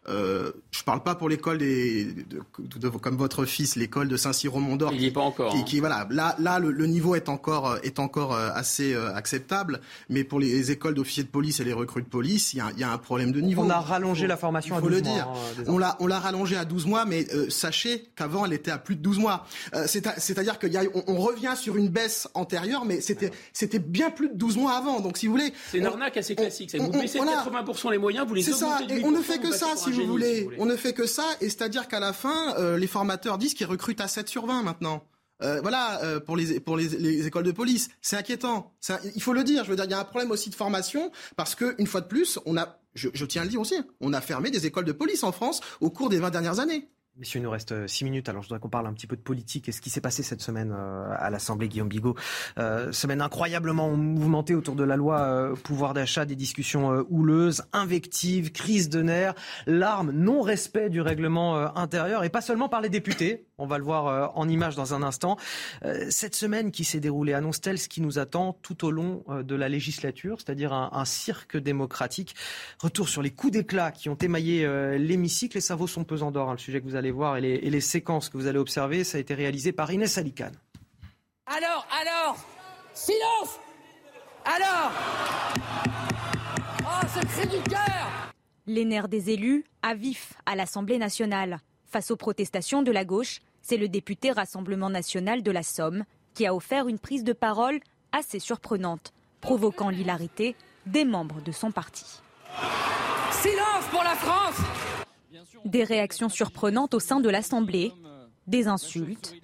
euh, je parle pas pour l'école des, de, comme votre fils, l'école de Saint-Cyr-Mont-d'Or. Il n'y est pas encore. Qui, hein. voilà, là, là, le, niveau est encore est encore euh, assez euh, acceptable, mais pour les écoles d'officiers de police et les recrues de police, il y a, y a, un problème de niveau. On a rallongé la formation à 12 le mois. Dire. Hein, on l'a on l'a rallongé à 12 mois, mais euh, sachez qu'avant elle était à plus de 12 mois. C'est-à-dire qu'il on, on, revient sur une baisse antérieure, mais c'était c'était bien plus de 12 mois avant. Donc si vous voulez, c'est une arnaque assez classique. vous baissez de 80% les moyens, vous les augmentez ça. Et on ne fait que ça vous voulez. On ne fait que ça, et c'est-à-dire qu'à la fin, euh, les formateurs disent qu'ils recrutent à 7 sur 20 maintenant. Euh, voilà, euh, pour, les, pour les, écoles de police, c'est inquiétant. il faut le dire. Je veux dire, il y a un problème aussi de formation parce que une fois de plus, on a, je, je tiens à le dire aussi, on a fermé des écoles de police en France au cours des 20 dernières années. Messieurs, il nous reste euh, six minutes. Alors, je voudrais qu'on parle un petit peu de politique et ce qui s'est passé cette semaine euh, à l'Assemblée, Guillaume Bigot. Euh, semaine incroyablement mouvementée autour de la loi pouvoir d'achat, des discussions houleuses, invectives, crise de nerfs, larmes, non-respect du règlement intérieur et pas seulement par les députés. On va le voir en image dans un instant. cette semaine qui s'est déroulée annonce-t-elle ce qui nous attend tout au long de la législature, c'est-à-dire un, cirque démocratique? Retour sur les coups d'éclat qui ont émaillé l'hémicycle et ça vaut son pesant d'or, hein, le sujet que vous allez voir et les, séquences que vous allez observer, ça a été réalisé par Inès Alicane. Alors, alors, silence Alors Oh, ce cri du cœur Les nerfs des élus à vif à l'Assemblée nationale. Face aux protestations de la gauche, c'est le député Rassemblement national de la Somme qui a offert une prise de parole assez surprenante, provoquant l'hilarité des membres de son parti. Silence pour la France des réactions surprenantes au sein de l'Assemblée, des insultes.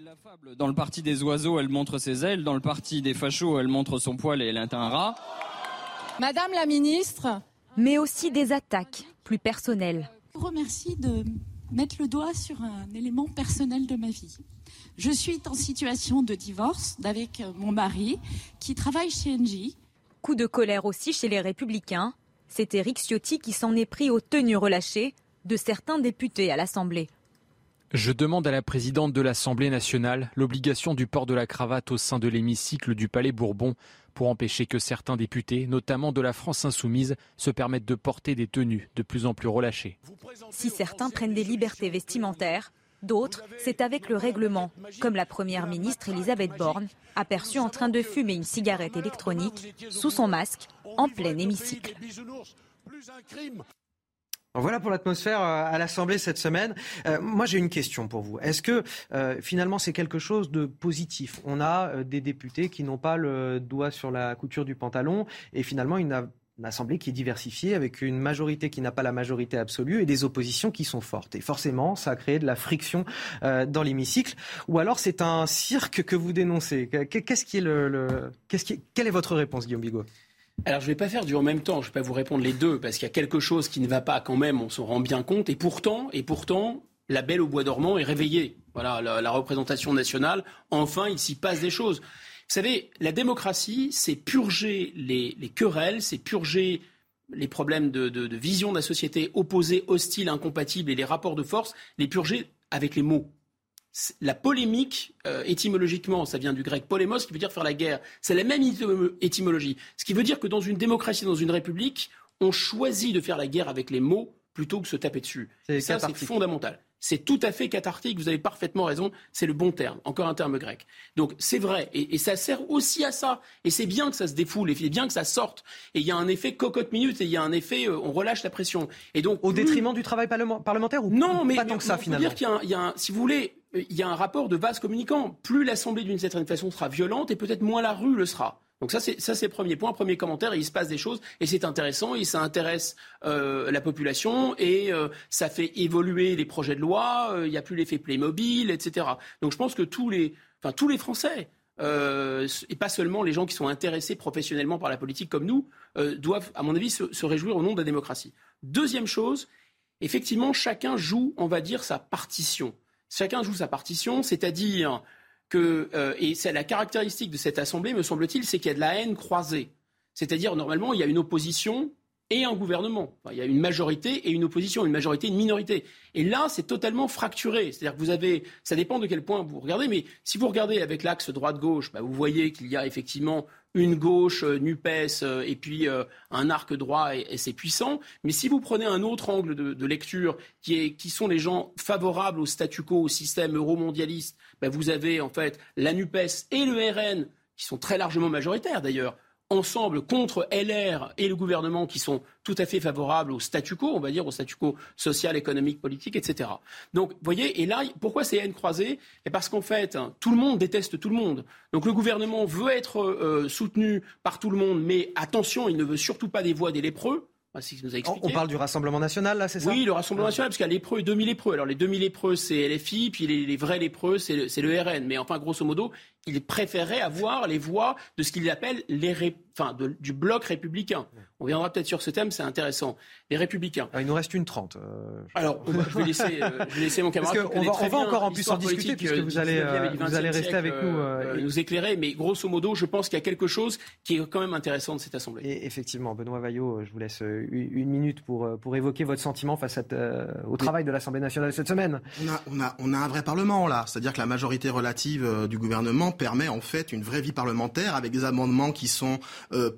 Dans le parti des oiseaux, elle montre ses ailes. Dans le parti des fachos, elle montre son poil et elle est un rat. Madame la ministre. Mais aussi des attaques plus personnelles. Je vous remercie de mettre le doigt sur un élément personnel de ma vie. Je suis en situation de divorce avec mon mari qui travaille chez Engie. Coup de colère aussi chez les Républicains. C'est Éric Ciotti qui s'en est pris aux tenues relâchées de certains députés à l'Assemblée. Je demande à la présidente de l'Assemblée nationale l'obligation du port de la cravate au sein de l'hémicycle du Palais Bourbon pour empêcher que certains députés, notamment de la France insoumise, se permettent de porter des tenues de plus en plus relâchées. Si certains prennent des libertés vestimentaires, d'autres, c'est avec le règlement, comme la Première ministre Elisabeth Borne, aperçue en train de fumer une cigarette électronique sous son masque en plein hémicycle. Voilà pour l'atmosphère euh, à l'Assemblée cette semaine. Euh, moi, j'ai une question pour vous. Est-ce que euh, finalement c'est quelque chose de positif? On a des députés qui n'ont pas le doigt sur la couture du pantalon et finalement une, Assemblée qui est diversifiée avec une majorité qui n'a pas la majorité absolue et des oppositions qui sont fortes. Et forcément, ça a créé de la friction dans l'hémicycle. Ou alors c'est un cirque que vous dénoncez. Qu'est-ce qui est le, Qu'est-ce qui Quelle est votre réponse, Guillaume Bigot? Alors je ne vais pas faire du en même temps, je ne vais pas vous répondre les deux, parce qu'il y a quelque chose qui ne va pas quand même, on s'en rend bien compte, et pourtant, et pourtant, la belle au bois dormant est réveillée. Voilà, la, représentation nationale, enfin, il s'y passe des choses. Vous savez, la démocratie, c'est purger les, querelles, c'est purger les problèmes de, de vision de la société opposée, hostile, incompatible, et les rapports de force, les purger avec les mots la polémique, euh, étymologiquement, ça vient du grec polémos, qui veut dire faire la guerre. C'est la même étymologie. Ce qui veut dire que dans une démocratie, dans une république, on choisit de faire la guerre avec les mots plutôt que se taper dessus. ça, c'est fondamental. C'est tout à fait cathartique, vous avez parfaitement raison, c'est le bon terme, encore un terme grec. Donc c'est vrai, et, ça sert aussi à ça. Et c'est bien que ça se défoule, et c'est bien que ça sorte. Et il y a un effet cocotte minute, et il y a un effet, euh, on relâche la pression. Et donc, Au détriment du travail parlementaire ou non, mais, pas tant que ça finalement dire qu'il y, a un, si vous voulez, il y a un rapport de vase communicant. Plus l'Assemblée d'une certaine façon sera violente, et peut-être moins la rue le sera. Donc ça, c'est ça, c'est premier point, premier commentaire. il se passe des choses et c'est intéressant et ça intéresse euh, la population et euh, ça fait évoluer les projets de loi. Euh, il n'y a plus l'effet Playmobil, etc. Donc je pense que tous les, enfin tous les Français et pas seulement les gens qui sont intéressés professionnellement par la politique comme nous, doivent, à mon avis, se, réjouir au nom de la démocratie. Deuxième chose, effectivement, chacun joue, on va dire, sa partition. Chacun joue sa partition, c'est-à-dire que, et c'est la caractéristique de cette Assemblée, me semble-t-il, c'est qu'il y a de la haine croisée. C'est-à-dire, normalement, il y a une opposition et un gouvernement. il y a une majorité et une opposition, une majorité et une minorité. Et là, c'est totalement fracturé. C'est-à-dire que vous avez, ça dépend de quel point vous regardez, mais si vous regardez avec l'axe droite-gauche, bah, vous voyez qu'il y a effectivement une gauche, euh, NUPES, euh, et puis euh, un arc droit, et, c'est puissant. Mais si vous prenez un autre angle de, lecture, qui, sont les gens favorables au statu quo, au système euromondialiste, bah, vous avez en fait la NUPES et le RN, qui sont très largement majoritaires d'ailleurs, ensemble contre LR et le gouvernement qui sont tout à fait favorables au statu quo, on va dire au statu quo social, économique, politique, etc. Donc, vous voyez, et là, pourquoi c'est haine croisée Et parce qu'en fait, tout le monde déteste tout le monde. Donc le gouvernement veut être euh, soutenu par tout le monde, mais attention, il ne veut surtout pas des voix des lépreux. On parle du Rassemblement national, là, c'est ça? Oui, le Rassemblement national, parce qu'il y a lépreux et demi-lépreux. Alors, les demi-lépreux, c'est LFI, puis les, vrais lépreux, c'est le, RN. Mais enfin, grosso modo, il préférait avoir les voix de ce qu'il appelle les enfin, du bloc républicain. On viendra peut-être sur ce thème, c'est intéressant. Les républicains. Ah, il nous reste une trente. Euh, Alors, [LAUGHS] je, vais laisser, euh, je vais laisser mon camarade. on va, on va encore en plus en discuter, puisque vous allez, euh, vous allez rester avec nous. nous éclairer, mais grosso modo, je pense qu'il y a quelque chose qui est quand même intéressant de cette Assemblée. Et effectivement, Benoît Vaillot, je vous laisse une minute pour, pour évoquer votre sentiment face au travail de l'Assemblée nationale cette semaine. On a, on, a, on a un vrai Parlement, là. C'est-à-dire que la majorité relative du gouvernement permet en fait une vraie vie parlementaire avec des amendements qui sont euh,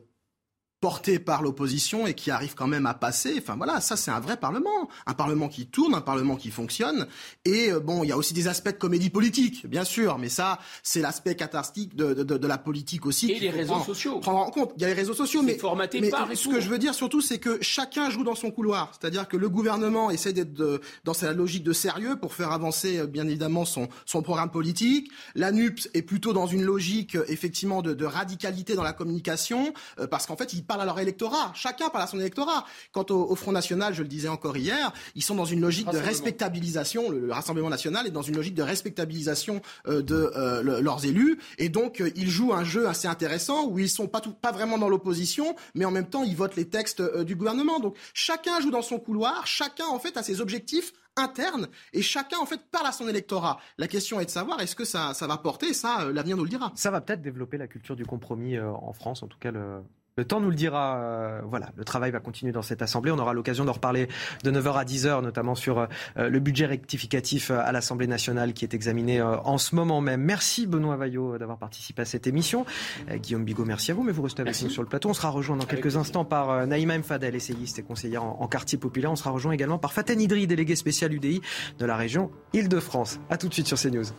porté par l'opposition et qui arrive quand même à passer. Enfin voilà, ça c'est un vrai Parlement, un Parlement qui tourne, un Parlement qui fonctionne. Et euh, bon, il y a aussi des aspects de comédie politique, bien sûr, mais ça c'est l'aspect catastrophique de, de, de, la politique aussi. Et les réseaux sociaux. Prendre en compte. Il y a les réseaux sociaux, mais formaté mais par ce que je veux dire surtout, c'est que chacun joue dans son couloir. C'est-à-dire que le gouvernement essaie d'être dans sa logique de sérieux pour faire avancer euh, bien évidemment son son programme politique. La NUPS est plutôt dans une logique euh, effectivement de, de radicalité dans la communication, parce qu'en fait il parlent à leur électorat. Chacun parle à son électorat. Quant au, Front National, je le disais encore hier, ils sont dans une logique de respectabilisation. Le, Rassemblement National est dans une logique de respectabilisation euh, de euh, leurs élus. Et donc, euh, ils jouent un jeu assez intéressant où ils sont pas, tout, pas vraiment dans l'opposition, mais en même temps, ils votent les textes du gouvernement. Donc, chacun joue dans son couloir. Chacun, en fait, a ses objectifs internes et chacun en fait parle à son électorat. La question est de savoir est-ce que ça, ça va porter, ça l'avenir nous le dira. Ça va peut-être développer la culture du compromis en France, en tout cas le, le temps nous le dira. Euh, voilà, le travail va continuer dans cette Assemblée. On aura l'occasion d'en reparler de 9h à 10h, notamment sur euh, le budget rectificatif euh, à l'Assemblée nationale qui est examiné en ce moment même. Merci Benoît Vaillot d'avoir participé à cette émission. Guillaume Bigot, merci à vous, mais vous restez avec nous sur le plateau. On sera rejoint dans quelques instants par Naïma M. Fadel, essayiste et conseillère en, quartier populaire. On sera rejoint également par Faten Idri, délégué spécial UDI de la région Île-de-France. A tout de suite sur CNews.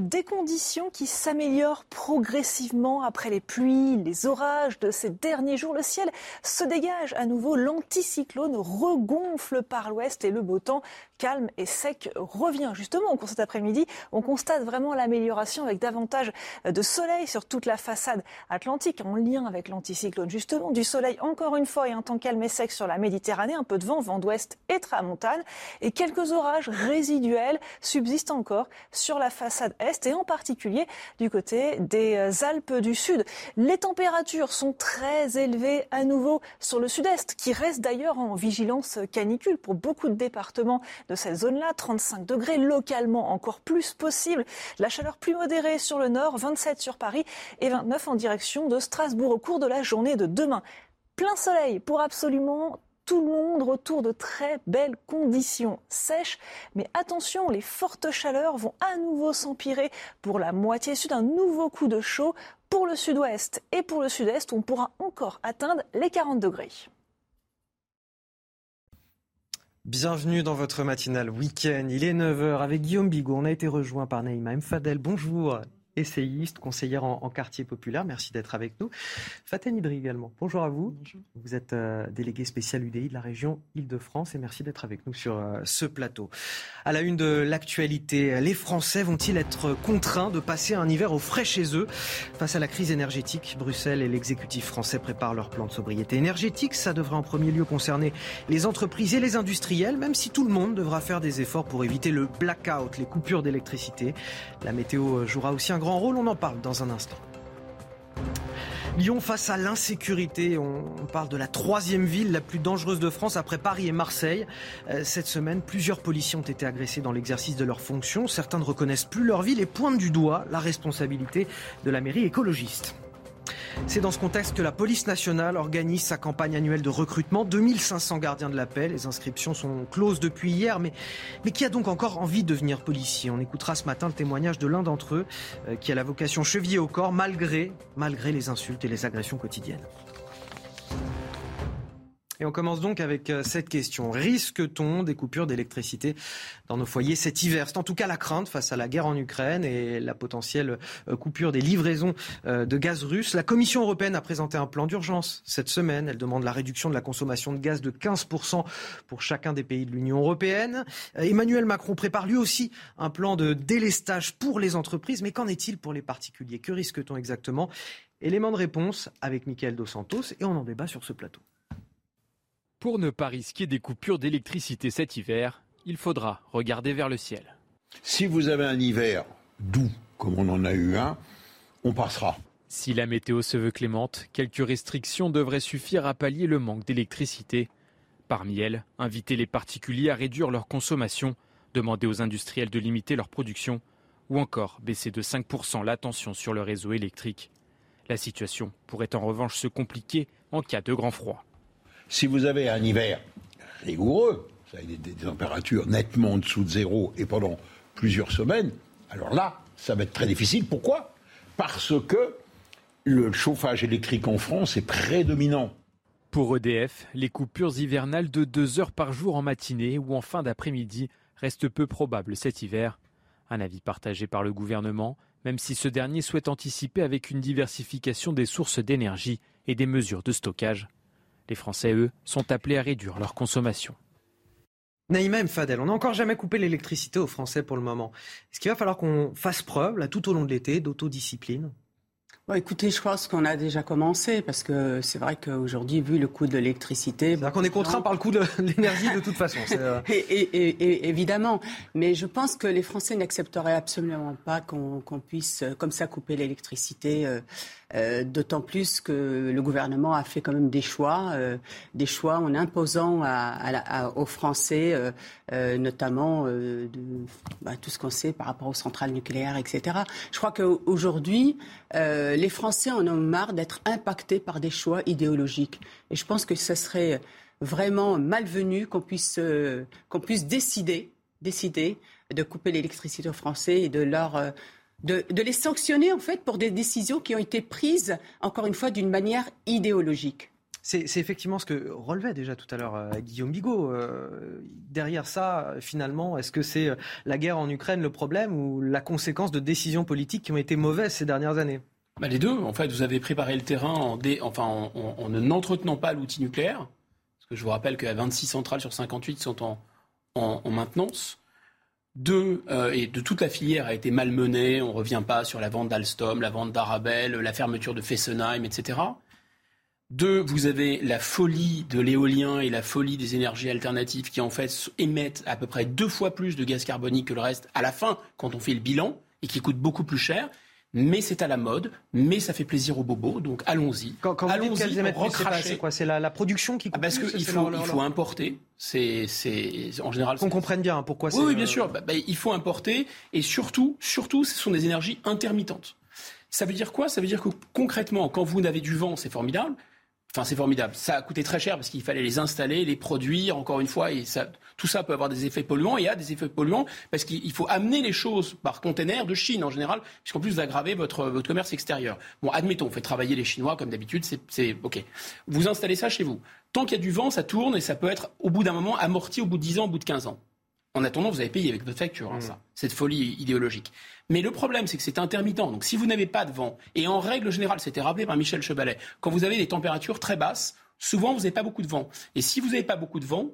Des conditions qui s'améliorent progressivement après les pluies, les orages de ces derniers jours. Le ciel se dégage à nouveau, l'anticyclone regonfle par l'ouest et le beau temps calme et sec revient. Justement, au cours cet après-midi, on constate vraiment l'amélioration avec davantage de soleil sur toute la façade atlantique en lien avec l'anticyclone. Justement, du soleil encore une fois et un temps calme et sec sur la Méditerranée, un peu de vent, vent d'ouest et tramontane et quelques orages résiduels subsistent encore sur la façade est et en particulier du côté des Alpes du Sud. Les températures sont très élevées à nouveau sur le sud-est, qui reste d'ailleurs en vigilance canicule pour beaucoup de départements de cette zone-là. 35 degrés localement encore plus possible. La chaleur plus modérée sur le nord, 27 sur Paris et 29 en direction de Strasbourg au cours de la journée de demain. Plein soleil pour absolument tout le monde retour de très belles conditions sèches. Mais attention, les fortes chaleurs vont à nouveau s'empirer pour la moitié sud. Un nouveau coup de chaud pour le sud-ouest et pour le sud-est. On pourra encore atteindre les 40 degrés. Bienvenue dans votre matinale week-end. Il est 9h avec Guillaume Bigot. On a été rejoint par Naïma Mfadel. Bonjour. Essayiste, conseillère en, quartier populaire. Merci d'être avec nous. Faten Idri également. Bonjour à vous. Vous êtes euh, délégué spécial UDI de la région Île-de-France et merci d'être avec nous sur euh, ce plateau. À la une de l'actualité, les Français vont-ils être contraints de passer un hiver au frais chez eux? Face à la crise énergétique Bruxelles et l'exécutif français préparent leur plan de sobriété énergétique. Ça devrait en premier lieu concerner les entreprises et les industriels, même si tout le monde devra faire des efforts pour éviter le blackout, les coupures d'électricité. La météo jouera aussi un grand rôle, on en parle dans un instant. Lyon face à l'insécurité. On parle de la troisième ville la plus dangereuse de France après Paris et Marseille. Euh, cette semaine, plusieurs policiers ont été agressés dans l'exercice de leurs fonctions. Certains ne reconnaissent plus leur ville et pointent du doigt la responsabilité de la mairie écologiste. C'est dans ce contexte que la police nationale organise sa campagne annuelle de recrutement. 2500 gardiens de la paix. Les inscriptions sont closes depuis hier, mais, mais qui a donc encore envie de devenir policier? On écoutera ce matin le témoignage de l'un d'entre eux euh, qui a la vocation chevillée au corps malgré, malgré les insultes et les agressions quotidiennes. Et on commence donc avec euh, cette question. Risque-t-on des coupures d'électricité dans nos foyers cet hiver? C'est en tout cas la crainte face à la guerre en Ukraine et la potentielle euh, coupure des livraisons euh, de gaz russe. La Commission européenne a présenté un plan d'urgence cette semaine. Elle demande la réduction de la consommation de gaz de 15% pour chacun des pays de l'Union européenne. Emmanuel Macron prépare lui aussi un plan de délestage pour les entreprises. Mais qu'en est-il pour les particuliers? Que risque-t-on exactement? Élément de réponse avec Michael Dos Santos et on en débat sur ce plateau. Pour ne pas risquer des coupures d'électricité cet hiver, il faudra regarder vers le ciel. Si vous avez un hiver doux, comme on en a eu un, on passera. Si la météo se veut clémente, quelques restrictions devraient suffire à pallier le manque d'électricité. Parmi elles, inviter les particuliers à réduire leur consommation, demander aux industriels de limiter leur production, ou encore baisser de 5% la tension sur le réseau électrique. La situation pourrait en revanche se compliquer en cas de grand froid. Si vous avez un hiver rigoureux, ça des, des, températures nettement en dessous de zéro et pendant plusieurs semaines, alors là, ça va être très difficile. Pourquoi? Parce que le chauffage électrique en France est prédominant. Pour EDF, les coupures hivernales de deux heures par jour en matinée ou en fin d'après-midi restent peu probables cet hiver. Un avis partagé par le gouvernement, même si ce dernier souhaite anticiper avec une diversification des sources d'énergie et des mesures de stockage. Les Français, eux, sont appelés à réduire leur consommation. Naïma M. Fadel, on n'a encore jamais coupé l'électricité aux Français pour le moment. Est-ce qu'il va falloir qu'on fasse preuve, là, tout au long de l'été, d'autodiscipline? Bon, écoutez, je pense qu'on a déjà commencé parce que c'est vrai qu'aujourd'hui, vu le coût de l'électricité, c'est qu'on est contraint par le coût de [LAUGHS] l'énergie de toute façon. Euh, [LAUGHS] et, évidemment, mais je pense que les Français n'accepteraient absolument pas qu'on puisse comme ça couper l'électricité. Euh, euh, d'autant plus que le gouvernement a fait quand même des choix, euh, des choix en imposant aux Français, euh, notamment bah, tout ce qu'on sait par rapport aux centrales nucléaires, etc. Je crois qu'aujourd'hui, les Français en ont marre d'être impactés par des choix idéologiques. Et je pense que ce serait vraiment malvenu qu'on puisse, puisse décider, décider de couper l'électricité aux Français et de leur de, les sanctionner en fait pour des décisions qui ont été prises, encore une fois, d'une manière idéologique. C'est effectivement ce que relevait déjà tout à l'heure euh, Guillaume Bigot. Euh, derrière ça, finalement, est-ce que c'est euh, la guerre en Ukraine le problème ou la conséquence de décisions politiques qui ont été mauvaises ces dernières années? Bah, Les deux. En fait, vous avez préparé le terrain en, enfin, en, ne n'entretenant pas l'outil nucléaire. Parce que je vous rappelle que 26 centrales sur 58 sont en, en maintenance. Deux, euh, et de toute la filière a été malmenée. On ne revient pas sur la vente d'Alstom, la vente d'Arabel, la fermeture de Fessenheim, etc. Deux, vous avez la folie de l'éolien et la folie des énergies alternatives qui en fait émettent à peu près deux fois plus de gaz carbonique que le reste à la fin quand on fait le bilan et qui coûtent beaucoup plus cher mais c'est à la mode, mais ça fait plaisir aux bobos, donc allons-y. Quand, quand allons c'est quoi C'est la, production qui ah, Parce qu'il faut, il faut importer. C'est, en général. Qu'on comprenne bien pourquoi. Oui, oui, bien sûr. Bah, bah, il faut importer et surtout, surtout, ce sont des énergies intermittentes. Ça veut dire quoi? Ça veut dire que concrètement, quand vous n'avez du vent, c'est formidable. Enfin, c'est formidable. Ça a coûté très cher parce qu'il fallait les installer, les produire, encore une fois, et ça, tout ça peut avoir des effets polluants. Et il y a des effets polluants parce qu'il faut amener les choses par container de Chine en général, puisqu'en plus vous aggravez votre, votre commerce extérieur. Bon, admettons, on fait travailler les Chinois comme d'habitude, c'est OK. Vous installez ça chez vous. Tant qu'il y a du vent, ça tourne et ça peut être au bout d'un moment amorti au bout de 10 ans, au bout de 15 ans. En attendant, vous avez payé avec votre facture, hein, ça, cette folie idéologique. Mais le problème, c'est que c'est intermittent. Donc si vous n'avez pas de vent, et en règle générale, c'était rappelé par Michel Chevalet, quand vous avez des températures très basses, souvent vous n'avez pas beaucoup de vent. Et si vous n'avez pas beaucoup de vent,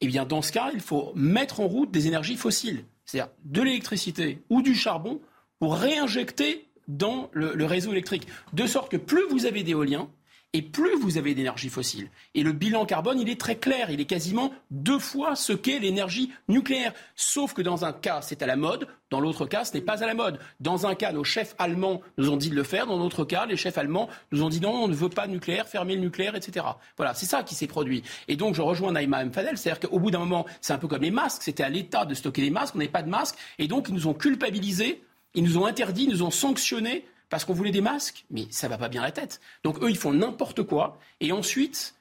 eh bien dans ce cas, il faut mettre en route des énergies fossiles, c'est-à-dire de l'électricité ou du charbon, pour réinjecter dans le, le réseau électrique. De sorte que plus vous avez d'éolien, et plus vous avez d'énergie fossile. Et le bilan carbone, il est très clair. Il est quasiment deux fois ce qu'est l'énergie nucléaire. Sauf que dans un cas, c'est à la mode. Dans l'autre cas, ce n'est pas à la mode. Dans un cas, nos chefs allemands nous ont dit de le faire. Dans l'autre cas, les chefs allemands nous ont dit non, on ne veut pas de nucléaire, fermer le nucléaire, etc. Voilà, c'est ça qui s'est produit. Et donc, je rejoins Naïma M. Fadel. C'est-à-dire qu'au bout d'un moment, c'est un peu comme les masques. C'était à l'État de stocker les masques. On n'avait pas de masques. Et donc, ils nous ont culpabilisés. Ils nous ont interdit, ils nous ont sanctionnés parce qu'on voulait des masques, mais ça va pas bien la tête. Donc eux, ils font n'importe quoi, et ensuite,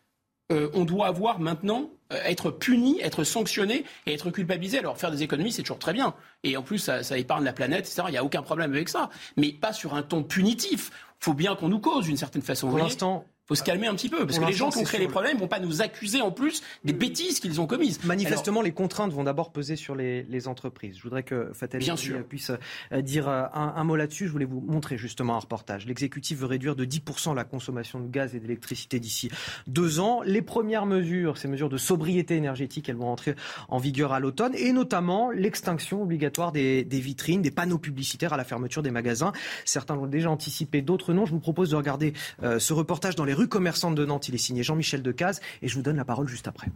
euh, on doit avoir maintenant euh, être puni, être sanctionné et être culpabilisé. Alors faire des économies, c'est toujours très bien, et en plus, ça, ça épargne la planète, etc. Il n'y a aucun problème avec ça, mais pas sur un ton punitif. Il faut bien qu'on nous cause d'une certaine façon. Pour l'instant, faut se calmer un petit peu, parce que les gens qui ont créé les problèmes ne vont pas nous accuser en plus des bêtises qu'ils ont commises. Manifestement, les contraintes vont d'abord peser sur les, les, entreprises. Je voudrais que Fatal puisse euh, dire un, un mot là-dessus. Je voulais vous montrer justement un reportage. L'exécutif veut réduire de 10% la consommation de gaz et d'électricité d'ici deux ans. Les premières mesures, ces mesures de sobriété énergétique, elles vont entrer en vigueur à l'automne, et notamment l'extinction obligatoire des, des vitrines, des panneaux publicitaires à la fermeture des magasins. Certains l'ont déjà anticipé, d'autres non. Je vous propose de regarder euh, ce reportage dans les rue commerçante de Nantes. Il est signé Jean-Michel Decaze et je vous donne la parole juste après.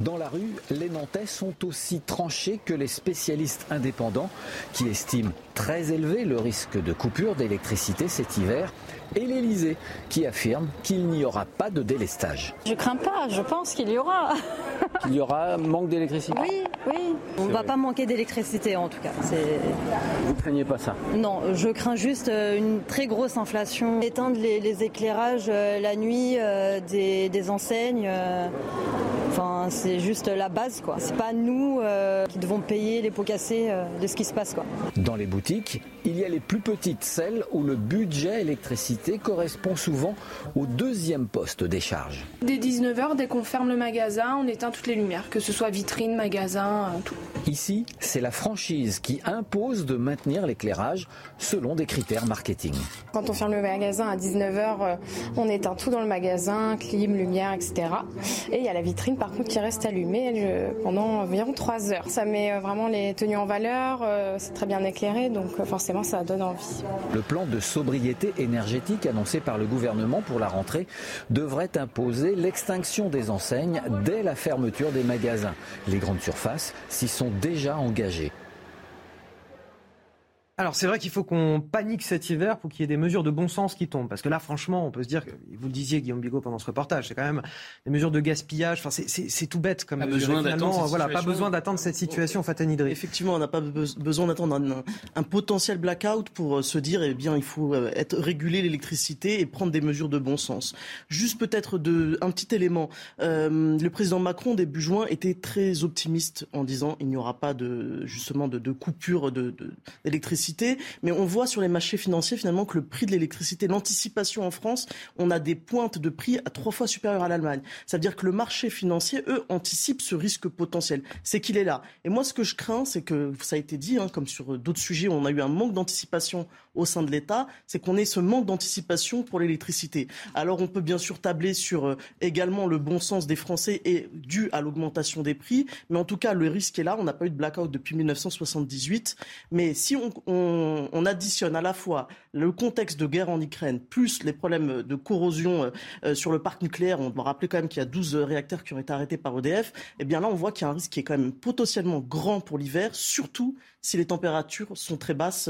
Dans la rue, les Nantais sont aussi tranchés que les spécialistes indépendants qui estiment très élevé le risque de coupure d'électricité cet hiver et l'Elysée qui affirme qu'il n'y aura pas de délestage. Je crains pas, je pense qu'il y aura. [LAUGHS] Qu'il y aura manque d'électricité Oui, oui. On ne va pas manquer d'électricité en tout cas. Vous craignez pas ça? Non, je crains juste euh, une très grosse inflation. Éteindre les, les éclairages euh, la nuit euh, des, des, enseignes. Enfin, c'est juste la base, quoi. C'est pas nous euh, qui devons payer les pots cassés euh, de ce qui se passe, quoi. Dans les boutiques, il y a les plus petites, celles où le budget électricité correspond souvent au deuxième poste des charges. Dès 19h, dès qu'on ferme le magasin, on éteint toutes les lumières, que ce soit vitrine, magasin, tout. Ici, c'est la franchise qui impose de maintenir l'éclairage selon des critères marketing. Quand on ferme le magasin à 19h, on éteint tout dans le magasin, clim, lumière, etc. Et il y a la vitrine par contre qui reste allumée pendant environ 3 heures. Ça met vraiment les tenues en valeur, c'est très bien éclairé, donc forcément ça donne envie. Le plan de sobriété énergétique annoncé par le gouvernement pour la rentrée devrait imposer l'extinction des enseignes dès la fermeture des magasins. Les grandes surfaces s'y sont déjà engagées. Alors c'est vrai qu'il faut qu'on panique cet hiver pour qu'il y ait des mesures de bon sens qui tombent. Parce que là, franchement, on peut se dire, que, vous le disiez Guillaume Bigot pendant ce reportage, c'est quand même des mesures de gaspillage. Enfin, c'est tout bête comme pas mesure. Besoin finalement, voilà, pas besoin d'attendre cette situation, Fatanidri. Effectivement, on n'a pas be besoin d'attendre un, un, potentiel blackout pour se dire, eh bien, il faut être réguler l'électricité et prendre des mesures de bon sens. Juste peut-être de un petit élément. Euh, le président Macron début juin était très optimiste en disant, il n'y aura pas de justement de, de coupure d'électricité. De, mais on voit sur les marchés financiers finalement que le prix de l'électricité, l'anticipation en France, on a des pointes de prix à trois fois supérieures à l'Allemagne. Ça veut dire que le marché financier, eux, anticipe ce risque potentiel. C'est qu'il est là. Et moi, ce que je crains, c'est que, ça a été dit, hein, comme sur d'autres sujets, on a eu un manque d'anticipation au sein de l'État, c'est qu'on ait ce manque d'anticipation pour l'électricité. Alors on peut bien sûr tabler sur euh, également le bon sens des Français et dû à l'augmentation des prix, mais en tout cas le risque est là. On n'a pas eu de blackout depuis 1978, mais si on, on, on, additionne à la fois le contexte de guerre en Ukraine plus les problèmes de corrosion euh, sur le parc nucléaire, on doit rappeler quand même qu'il y a 12 réacteurs qui ont été arrêtés par EDF, et eh bien là on voit qu'il y a un risque qui est quand même potentiellement grand pour l'hiver, surtout si les températures sont très basses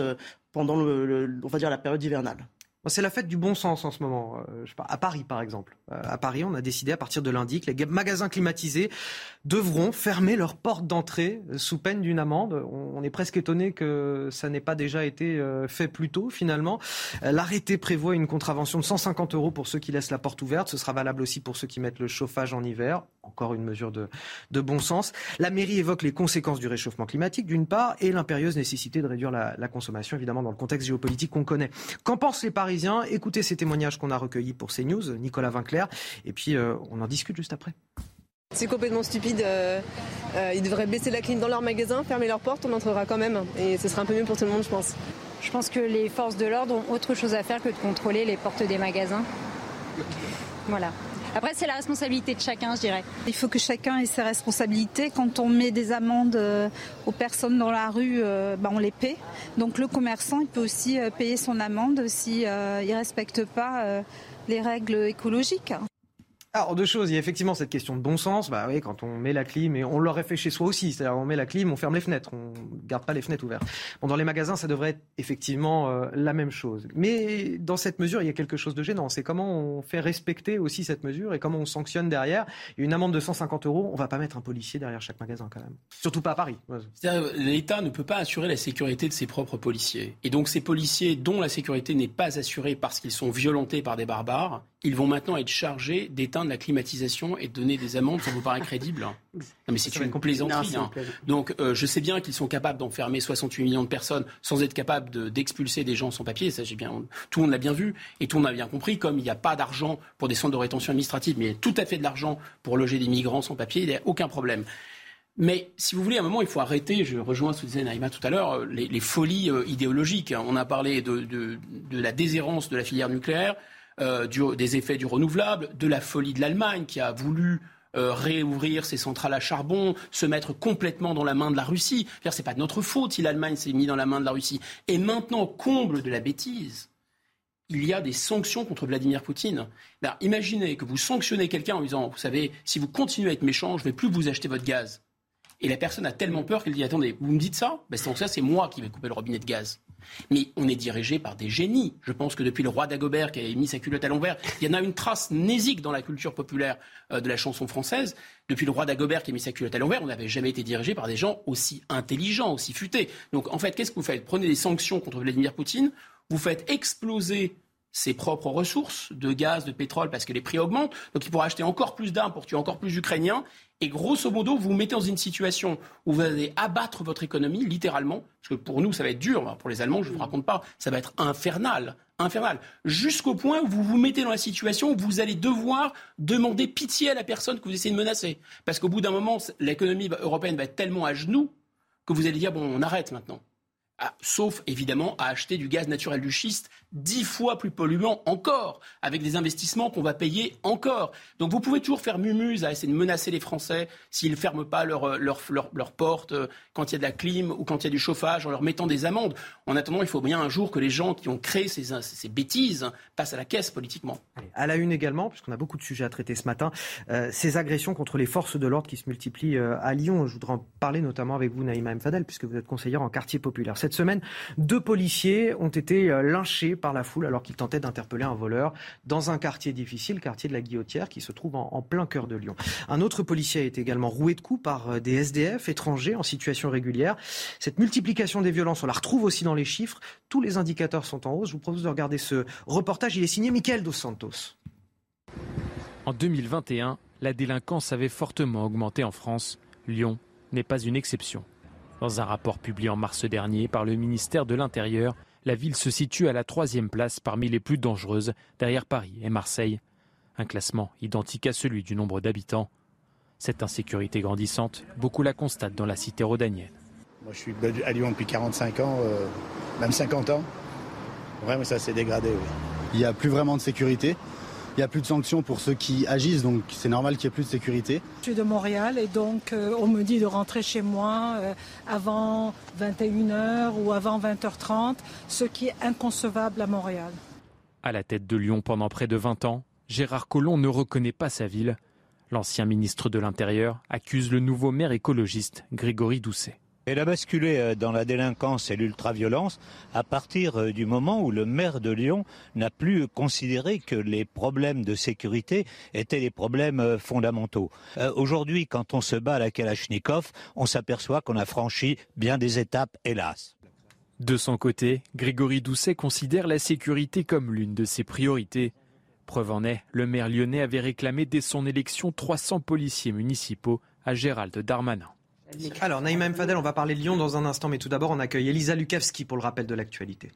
pendant le, on la période hivernale. C'est la fête du bon sens en ce moment. Euh, à Paris, par exemple. Euh, à Paris, on a décidé à partir de lundi que les magasins climatisés devront fermer leurs portes d'entrée euh, sous peine d'une amende. On, est presque étonné que ça n'ait pas déjà été fait plus tôt, finalement. L'arrêté prévoit une contravention de 150 euros pour ceux qui laissent la porte ouverte. Ce sera valable aussi pour ceux qui mettent le chauffage en hiver. Encore une mesure de, de bon sens. La mairie évoque les conséquences du réchauffement climatique, d'une part, et l'impérieuse nécessité de réduire la, la consommation, évidemment, dans le contexte géopolitique qu'on connaît. Qu'en pensent les Parisiens Écoutez ces témoignages qu'on a recueillis pour CNews, Nicolas Vinclair, et puis euh, on en discute juste après. C'est complètement stupide. Euh, euh, ils devraient baisser la clim dans leur magasin, fermer leurs portes, on entrera quand même. Et ce sera un peu mieux pour tout le monde, je pense. Je pense que les forces de l'ordre ont autre chose à faire que de contrôler les portes des magasins. Voilà. Après, c'est la responsabilité de chacun, je dirais. Il faut que chacun ait ses responsabilités. Quand on met des amendes euh, aux personnes dans la rue, euh, bah, on les paie. Donc le commerçant, il peut aussi payer son amende s'il ne respecte pas les règles écologiques. Alors, deux choses. Il y a effectivement cette question de bon sens. Bah oui, quand on met la clim, et on l'aurait fait chez soi aussi. C'est-à-dire, on met la clim, on ferme les fenêtres. On garde pas les fenêtres ouvertes. Bon, dans les magasins, ça devrait être effectivement euh, la même chose. Mais dans cette mesure, il y a quelque chose de gênant. C'est comment on fait respecter aussi cette mesure et comment on sanctionne derrière. Une amende de 150 euros, on va pas mettre un policier derrière chaque magasin quand même. Surtout pas à Paris. L'État ne peut pas assurer la sécurité de ses propres policiers. Et donc, ces policiers dont la sécurité n'est pas assurée parce qu'ils sont violentés par des barbares, ils vont maintenant être chargés d'éteindre la climatisation et de donner des amendes. Ça vous paraît crédible hein Non, mais c'est une complaisanterie. Hein. Donc, euh, je sais bien qu'ils sont capables d'enfermer 68 millions de personnes sans être capables d'expulser des gens sans papier. Ça, j'ai bien, tout le monde l'a bien vu et tout le monde a bien compris. Comme il n'y a pas d'argent pour des centres de rétention administrative, mais il y a tout à fait de l'argent pour loger des migrants sans papier, il n'y a aucun problème. Mais si vous voulez, à un moment, il faut arrêter, je rejoins ce que disait Naïma tout à l'heure, euh, les, folies euh, idéologiques. On a parlé de, de, de la déshérence de la filière nucléaire. Euh, des effets du renouvelable, de la folie de l'Allemagne qui a voulu euh, réouvrir ses centrales à charbon, se mettre complètement dans la main de la Russie. C'est pas de notre faute si l'Allemagne s'est mise dans la main de la Russie. Et maintenant, comble de la bêtise, il y a des sanctions contre Vladimir Poutine. Ben, imaginez que vous sanctionnez quelqu'un en disant, vous savez, si vous continuez à être méchant, je ne vais plus vous acheter votre gaz. Et la personne a tellement peur qu'elle dit, attendez, vous me dites ça? Ben, ça, c'est moi qui vais couper le robinet de gaz. Mais on est dirigé par des génies. Je pense que depuis le roi d'Agobert qui a mis sa culotte à l'envers, il y en a une trace nésique dans la culture populaire euh, de la chanson française. Depuis le roi d'Agobert qui a mis sa culotte à l'envers, on n'avait jamais été dirigé par des gens aussi intelligents, aussi futés. Donc en fait, qu'est-ce que vous faites? Prenez des sanctions contre Vladimir Poutine, vous faites exploser ses propres ressources de gaz, de pétrole, parce que les prix augmentent. Donc il pourra acheter encore plus d'armes pour tuer encore plus d'Ukrainiens. Et grosso modo, vous vous mettez dans une situation où vous allez abattre votre économie, littéralement, parce que pour nous, ça va être dur, pour les Allemands, je ne vous raconte pas, ça va être infernal, infernal, jusqu'au point où vous vous mettez dans la situation où vous allez devoir demander pitié à la personne que vous essayez de menacer. Parce qu'au bout d'un moment, l'économie européenne va être tellement à genoux que vous allez dire, bon, on arrête maintenant. Ah, sauf évidemment à acheter du gaz naturel du schiste dix fois plus polluant encore, avec des investissements qu'on va payer encore. Donc vous pouvez toujours faire mumuse à essayer de menacer les Français s'ils ne ferment pas leurs leur, leur, portes euh, quand il y a de la clim ou quand il y a du chauffage en leur mettant des amendes. En attendant, il faut bien un jour que les gens qui ont créé ces, ces bêtises passent à la caisse politiquement. À la une également, puisqu'on a beaucoup de sujets à traiter ce matin, euh, ces agressions contre les forces de l'ordre qui se multiplient euh, à Lyon. Je voudrais en parler notamment avec vous, Naïma M. Fadel, puisque vous êtes conseillère en quartier populaire. Cette semaine, deux policiers ont été lynchés par la foule alors qu'ils tentaient d'interpeller un voleur dans un quartier difficile, quartier de la Guillotière, qui se trouve en, plein cœur de Lyon. Un autre policier a été également roué de coups par euh, des SDF étrangers en situation régulière. Cette multiplication des violences, on la retrouve aussi dans les chiffres. Tous les indicateurs sont en hausse. Je vous propose de regarder ce reportage. Il est signé Michael Dos Santos. En 2021, la délinquance avait fortement augmenté en France. Lyon n'est pas une exception. Dans un rapport publié en mars dernier par le ministère de l'Intérieur, la ville se situe à la troisième place parmi les plus dangereuses, derrière Paris et Marseille. Un classement identique à celui du nombre d'habitants. Cette insécurité grandissante, beaucoup la constatent dans la cité rhodanienne. Moi, je suis à Lyon depuis 45 ans, euh, même 50 ans. Vraiment, ça s'est dégradé. Il n'y a plus vraiment de sécurité. Il n'y a plus de sanctions pour ceux qui agissent, donc c'est normal qu'il n'y ait plus de sécurité. Je suis de Montréal et donc euh, on me dit de rentrer chez moi euh, avant 21h ou avant 20h30, ce qui est inconcevable à Montréal. À la tête de Lyon pendant près de 20 ans, Gérard Collomb ne reconnaît pas sa ville. L'ancien ministre de l'Intérieur accuse le nouveau maire écologiste Grégory Doucet. Elle a basculé euh, dans la délinquance et l'ultraviolence à partir euh, du moment où le maire de Lyon n'a plus considéré que les problèmes de sécurité étaient des problèmes euh, fondamentaux. Aujourd'hui, quand on se bat à la Kalachnikov, on s'aperçoit qu'on a franchi bien des étapes, hélas. De son côté, Grégory Doucet considère la sécurité comme l'une de ses priorités. Preuve en est, le maire lyonnais avait réclamé dès son élection 300 policiers municipaux à Gérald Darmanin. Alors, Naïma Mfadel, on va parler de Lyon dans un instant, mais tout d'abord, on accueille Elisa Lukavski pour le rappel de l'actualité.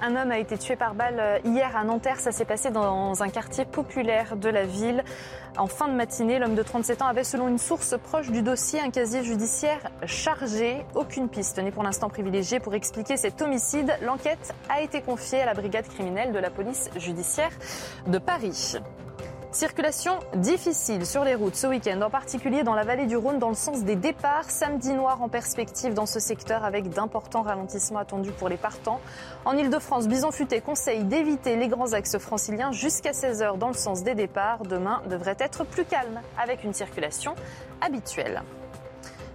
Un homme a été tué par balle hier à Nanterre. Ça s'est passé dans un quartier populaire de la ville. En fin de matinée, l'homme de 37 ans avait, selon une source proche du dossier, un casier judiciaire chargé. Aucune piste n'est pour l'instant privilégiée pour expliquer cet homicide. L'enquête a été confiée à la brigade criminelle de la police judiciaire de Paris. Circulation difficile sur les routes ce week-end, en particulier dans la vallée du Rhône dans le sens des départs. Samedi noir en perspective dans ce secteur avec d'importants ralentissements attendus pour les partants. En Ile-de-France, Bison Futé conseille d'éviter les grands axes franciliens jusqu'à 16h dans le sens des départs. Demain devrait être plus calme avec une circulation habituelle.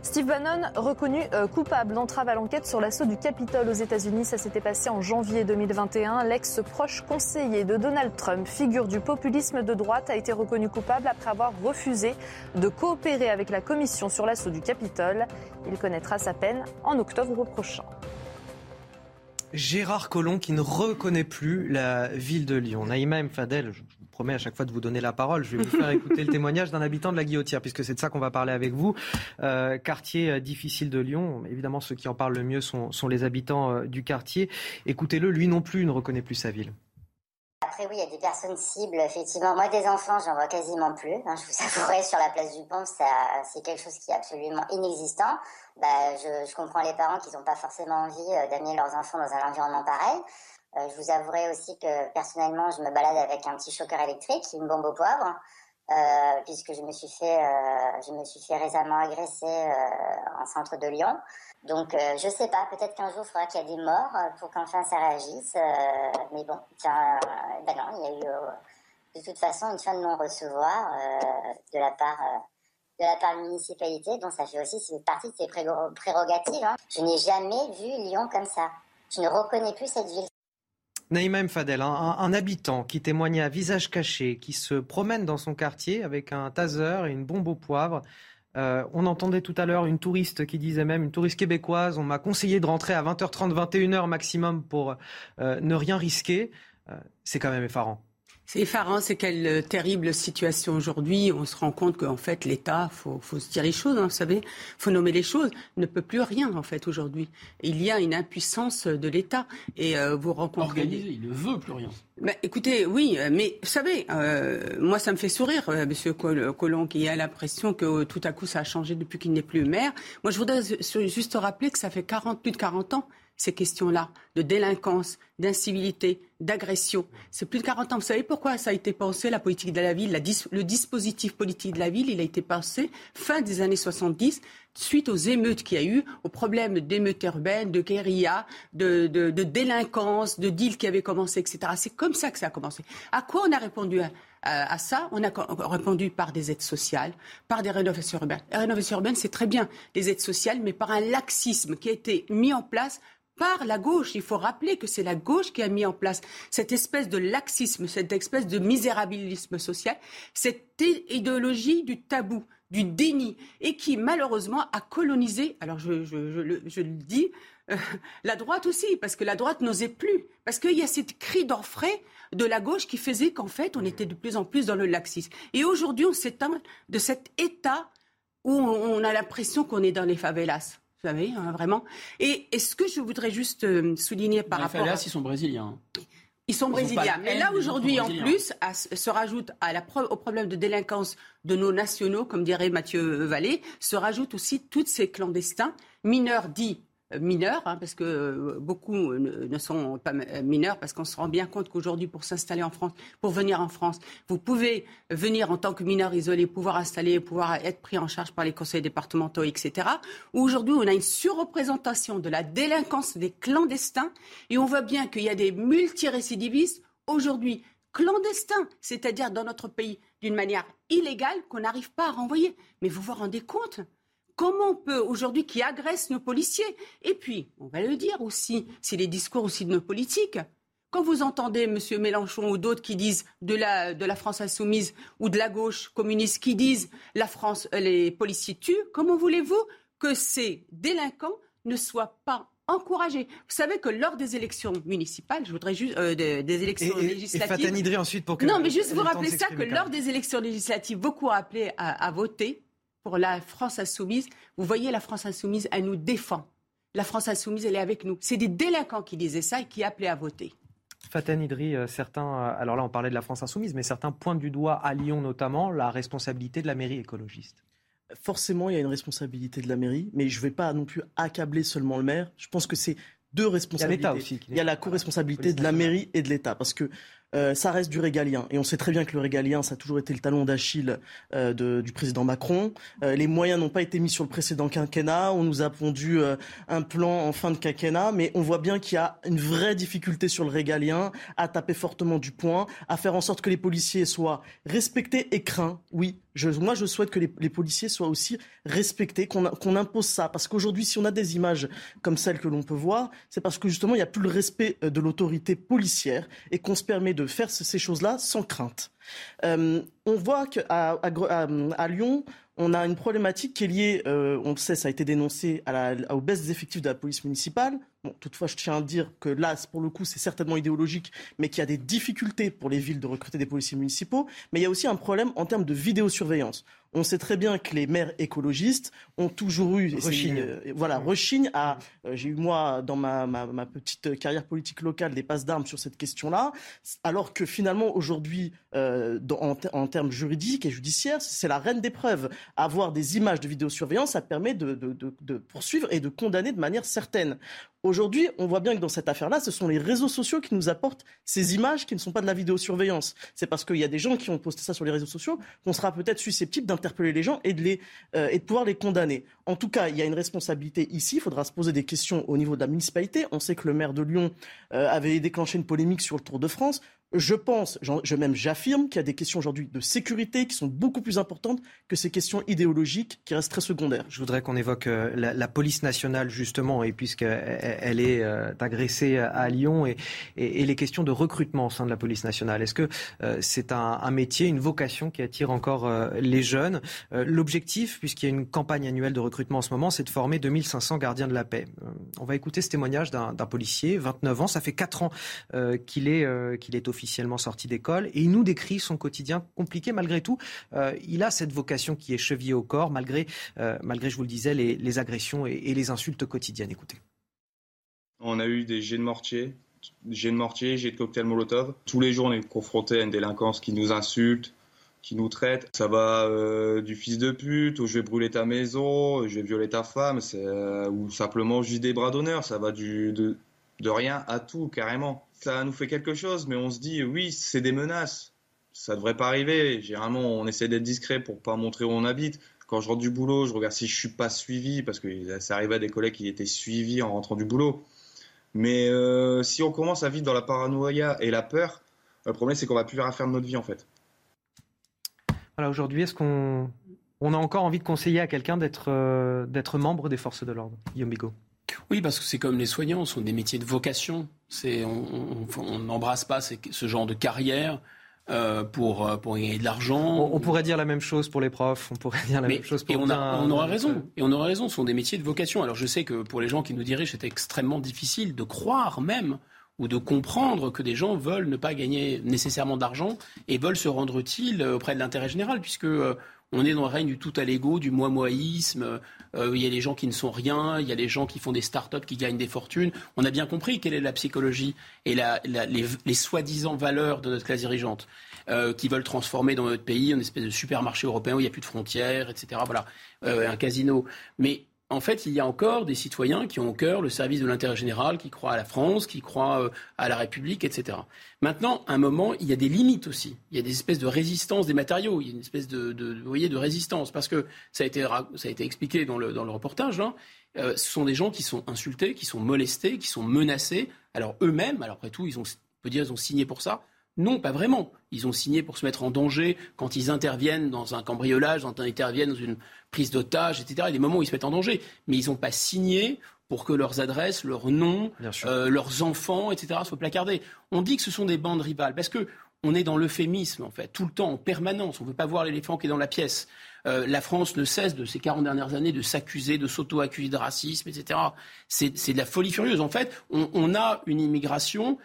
Steve Bannon reconnu euh, coupable d'entrave à l'enquête sur l'assaut du Capitole aux États-Unis. Ça s'était passé en janvier 2021. L'ex-proche conseiller de Donald Trump, figure du populisme de droite, a été reconnu coupable après avoir refusé de coopérer avec la commission sur l'assaut du Capitole. Il connaîtra sa peine en octobre prochain. Gérard Collomb qui ne reconnaît plus la ville de Lyon. Naïma M. Fadel, je promets à chaque fois de vous donner la parole. Je vais vous faire écouter le témoignage d'un habitant de la Guillotière, puisque c'est de ça qu'on va parler avec vous. Euh, quartier euh, difficile de Lyon. Évidemment, ceux qui en parlent le mieux sont, sont les habitants euh, du quartier. Écoutez-le, lui non plus ne reconnaît plus sa ville. Après, oui, il y a des personnes cibles, effectivement. Moi, des enfants, j'en vois quasiment plus. Hein, je vous avouerai, sur la place du Pont, c'est quelque chose qui est absolument inexistant. Bah, je, je comprends les parents qui n'ont pas forcément envie d'amener leurs enfants dans un environnement pareil. Euh, je vous avouerai aussi que personnellement, je me balade avec un petit choqueur électrique, une bombe au poivre, euh, puisque je me suis fait, euh, je me suis fait récemment agresser en centre de Lyon. Donc, je sais pas, peut-être qu'un jour, il faudra qu'il y ait des morts pour qu'enfin ça réagisse. mais bon, ben non, il y a eu de toute façon une fin de non-recevoir de la part de la part de la municipalité, dont ça fait aussi partie de ses prérogatives. Hein. Je n'ai jamais vu Lyon comme ça. Je ne reconnais plus cette ville. Naïma Mfadel, un, un, habitant qui témoignait à visage caché, qui se promène dans son quartier avec un taser et une bombe au poivre. Euh, on entendait tout à l'heure une touriste qui disait même, une touriste québécoise, on m'a conseillé de rentrer à 20h30, 21h maximum pour euh, ne rien risquer. Euh, c'est quand même effarant. C'est effarant, c'est quelle euh, terrible situation aujourd'hui. On se rend compte qu'en fait, l'État, faut, faut se dire les choses, hein, vous savez, faut nommer les choses, ne peut plus rien en fait aujourd'hui. Il y a une impuissance de l'État et euh, vous rencontrez. Organisé, il ne veut plus rien. Mais écoutez, oui, euh, mais vous savez, euh, moi ça me fait sourire, euh, Monsieur Collomb, qui a l'impression que tout à coup ça a changé depuis qu'il n'est plus maire. Moi, je voudrais juste rappeler que ça fait 40, plus de 40 ans ces questions-là de délinquance, d'incivilité, d'agression. C'est plus de 40 ans. Vous savez pourquoi ça a été pensé, la politique de la ville, le dispositif politique de la ville, il a été pensé fin des années 70, suite aux émeutes qu'il y a eu, aux problèmes d'émeutes urbaines, de guérilla, de, délinquance, de deals qui avaient commencé, etc. C'est comme ça que ça a commencé. À quoi on a répondu à, ça? On a répondu par des aides sociales, par des rénovations urbaines. Les rénovations urbaines, c'est très bien, les aides sociales, mais par un laxisme qui a été mis en place par la gauche. Il faut rappeler que c'est la gauche qui a mis en place cette espèce de laxisme, cette espèce de misérabilisme social, cette idéologie du tabou, du déni, et qui malheureusement a colonisé, alors je, le dis, euh, la droite aussi, parce que la droite n'osait plus, parce qu'il y a cette cri d'orfraie de la gauche qui faisait qu'en fait on était de plus en plus dans le laxisme. Et aujourd'hui on s'éteint de cet état où on a l'impression qu'on est dans les favelas. Vous savez, hein, vraiment. Et, ce que je voudrais juste euh, souligner par rapport. Les favelas, ils sont brésiliens. Ils sont brésiliens. Mais là, aujourd'hui, en plus, se rajoute à la, au problème de délinquance de nos nationaux, comme dirait Mathieu Vallée, se rajoutent aussi tous ces clandestins, mineurs dits mineurs, hein, parce que euh, beaucoup ne, sont pas mineurs, parce qu'on se rend bien compte qu'aujourd'hui, pour s'installer en France, pour venir en France, vous pouvez venir en tant que mineur isolé, pouvoir installer, pouvoir être pris en charge par les conseils départementaux, etc. Aujourd'hui, on a une surreprésentation de la délinquance des clandestins, et on voit bien qu'il y a des multirécidivistes aujourd'hui clandestins, c'est-à-dire dans notre pays d'une manière illégale qu'on n'arrive pas à renvoyer. Mais vous vous rendez compte Comment on peut aujourd'hui qui agresse nos policiers Et puis, on va le dire aussi, c'est les discours aussi de nos politiques. Quand vous entendez M. Mélenchon ou d'autres qui disent de la, de la France insoumise ou de la gauche communiste qui disent la France, euh, les policiers tuent, comment voulez-vous que ces délinquants ne soient pas encouragés? Vous savez que lors des élections municipales, je voudrais juste euh, des, élections législatives. Et ensuite pour que non, mais juste vous rappeler ça que lors des élections législatives, beaucoup ont appelé à voter pour la France insoumise. Vous voyez, la France insoumise, elle nous défend. La France insoumise, elle est avec nous. C'est des délinquants qui disaient ça et qui appelaient à voter. Faten Idri, euh, certains, euh, alors là on parlait de la France insoumise, mais certains pointent du doigt à Lyon notamment la responsabilité de la mairie écologiste. Forcément, il y a une responsabilité de la mairie, mais je ne vais pas non plus accabler seulement le maire. Je pense que c'est deux responsabilités. Il y a aussi. Il y a la co-responsabilité de la mairie et de l'État, parce que euh, ça reste du régalien. Et on sait très bien que le régalien, ça a toujours été le talon d'Achille euh, du président Macron. Euh, les moyens n'ont pas été mis sur le précédent quinquennat. On nous a pondu un plan en fin de quinquennat, mais on voit bien qu'il y a une vraie difficulté sur le régalien à taper fortement du poing, à faire en sorte que les policiers soient respectés et craints. Oui, je, moi je souhaite que les, policiers soient aussi respectés, qu'on impose ça. Parce qu'aujourd'hui, si on a des images comme celles que l'on peut voir, c'est parce que justement, il n'y a plus le respect de l'autorité policière et qu'on se permet de faire ces choses-là sans crainte. Euh, on voit qu'à à, à, Lyon, on a une problématique qui est liée, euh, on le sait, ça a été dénoncé à la, aux baisses des effectifs de la police municipale. Bon, toutefois, je tiens à dire que là, pour le coup, c'est certainement idéologique, mais qu'il y a des difficultés pour les villes de recruter des policiers municipaux. Mais il y a aussi un problème en termes de vidéosurveillance. On sait très bien que les maires écologistes ont toujours eu rechigne. Euh, voilà rechigne à euh, j'ai eu moi dans ma, ma, petite carrière politique locale des passes d'armes sur cette question-là alors que finalement aujourd'hui en, en, termes juridiques et judiciaires c'est la reine des preuves avoir des images de vidéosurveillance ça permet de, poursuivre et de condamner de manière certaine Aujourd'hui, on voit bien que dans cette affaire-là, ce sont les réseaux sociaux qui nous apportent ces images qui ne sont pas de la vidéosurveillance. C'est parce qu'il y a des gens qui ont posté ça sur les réseaux sociaux qu'on sera peut-être susceptible d'interpeller les gens et de, les, euh, et de pouvoir les condamner. En tout cas, il y a une responsabilité ici. Il faudra se poser des questions au niveau de la municipalité. On sait que le maire de Lyon euh, avait déclenché une polémique sur le Tour de France. Je pense, je même j'affirme qu'il y a des questions aujourd'hui de sécurité qui sont beaucoup plus importantes que ces questions idéologiques qui restent très secondaires. Je voudrais qu'on évoque euh, la, police nationale justement, et puisqu'elle est euh, agressée à Lyon, et, les questions de recrutement au sein de la police nationale. Est-ce que euh, c'est un, métier, une vocation qui attire encore les jeunes? L'objectif, puisqu'il y a une campagne annuelle de recrutement en ce moment, c'est de former 2500 gardiens de la paix. on va écouter ce témoignage d'un policier, 29 ans, ça fait 4 ans qu'il est, qu'il est officier officiellement sorti d'école et il nous décrit son quotidien compliqué malgré tout. Euh, il a cette vocation qui est chevillée au corps malgré, euh, malgré je vous le disais, les, agressions et, les insultes quotidiennes. Écoutez. On a eu des jets de mortier, jets de mortier, jets de cocktail Molotov. Tous les jours, on est confronté à une délinquance qui nous insulte, qui nous traite. Ça va euh, du fils de pute, ou je vais brûler ta maison, je vais violer ta femme, ou simplement juste des bras d'honneur. Ça va de rien à tout, carrément ça nous fait quelque chose, mais on se dit, oui, c'est des menaces. Ça devrait pas arriver. Généralement, on essaie d'être discret pour pas montrer où on habite. Quand je rentre du boulot, je regarde si je suis pas suivi, parce que ça arrivait à des collègues qui étaient suivis en rentrant du boulot. Mais euh, si on commence à vivre dans la paranoïa et la peur, le problème c'est qu'on va plus rien faire de notre vie en fait. Voilà, aujourd'hui, est-ce qu'on on a encore envie de conseiller à quelqu'un d'être euh, membre des forces de l'ordre? Guillaume oui, parce que c'est comme les soignants, ce sont des métiers de vocation. on n'embrasse pas ce genre de carrière euh, pour, euh, pour gagner de l'argent. On, pourrait dire la même chose pour les profs, on pourrait dire la même chose pour et on, on aura raison. Et on aura raison, ce sont des métiers de vocation. Alors je sais que pour les gens qui nous dirigent, c'est extrêmement difficile de croire même ou de comprendre que des gens veulent ne pas gagner nécessairement d'argent et veulent se rendre utiles auprès de l'intérêt général, puisque euh, on est dans le règne du tout à l'ego, du moi-moïsme. Euh, il y a les gens qui ne sont rien, il y a les gens qui font des start-up qui gagnent des fortunes. On a bien compris quelle est la psychologie et les, soi-disant valeurs de notre classe dirigeante. Euh, qui veulent transformer dans notre pays une espèce de supermarché européen où il n'y a plus de frontières, etc. Voilà, euh, un casino. Mais en fait, il y a encore des citoyens qui ont au cœur le service de l'intérêt général, qui croient à la France, qui croient euh, à la République, etc. Maintenant, à un moment, il y a des limites aussi. Il y a des espèces de résistance des matériaux. Il y a une espèce de, voyez, de résistance. Parce que ça a été, ça a été expliqué dans le, dans le reportage. Euh, ce sont des gens qui sont insultés, qui sont molestés, qui sont menacés. Alors eux-mêmes, alors après tout, ils ont, on peut dire, ils ont signé pour ça. Non, pas vraiment. Ils ont signé pour se mettre en danger quand ils interviennent dans un cambriolage, quand ils interviennent dans une prise d'otage, etc. Il y a des moments où ils se mettent en danger. Mais ils n'ont pas signé pour que leurs adresses, leurs noms, euh, leurs enfants, etc. soient placardés. On dit que ce sont des bandes rivales parce que on est dans l'euphémisme, en fait, tout le temps, en permanence. On ne veut pas voir l'éléphant qui est dans la pièce. Euh, la France ne cesse de ces 40 dernières années de s'accuser, de s'auto-accuser de racisme, etc. C'est de la folie furieuse. En fait, on, on a une immigration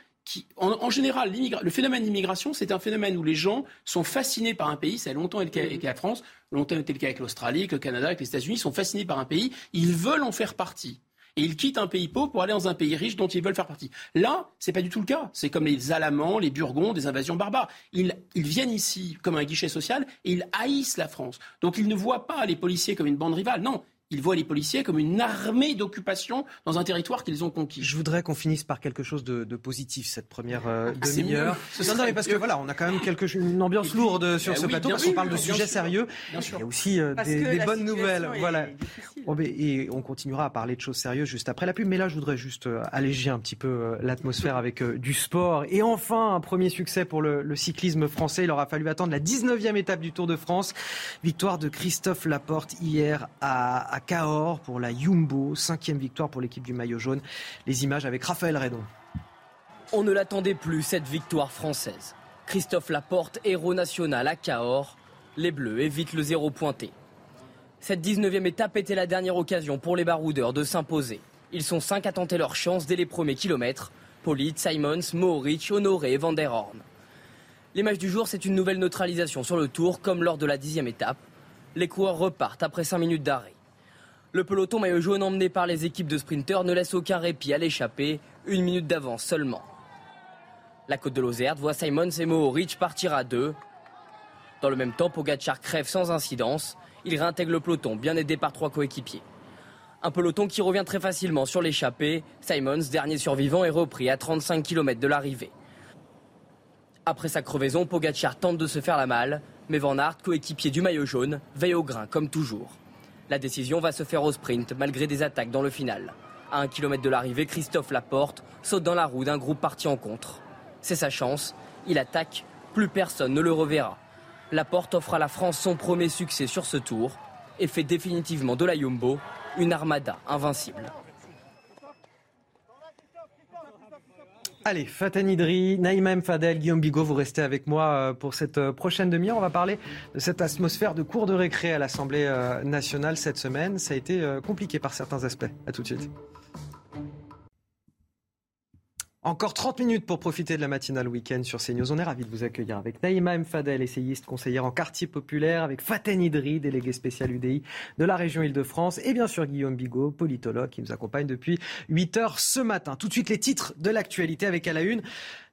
en, général, le phénomène d'immigration, c'est un phénomène où les gens sont fascinés par un pays. Ça a longtemps été le cas avec la France, longtemps été le cas avec l'Australie, avec le Canada, avec les États-Unis. Ils sont fascinés par un pays. Ils veulent en faire partie. et ils quittent un pays pauvre pour aller dans un pays riche dont ils veulent faire partie. Là, c'est pas du tout le cas. C'est comme les Alamans, les Burgonds, des invasions barbares. Ils, ils viennent ici comme un guichet social et ils haïssent la France. Donc ils ne voient pas les policiers comme une bande rivale. Non, ils voient les policiers comme une armée d'occupation dans un territoire qu'ils ont conquis. Je voudrais qu'on finisse par quelque chose de, positif cette première euh, ah, demi-heure. Non, non, mais parce que voilà, on a quand même quelque, une ambiance lourde sur eh ce plateau parce qu'on parle de sujets sérieux. Il y a aussi euh, des, bonnes nouvelles. Voilà. et on continuera à parler de choses sérieuses juste après la pub. Mais là, je voudrais juste euh, alléger un petit peu l'atmosphère [LAUGHS] avec du sport. Et enfin, un premier succès pour le, le cyclisme français. Il aura fallu attendre la 19e étape du Tour de France. Victoire de Christophe Laporte hier à à Cahors pour la Jumbo. Cinquième victoire pour l'équipe du maillot jaune. Les images avec Raphaël Redon. On ne l'attendait plus, cette victoire française. Christophe Laporte, héros national à Cahors. Les Bleus évitent le zéro pointé. Cette 19e étape était la dernière occasion pour les baroudeurs de s'imposer. Ils sont cinq à tenter leur chance dès les premiers kilomètres. Polit, Simons, Mohoric, Honoré et Van der Horn. L'image du jour, c'est une nouvelle neutralisation sur le tour, comme lors de la dixième étape. Les coureurs repartent après cinq minutes d'arrêt. Le peloton maillot jaune emmené par les équipes de sprinteurs ne laisse aucun répit à l'échappée, une minute d'avance seulement. La côte de Lozerte voit Simons et Mohoric partir à deux. Dans le même temps, Pogacar crève sans incidence. Il réintègre le peloton, bien aidé par trois coéquipiers. Un peloton qui revient très facilement sur l'échappée. Simons, dernier survivant, est repris à 35 km de l'arrivée. Après sa crevaison, Pogacar tente de se faire la malle, mais Van Aert, coéquipier du maillot jaune, veille au grain comme toujours. La décision va se faire au sprint malgré des attaques dans le final. À un kilomètre de l'arrivée, Christophe Laporte saute dans la roue d'un groupe parti en contre. C'est sa chance, il attaque, plus personne ne le reverra. Laporte offre à la France son premier succès sur ce tour et fait définitivement de la Yumbo une armada invincible. Allez, Fatani Idri, Naïma Fadel, Guillaume Bigot, vous restez avec moi euh, pour cette euh, prochaine demi-heure. On va parler de cette atmosphère de cours de récré à l'Assemblée euh, nationale cette semaine. Ça a été compliqué par certains aspects. À tout de suite. Encore 30 minutes pour profiter de la matinale week-end sur CNews. On est ravis de vous accueillir avec Naïma M. Fadel, essayiste, conseillère en quartier populaire, avec Faten Idri, délégué spécial UDI de la région Île-de-France, et bien sûr Guillaume Bigot, politologue, qui nous accompagne depuis 8 heures ce matin. Tout de suite les titres de l'actualité avec à la une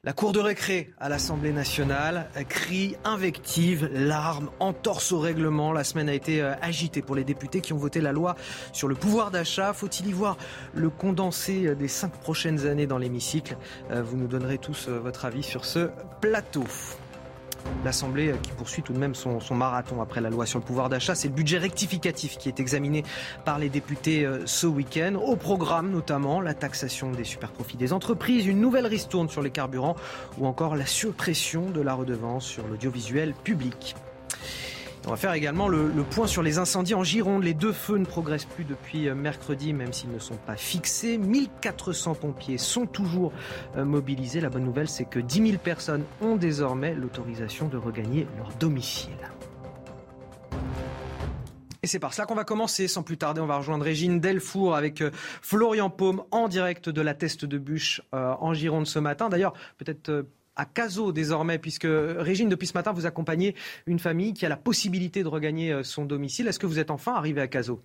la cour de récré à l'Assemblée nationale, crie, invective, larmes, entorse au règlement. La semaine a été euh, agitée pour les députés qui ont voté la loi sur le pouvoir d'achat. Faut-il y voir le condensé euh, des cinq prochaines années dans l'hémicycle? Euh, Vous nous donnerez tous votre avis sur ce plateau. L'Assemblée qui poursuit tout de même son, marathon après la loi sur le pouvoir d'achat. C'est le budget rectificatif qui est examiné par les députés euh, ce week-end. Au programme notamment la taxation des superprofits des entreprises, une nouvelle ristourne sur les carburants ou encore la suppression de la redevance sur l'audiovisuel public. On va faire également le, point sur les incendies en Gironde. Les deux feux ne progressent plus depuis euh, mercredi, même s'ils ne sont pas fixés. 1400 pompiers sont toujours euh, mobilisés. La bonne nouvelle, c'est que 10 000 personnes ont désormais l'autorisation de regagner leur domicile. Et c'est par cela qu'on va commencer. Sans plus tarder, on va rejoindre Régine Delfour avec euh, Florian Paume en direct de la Teste de Bûche en Gironde ce matin. D'ailleurs, peut-être à Cazaux désormais, puisque Régine, depuis ce matin, vous accompagnez une famille qui a la possibilité de regagner euh, son domicile. Est-ce que vous êtes enfin arrivé à Cazaux?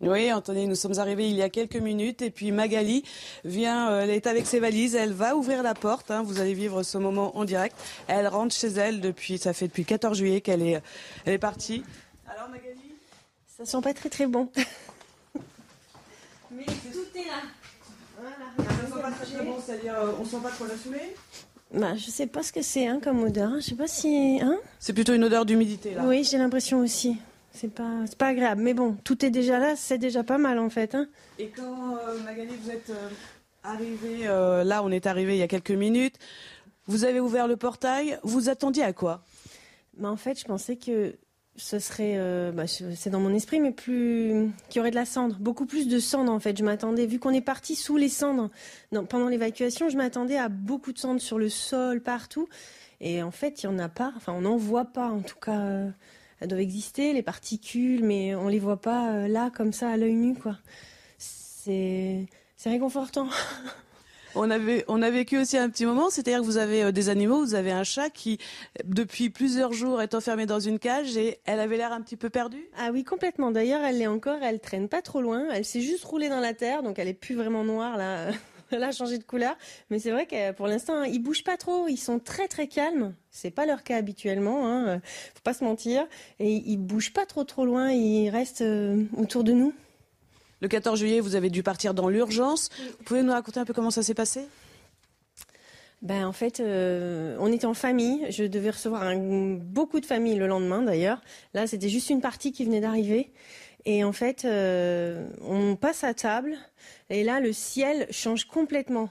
Oui, Anthony, nous sommes arrivés il y a quelques minutes et puis Magali vient, euh, elle est avec ses valises, elle va ouvrir la porte. Hein, vous allez vivre ce moment en direct. Elle rentre chez elle depuis, ça fait depuis le 14 juillet qu'elle est, elle est partie. Alors Magali, ça sent pas très très bon. Mais tout est là. C'est-à-dire euh, on sent pas trop la saoulée bah, je sais pas ce que c'est hein, comme odeur. Hein. Je sais pas si. Hein c'est plutôt une odeur d'humidité là. Oui, j'ai l'impression aussi. C'est pas, c'est pas agréable. Mais bon, tout est déjà là, c'est déjà pas mal en fait. Hein. Et quand euh, Magali, vous êtes euh, arrivé, là, on est arrivé il y a quelques minutes. Vous avez ouvert le portail. Vous attendiez à quoi? Bah, en fait, je pensais que ce serait, euh, bah, c'est dans mon esprit, mais plus qu'il y aurait de la cendre, beaucoup plus de cendre en fait. Je m'attendais, vu qu'on est parti sous les cendres pendant l'évacuation, je m'attendais à beaucoup de cendres sur le sol, partout. Et en fait, il n'y en a pas. Enfin, on n'en voit pas. En tout cas, euh, elles doivent exister, les particules, mais on les voit pas euh, là, comme ça, à l'œil nu, quoi. C'est réconfortant. [LAUGHS] On, avait, on a vécu aussi un petit moment, c'est-à-dire que vous avez euh, des animaux, vous avez un chat qui, depuis plusieurs jours, est enfermé dans une cage et elle avait l'air un petit peu perdue. Ah oui, complètement. D'ailleurs, elle l'est encore, elle traîne pas trop loin. Elle s'est juste roulée dans la terre, donc elle est plus vraiment noire là. [LAUGHS] Elle a changé de couleur, mais c'est vrai que pour l'instant, ils bougent pas trop. Ils sont très très calmes. C'est pas leur cas habituellement, hein. faut pas se mentir. Et ils bougent pas trop trop loin. Ils restent euh, autour de nous. Le 14 juillet, vous avez dû partir dans l'urgence. Vous pouvez nous raconter un peu comment ça s'est passé? Ben en fait, euh, on était en famille. Je devais recevoir beaucoup de familles le lendemain d'ailleurs. Là, c'était juste une partie qui venait d'arriver. Et en fait, euh, on passe à table. Et là, le ciel change complètement.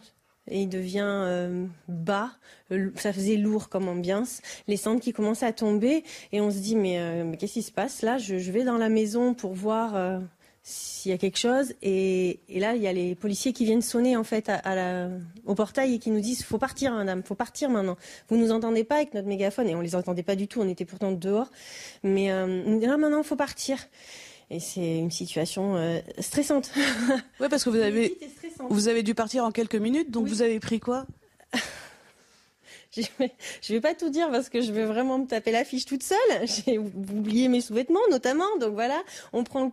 Et il devient euh, bas, ça faisait lourd comme ambiance, les cendres qui commencent à tomber, et on se dit mais, qu'est-ce qui se passe? Là je, vais dans la maison pour voir s'il y a quelque chose. Et, là, il y a les policiers qui viennent sonner en fait à, la, au portail et qui nous disent faut partir, madame, faut partir maintenant. Vous nous entendez pas avec notre mégaphone et on les entendait pas du tout. On était pourtant dehors, mais euh, nous là maintenant, faut partir. Et c'est une situation euh, stressante. [LAUGHS] Oui, parce que vous avez, vous avez dû partir en quelques minutes, donc vous avez pris quoi? [LAUGHS] Je vais, vais pas tout dire parce que je vais vraiment me taper l'affiche toute seule. J'ai oublié mes sous-vêtements notamment, donc voilà. On prend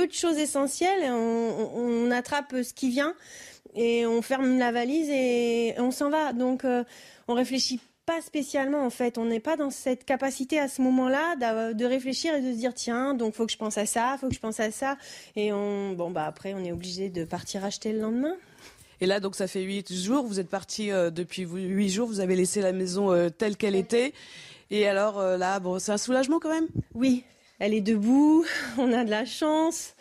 peu de choses essentielles. On, attrape ce qui vient et on ferme la valise et on s'en va. Donc, euh, on réfléchit pas spécialement en fait. On n'est pas dans cette capacité à ce moment-là de réfléchir et de se dire tiens, donc faut que je pense à ça, faut que je pense à ça. Et on, bon bah après, on est obligé de partir acheter le lendemain. Et là, donc, ça fait huit jours. Vous êtes parti euh, depuis huit jours. Vous avez laissé la maison euh, telle qu'elle était. Et alors là, bon, c'est un soulagement quand même? Oui, elle est debout, [LAUGHS] on a de la chance,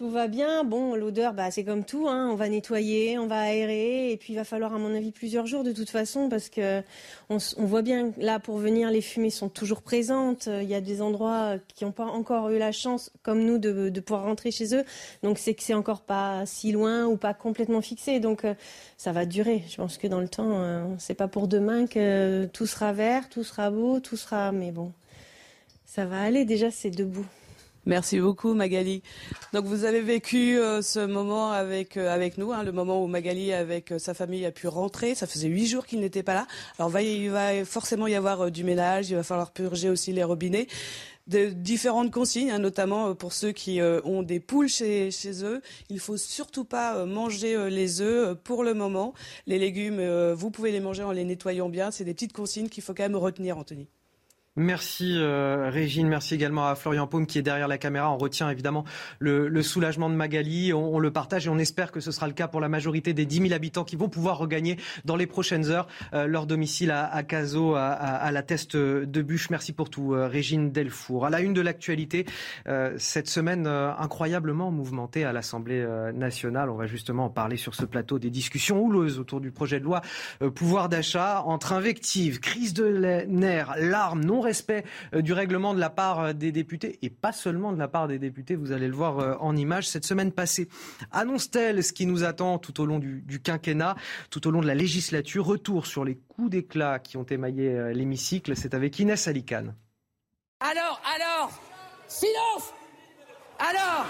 tout va bien. Bon, l'odeur, bah, c'est comme tout, hein. on va nettoyer, on va aérer, et puis il va falloir, à mon avis, plusieurs jours de toute façon, parce que on, voit bien là, pour venir, les fumées sont toujours présentes. Il y a des endroits qui n'ont pas encore eu la chance, comme nous, de, pouvoir rentrer chez eux. Donc c'est que c'est encore pas si loin ou pas complètement fixé. Donc euh, ça va durer. Je pense que dans le temps, euh, c'est pas pour demain que tout sera vert, tout sera beau, tout sera. Mais bon. Ça va aller, déjà c'est debout. Merci beaucoup Magali. Donc vous avez vécu euh, ce moment avec euh, avec nous, hein, le moment où Magali avec euh, sa famille a pu rentrer. Ça faisait huit jours qu'il n'était pas là. Alors il va forcément y avoir du ménage, il va falloir purger aussi les robinets. De différentes consignes, hein, notamment pour ceux qui ont des poules chez, chez eux. Il faut surtout pas manger les œufs pour le moment. Les légumes, vous pouvez les manger en les nettoyant bien. C'est des petites consignes qu'il faut quand même retenir, Anthony. Merci euh, Régine, merci également à Florian Paume qui est derrière la caméra. On retient évidemment le, soulagement de Magali, on, le partage et on espère que ce sera le cas pour la majorité des 10 000 habitants qui vont pouvoir regagner dans les prochaines heures euh, leur domicile à, à à, la Teste de Bûche. Merci pour tout euh, Régine Delfour. À la une de l'actualité, cette semaine incroyablement mouvementée à l'Assemblée nationale. On va justement en parler sur ce plateau des discussions houleuses autour du projet de loi pouvoir d'achat entre invectives, crise de nerfs, larmes, non respect euh, du règlement de la part euh, des députés, et pas seulement de la part des députés, vous allez le voir euh, en image, cette semaine passée. Annonce-t-elle ce qui nous attend tout au long du, quinquennat, tout au long de la législature? Retour sur les coups d'éclat qui ont émaillé l'hémicycle, c'est avec Inès Alicane. Alors, alors, silence Alors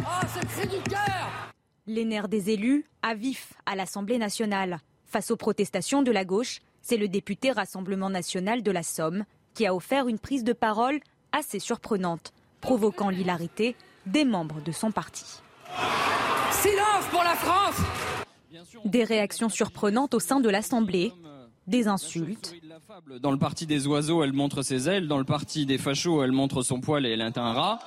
Oh, ce cri du cœur Les nerfs des élus à vif à l'Assemblée nationale. Face aux protestations de la gauche, c'est le député Rassemblement national de la Somme qui a offert une prise de parole assez surprenante, provoquant l'hilarité des membres de son parti. Silence pour la France Des réactions surprenantes au sein de l'Assemblée, des insultes. Dans le parti des oiseaux, elle montre ses ailes. Dans le parti des fachos, elle montre son poil et elle est un rat.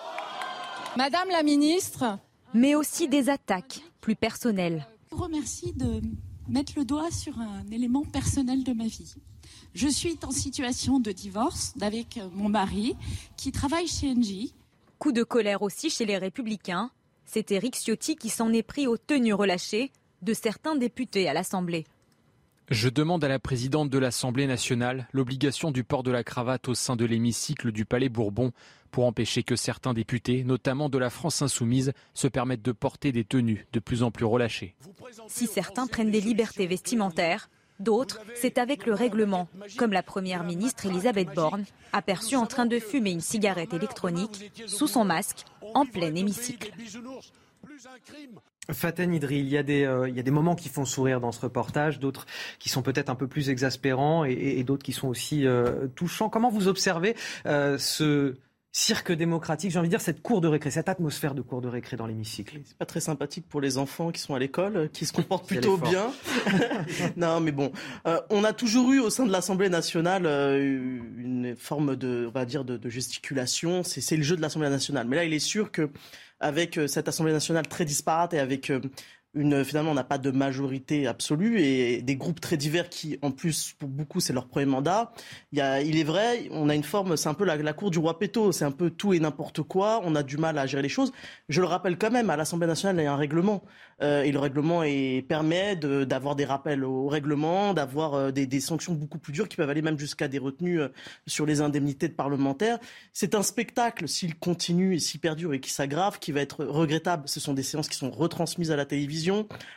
Madame la ministre. Mais aussi des attaques plus personnelles. Je vous remercie de mettre le doigt sur un élément personnel de ma vie. Je suis en situation de divorce avec mon mari qui travaille chez Engie. Coup de colère aussi chez les Républicains. C'est Éric Ciotti qui s'en est pris aux tenues relâchées de certains députés à l'Assemblée. Je demande à la présidente de l'Assemblée nationale l'obligation du port de la cravate au sein de l'hémicycle du Palais Bourbon pour empêcher que certains députés, notamment de la France insoumise, se permettent de porter des tenues de plus en plus relâchées. Si certains prennent des libertés vestimentaires, d'autres, c'est avec le règlement, comme la Première ministre Elisabeth Borne, aperçue en train de fumer une cigarette électronique sous son masque en plein hémicycle. Faten Idri, il y, a des, euh, il y a des moments qui font sourire dans ce reportage, d'autres qui sont peut-être un peu plus exaspérants et, d'autres qui sont aussi euh, touchants. Comment vous observez euh, ce cirque démocratique, j'ai envie de dire cette cour de récré, cette atmosphère de cour de récré dans l'hémicycle C'est pas très sympathique pour les enfants qui sont à l'école, qui se comportent plutôt bien. [LAUGHS] non, mais bon, on a toujours eu au sein de l'Assemblée nationale une forme de, on va dire, de, de gesticulation. C'est le jeu de l'Assemblée nationale. Mais là, il est sûr que avec euh, cette Assemblée nationale très disparate et avec euh, une, finalement, on n'a pas de majorité absolue et des groupes très divers qui, en plus, pour beaucoup, c'est leur premier mandat. Il, est vrai, on a une forme, c'est un peu la, la cour du roi Péto, c'est un peu tout et n'importe quoi. On a du mal à gérer les choses. Je le rappelle quand même, à l'Assemblée nationale, il y a un règlement. Euh, et le règlement permet d'avoir des rappels au règlement, d'avoir euh, des, des, sanctions beaucoup plus dures qui peuvent aller même jusqu'à des retenues euh, sur les indemnités de parlementaires. C'est un spectacle, s'il continue et s'il perdure et qui s'aggrave, qui va être regrettable. Ce sont des séances qui sont retransmises à la télévision.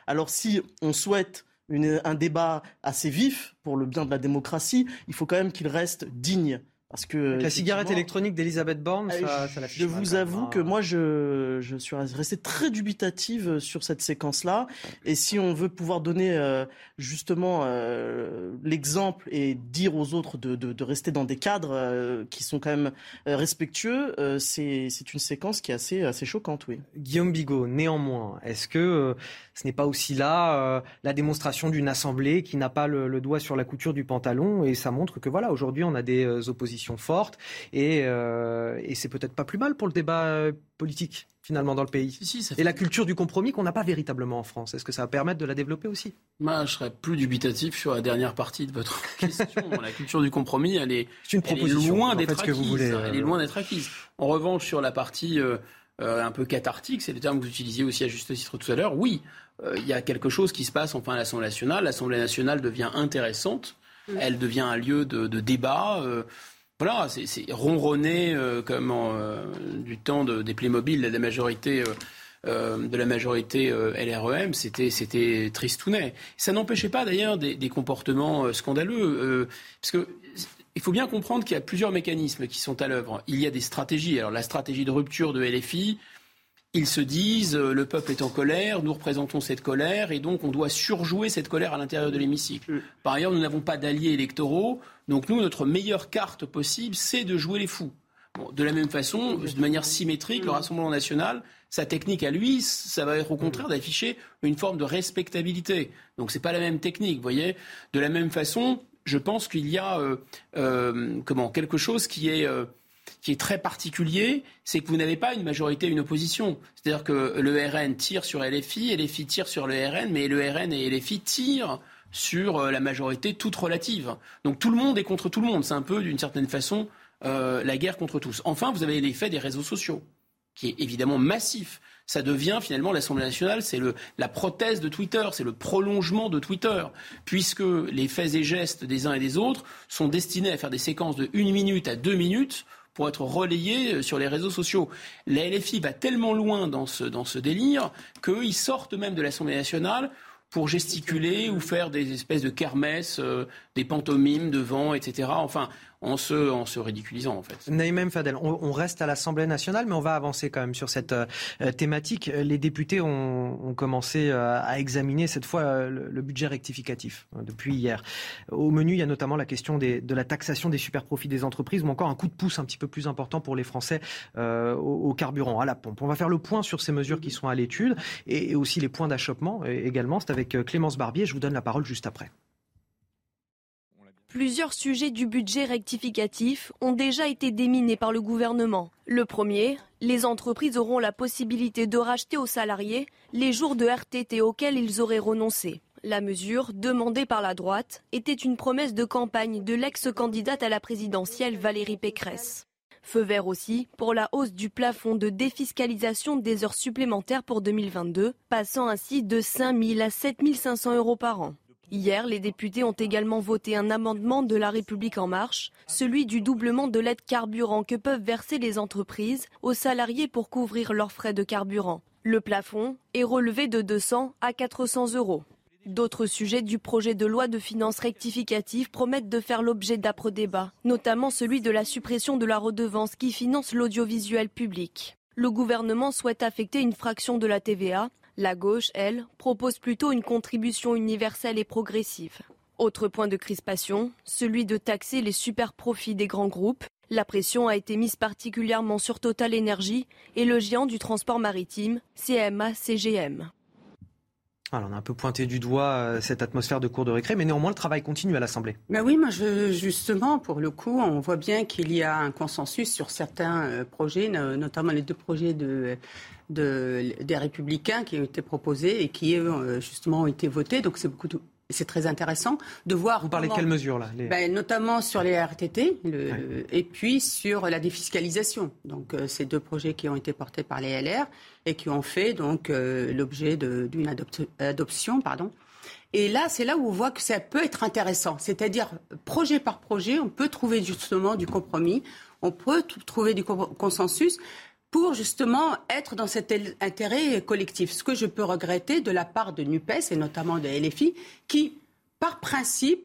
Alors si on souhaite un débat assez vif pour le bien de la démocratie, il faut quand même qu'il reste digne parce que la cigarette électronique d'Elisabeth Borne, ça, ça Je vous avoue que moi, je, je suis resté très dubitative sur cette séquence-là. Et si on veut pouvoir donner euh, justement euh, l'exemple et dire aux autres de, de, de rester dans des cadres euh, qui sont quand même respectueux, c'est une séquence qui est assez, assez choquante, oui. Guillaume Bigot, néanmoins, est-ce que ce n'est pas aussi là la démonstration d'une assemblée qui n'a pas le, le, doigt sur la couture du pantalon et ça montre que voilà, aujourd'hui, on a des oppositions forte et, euh, et c'est peut-être pas plus mal pour le débat euh, politique finalement dans le pays. Et la culture du compromis qu'on n'a pas véritablement en France. Est-ce que ça va permettre de la développer aussi? Moi, je serais plus dubitatif sur la dernière partie de votre [LAUGHS] question. la culture du compromis, elle est, une proposition, loin d'être acquise. Que vous voulez, Elle est loin d'être acquise. En revanche, sur la partie euh, un peu cathartique, c'est le terme que vous utilisiez aussi à juste titre tout à l'heure, oui, il y a quelque chose qui se passe enfin à l'Assemblée nationale. L'Assemblée nationale devient intéressante. Elle devient un lieu de, de débat. Voilà, c'est ronronner euh, comme euh, du temps de, des Playmobil de la majorité. Euh, de la majorité LREM, c'était c'était tristounet. Ça n'empêchait pas d'ailleurs des, des, comportements scandaleux, parce que il faut bien comprendre qu'il y a plusieurs mécanismes qui sont à l'œuvre. Il y a des stratégies. Alors la stratégie de rupture de LFI, ils se disent le peuple est en colère, nous représentons cette colère et donc on doit surjouer cette colère à l'intérieur de l'hémicycle. Mm. Par ailleurs, nous n'avons pas d'alliés électoraux, donc nous, notre meilleure carte possible, c'est de jouer les fous. de la même façon, de manière symétrique, le Rassemblement national, sa technique à lui, ça va être au contraire d'afficher une forme de respectabilité. Donc c'est pas la même technique, vous voyez. De la même façon, je pense qu'il y a euh, euh, comment quelque chose qui est euh, qui est très particulier, c'est que vous n'avez pas une majorité, une opposition. C'est-à-dire que le RN tire sur LFI, LFI tire sur le RN, mais le RN et LFI tirent sur euh, la majorité toute relative. Donc tout le monde est contre tout le monde. C'est un peu, d'une certaine façon, euh, la guerre contre tous. Enfin, vous avez l'effet des réseaux sociaux, qui est évidemment massif. Ça devient finalement l'Assemblée nationale, c'est la prothèse de Twitter, c'est le prolongement de Twitter, puisque les faits et gestes des uns et des autres sont destinés à faire des séquences de une minute à deux minutes pour être relayés euh, sur les réseaux sociaux. La LFI va tellement loin dans ce, dans ce délire qu'ils sortent même de l'Assemblée nationale pour gesticuler ou faire des espèces de kermesses, euh, des pantomimes devant, etc. Enfin, en se, en se ridiculisant en fait. Naïm Fadel, on, reste à l'Assemblée nationale, mais on va avancer quand même sur cette euh, thématique. Les députés ont, commencé euh, à examiner cette fois euh, le, budget rectificatif depuis hier. Au menu, il y a notamment la question de la taxation des super-profits des entreprises, ou encore un coup de pouce un petit peu plus important pour les Français au, carburant, à la pompe. On va faire le point sur ces mesures qui sont à l'étude et, et aussi les points d'achoppement également. C'est avec Clémence Barbier. Je vous donne la parole juste après. Plusieurs sujets du budget rectificatif ont déjà été déminés par le gouvernement. Le premier, les entreprises auront la possibilité de racheter aux salariés les jours de RTT auxquels ils auraient renoncé. La mesure, demandée par la droite, était une promesse de campagne de l'ex-candidate à la présidentielle Valérie Pécresse. Feu vert aussi pour la hausse du plafond de défiscalisation des heures supplémentaires pour 2022, passant ainsi de 5 000 à 7 500 euros par an. Hier, les députés ont également voté un amendement de La République en marche, celui du doublement de l'aide carburant que peuvent verser les entreprises aux salariés pour couvrir leurs frais de carburant. Le plafond est relevé de 200 à 400 euros. D'autres sujets du projet de loi de finances rectificative promettent de faire l'objet d'âpres débats, notamment celui de la suppression de la redevance qui finance l'audiovisuel public. Le gouvernement souhaite affecter une fraction de la TVA La gauche, elle, propose plutôt une contribution universelle et progressive. Autre point de crispation, celui de taxer les super profits des grands groupes. La pression a été mise particulièrement sur Total Energy et le géant du transport maritime, CMA-CGM. Alors on a un peu pointé du doigt euh, cette atmosphère de cours de récré, mais néanmoins le travail continue à l'Assemblée. Ben oui, moi je, justement, pour le coup, on voit bien qu'il y a un consensus sur certains euh, projets, notamment les deux projets de, des Républicains qui ont été proposés et qui euh, justement ont été votés. Donc c'est beaucoup, c'est très intéressant de voir. Vous parlez de quelles mesures là ben, Notamment sur les RTT et puis sur la défiscalisation. Donc euh, ces deux projets qui ont été portés par les LR et qui ont fait donc euh, l'objet d'une adoption, pardon. Et là, c'est là où on voit que ça peut être intéressant. C'est-à-dire, projet par projet, on peut trouver justement du compromis, on peut trouver du consensus pour justement être dans cet intérêt collectif. Ce que je peux regretter de la part de NUPES et notamment de LFI, qui, par principe,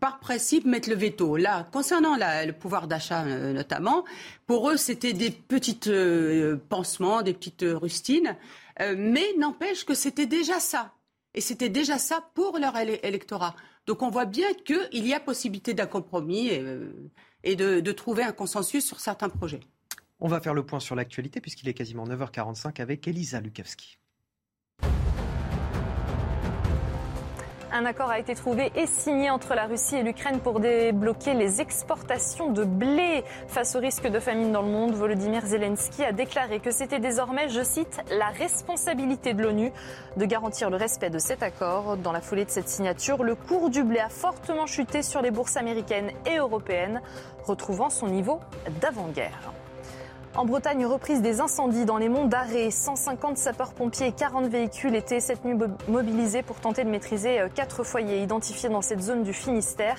par principe, mettent le veto. Là, concernant le pouvoir d'achat euh, notamment, pour eux, c'était des petites euh, pansements, des petites rustines, euh, mais n'empêche que c'était déjà ça. Et c'était déjà ça pour leur électorat. Donc on voit bien qu'il y a possibilité d'un compromis et, de, de trouver un consensus sur certains projets. On va faire le point sur l'actualité puisqu'il est quasiment 9h45 avec Elisa Lukavski. Un accord a été trouvé et signé entre la Russie et l'Ukraine pour débloquer les exportations de blé. Face au risque de famine dans le monde, Volodymyr Zelensky a déclaré que c'était désormais, je cite, la responsabilité de l'ONU de garantir le respect de cet accord. Dans la foulée de cette signature, le cours du blé a fortement chuté sur les bourses américaines et européennes, retrouvant son niveau d'avant-guerre. En Bretagne, reprise des incendies dans les monts d'Arrée. 150 sapeurs-pompiers et 40 véhicules étaient cette nuit mobilisés pour tenter de maîtriser euh, quatre foyers identifiés dans cette zone du Finistère.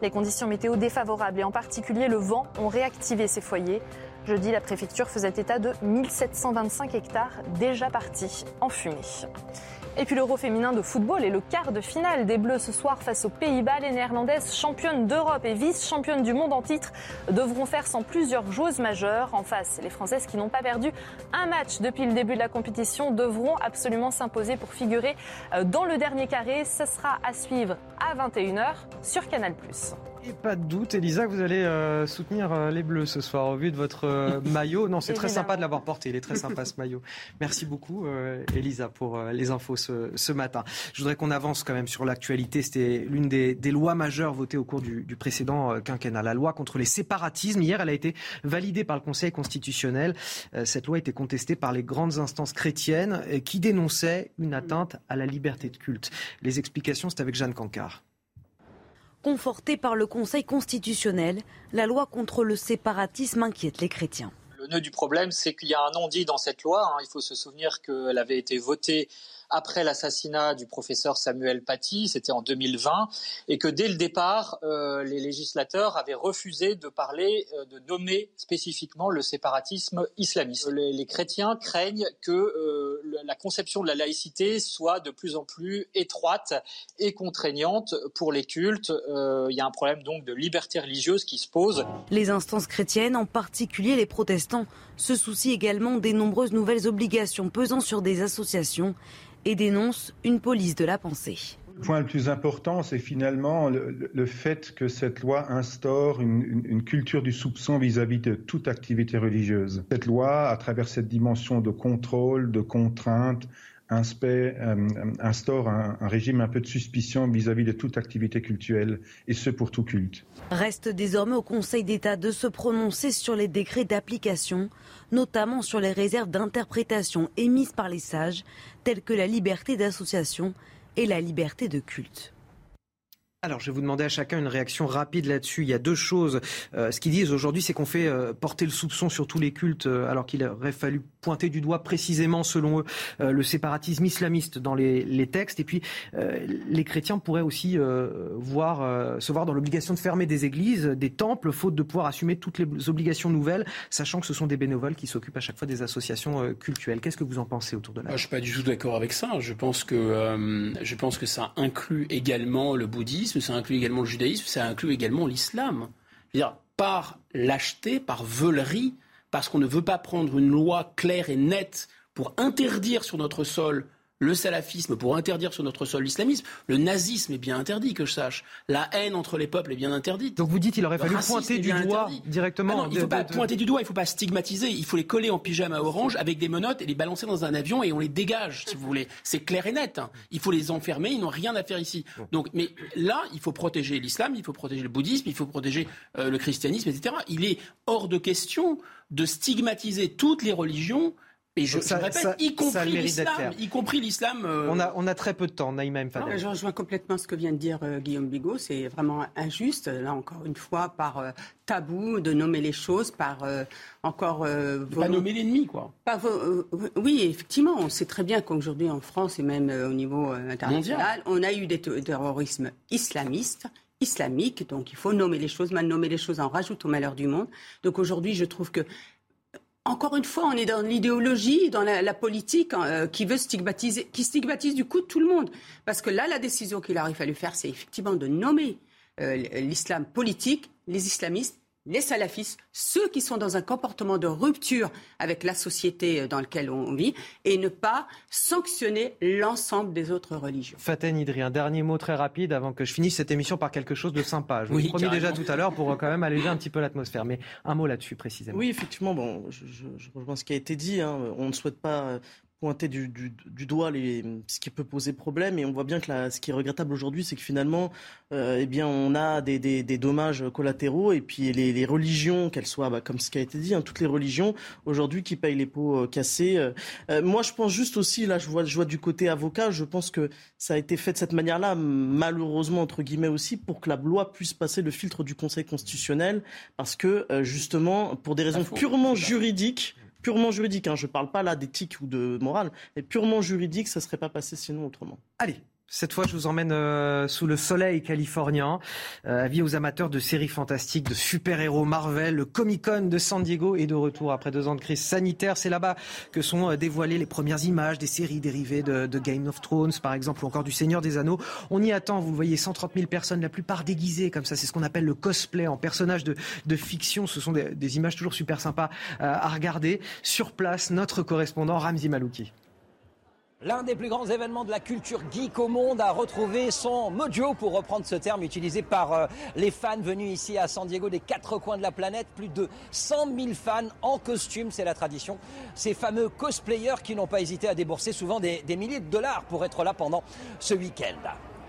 Les conditions météo défavorables et en particulier le vent ont réactivé ces foyers. Jeudi, la préfecture faisait état de 1725 hectares déjà partis en fumée. Et puis l'Euro féminin de football et le quart de finale des Bleus ce soir face aux Pays-Bas. Les Néerlandaises, championnes d'Europe et vice-championnes du monde en titre, devront faire sans plusieurs joueuses majeures. En face, les Françaises qui n'ont pas perdu un match depuis le début de la compétition devront absolument s'imposer pour figurer euh, dans le dernier carré. Ce sera à suivre à 21h sur Canal+. Et pas de doute, Elisa, vous allez euh, soutenir euh, les Bleus ce soir au vu de votre euh, [LAUGHS] maillot. Non, c'est très sympa de l'avoir porté. Il est très sympa ce maillot. Merci beaucoup, Elisa, pour les infos ce, matin. Je voudrais qu'on avance quand même sur l'actualité. C'était l'une des, lois majeures votées au cours du, du, précédent quinquennat. La loi contre les séparatismes. Hier, elle a été validée par le Conseil constitutionnel. cette loi a été contestée par les grandes instances chrétiennes qui dénonçaient une atteinte à la liberté de culte. Les explications, c'est avec Jeanne Cancard. Confortée par le Conseil constitutionnel, la loi contre le séparatisme inquiète les chrétiens. Le nœud du problème, c'est qu'il y a un non-dit dans cette loi. Hein. Il faut se souvenir qu'elle avait été votée après l'assassinat du professeur Samuel Paty, c'était en 2020, et que dès le départ, euh, les législateurs avaient refusé de parler, euh, de nommer spécifiquement le séparatisme islamiste. Les, chrétiens craignent que euh, la conception de la laïcité soit de plus en plus étroite et contraignante pour les cultes. Il y a un problème donc de liberté religieuse qui se pose. Les instances chrétiennes, en particulier les protestants, se soucient également des nombreuses nouvelles obligations pesant sur des associations et dénonce une police de la pensée. Le point le plus important, c'est finalement le, fait que cette loi instaure une, culture du soupçon vis-à-vis de toute activité religieuse. Cette loi, à travers cette dimension de contrôle, de contrainte, instaure un, régime un peu de suspicion vis-à-vis de toute activité culturelle, et ce pour tout culte. Reste désormais au Conseil d'État de se prononcer sur les décrets d'application, notamment sur les réserves d'interprétation émises par les sages, telles que la liberté d'association et la liberté de culte. Alors, je vais vous demander à chacun une réaction rapide là-dessus. Il y a deux choses. Euh, ce qu'ils disent aujourd'hui, c'est qu'on fait euh, porter le soupçon sur tous les cultes, euh, alors qu'il aurait fallu pointer du doigt précisément, selon eux, le séparatisme islamiste dans les, textes. Et puis, les chrétiens pourraient aussi voir, se voir dans l'obligation de fermer des églises, des temples, faute de pouvoir assumer toutes les obligations nouvelles, sachant que ce sont des bénévoles qui s'occupent à chaque fois des associations cultuelles. Qu'est-ce que vous en pensez autour de là? Je suis pas du tout d'accord avec ça. Je pense que je pense que ça inclut également le bouddhisme ça inclut également le judaïsme, ça inclut également l'islam. dire par lâcheté, par veulerie, parce qu'on ne veut pas prendre une loi claire et nette pour interdire sur notre sol le salafisme pour interdire sur notre sol l'islamisme. Le nazisme est bien interdit, que je sache. La haine entre les peuples est bien interdite. Donc vous dites qu'il aurait fallu pointer du doigt directement. Ah il ne faut pas pointer du doigt, il ne faut pas stigmatiser. Il faut les coller en pyjama orange avec des menottes et les balancer dans un avion et on les dégage, si vous voulez. C'est clair et net. Hein. Il faut les enfermer, ils n'ont rien à faire ici. Donc, mais là, il faut protéger l'islam, il faut protéger le bouddhisme, il faut protéger euh, le christianisme, etc. Il est hors de question de stigmatiser toutes les religions et je, répète, y, compris l'islam, y compris l'islam. Euh, on, a, on a très peu de temps, Naïma Mfadel. Je rejoins complètement ce que vient de dire euh, Guillaume Bigot. C'est vraiment injuste, là encore une fois, par euh, tabou de nommer les choses, par encore. pas nommer l'ennemi, quoi. oui, effectivement, on sait très bien qu'aujourd'hui en France et même au niveau international, on a eu des terrorismes islamistes islamiques, donc il faut nommer les choses. Mal nommer les choses en rajoute au malheur du monde. Donc aujourd'hui, je trouve que encore une fois, on est dans l'idéologie, dans la, politique hein, euh, qui veut stigmatiser, qui stigmatise du coup tout le monde. Parce que là, la décision qu'il aurait fallu faire, c'est effectivement de nommer euh, l'islam politique, les islamistes, les salafistes, ceux qui sont dans un comportement de rupture avec la société euh, dans laquelle on vit, et ne pas sanctionner l'ensemble des autres religions. Faten Idri, un dernier mot très rapide avant que je finisse cette émission par quelque chose de sympa. Je vous l'ai promis déjà tout à l'heure pour quand même alléger un [LAUGHS] petit peu l'atmosphère. Mais un mot là-dessus précisément. Oui, effectivement, bon, je, rejoins ce qui a été dit. Hein. On ne souhaite pas pointer du, doigt les, ce qui peut poser problème. Et on voit bien que ce qui est regrettable aujourd'hui, c'est que finalement, euh, eh bien, on a des, dommages collatéraux. Et puis les, religions, qu'elles soient, bah, comme ce qui a été dit, hein, toutes les religions aujourd'hui qui payent les pots euh, cassés. Euh, moi, je pense juste aussi, là, je vois, je vois du côté avocat, je pense que ça a été fait de cette manière-là, malheureusement entre guillemets aussi, pour que la loi puisse passer le filtre du Conseil constitutionnel, parce que justement, pour des raisons purement juridiques purement juridique, hein, je ne parle pas là d'éthique ou de morale, mais purement juridique, ça ne serait pas passé sinon autrement. Allez, cette fois, je vous emmène euh, sous le soleil californien. Euh, avis aux amateurs de séries fantastiques, de super-héros Marvel. Le Comic-Con de San Diego est de retour après deux ans de crise sanitaire. C'est là-bas que sont euh, dévoilées les premières images des séries dérivées de, Game of Thrones, par exemple, ou encore du Seigneur des Anneaux. On y attend, vous voyez, 130 000 personnes, la plupart déguisées comme ça. C'est ce qu'on appelle le cosplay en personnage de, fiction. Ce sont des, des, images toujours super sympas euh, à regarder. Sur place, notre correspondant Ramzi Malouki. L'un des plus grands événements de la culture geek au monde a retrouvé son mojo, pour reprendre ce terme utilisé par euh, les fans venus ici à San Diego des quatre coins de la planète. Plus de 100 000 fans en costume, c'est la tradition. Ces fameux cosplayers qui n'ont pas hésité à débourser souvent des, des milliers de dollars pour être là pendant ce week-end.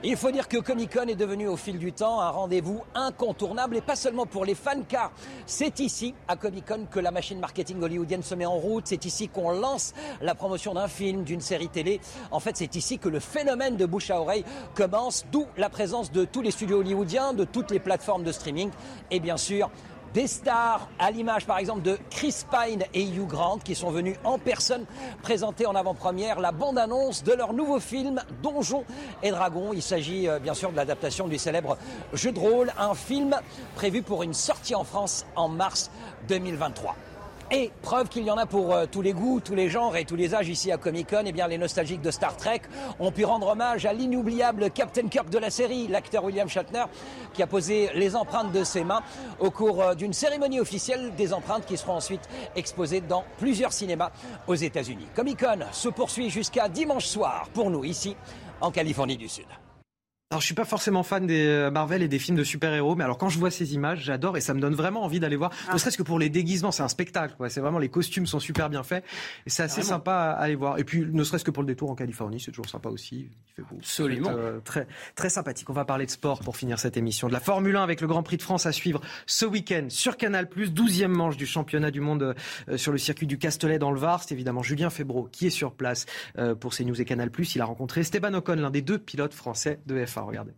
Il faut dire que Comic Con est devenu au fil du temps un rendez-vous incontournable et pas seulement pour les fans car c'est ici à Comic Con que la machine marketing hollywoodienne se met en route, c'est ici qu'on lance la promotion d'un film, d'une série télé. En fait, c'est ici que le phénomène de bouche à oreille commence, d'où la présence de tous les studios hollywoodiens, de toutes les plateformes de streaming et bien sûr des stars, à l'image par exemple de Chris Pine et Hugh Grant, qui sont venus en personne présenter en avant-première la bande-annonce de leur nouveau film Donjons et Dragons. Il s'agit euh, bien sûr de l'adaptation du célèbre jeu de rôle, un film prévu pour une sortie en France en mars 2023. Et preuve qu'il y en a pour euh, tous les goûts, tous les genres et tous les âges ici à Comic Con, eh bien les nostalgiques de Star Trek ont pu rendre hommage à l'inoubliable Captain Kirk de la série, l'acteur William Shatner, qui a posé les empreintes de ses mains au cours euh, d'une cérémonie officielle, des empreintes qui seront ensuite exposées dans plusieurs cinémas aux États-Unis. Comic Con se poursuit jusqu'à dimanche soir pour nous ici en Californie du Sud. Alors je suis pas forcément fan des euh, Marvel et des films de super-héros, mais alors quand je vois ces images, j'adore et ça me donne vraiment envie d'aller voir. Ne ah. serait-ce que pour les déguisements, c'est un spectacle. C'est vraiment les costumes sont super bien faits et c'est assez sympa à aller voir. Et puis ne serait-ce que pour le détour en Californie, c'est toujours sympa aussi. Il fait beau. Absolument. Euh, très très sympathique. On va parler de sport pour finir cette émission. De la Formule 1 avec le Grand Prix de France à suivre ce week-end sur Canal+. 12e manche du championnat du monde euh, sur le circuit du Castellet dans le Var. C'est évidemment Julien Febro qui est sur place pour CNews et Canal+. Il a rencontré Esteban Ocon, l'un des deux pilotes français de F1. Regardez.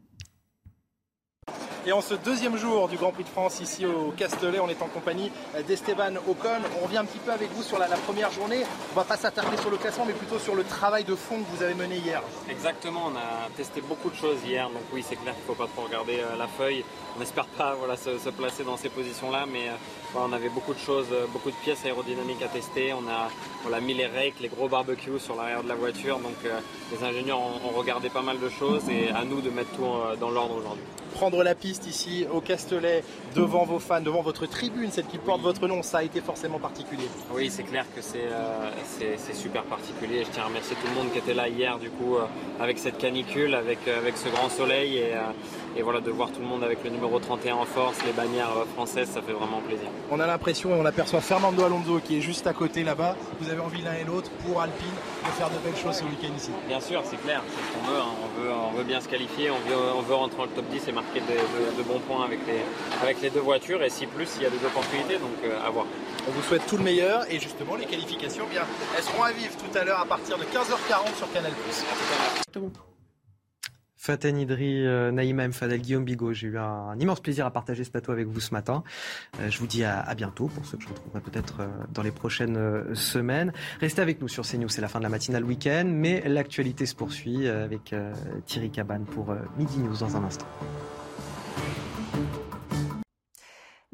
Et en ce deuxième jour du Grand Prix de France ici au Castellet, on est en compagnie d'Esteban Ocon. On revient un petit peu avec vous sur la, première journée. On va pas s'attarder sur le classement, mais plutôt sur le travail de fond que vous avez mené hier. Exactement, on a testé beaucoup de choses hier, donc oui, c'est clair qu'il ne faut pas trop regarder euh, la feuille. On n'espère pas voilà, se, placer dans ces positions-là, mais euh, on avait beaucoup de choses, euh, beaucoup de pièces aérodynamiques à tester. On a, on a mis les rakes, les gros barbecues sur l'arrière de la voiture. Donc euh, les ingénieurs ont, ont, regardé pas mal de choses et à nous de mettre tout dans l'ordre aujourd'hui prendre la piste ici au Castellet, devant vos fans, devant votre tribune, celle qui porte votre nom, ça a été forcément particulier. Oui, c'est clair que c'est euh, super particulier. Je tiens à remercier tout le monde qui était là hier, du coup, euh, avec cette canicule, avec, euh, avec ce grand soleil. Et, et, voilà, de voir tout le monde avec le numéro 31 en force, les bannières françaises, ça fait vraiment plaisir. On a l'impression, et on aperçoit Fernando Alonso qui est juste à côté là-bas. Vous avez envie l'un et l'autre, pour Alpine, de faire de belles choses ce week-end ici. Bien sûr, c'est clair, c'est ce qu'on veut, hein. on veut. On veut bien se qualifier, on veut, on veut rentrer dans le top 10 et marquer de, bons points avec les, avec les deux voitures et si plus il y a des opportunités, donc euh, à voir. On vous souhaite tout le meilleur et justement les qualifications, bien, elles seront à vivre tout à l'heure à partir de 15h40 sur Canal+. Faten Idri, euh, Naïma M. Fadel, Guillaume Bigot. J'ai eu un, immense plaisir à partager ce plateau avec vous ce matin. Euh, je vous dis à, bientôt pour ceux que je retrouverai peut-être euh, dans les prochaines semaines. Restez avec nous sur CNews, c'est la fin de la matinale week-end, mais l'actualité se poursuit avec Thierry Cabane pour Midi News dans un instant.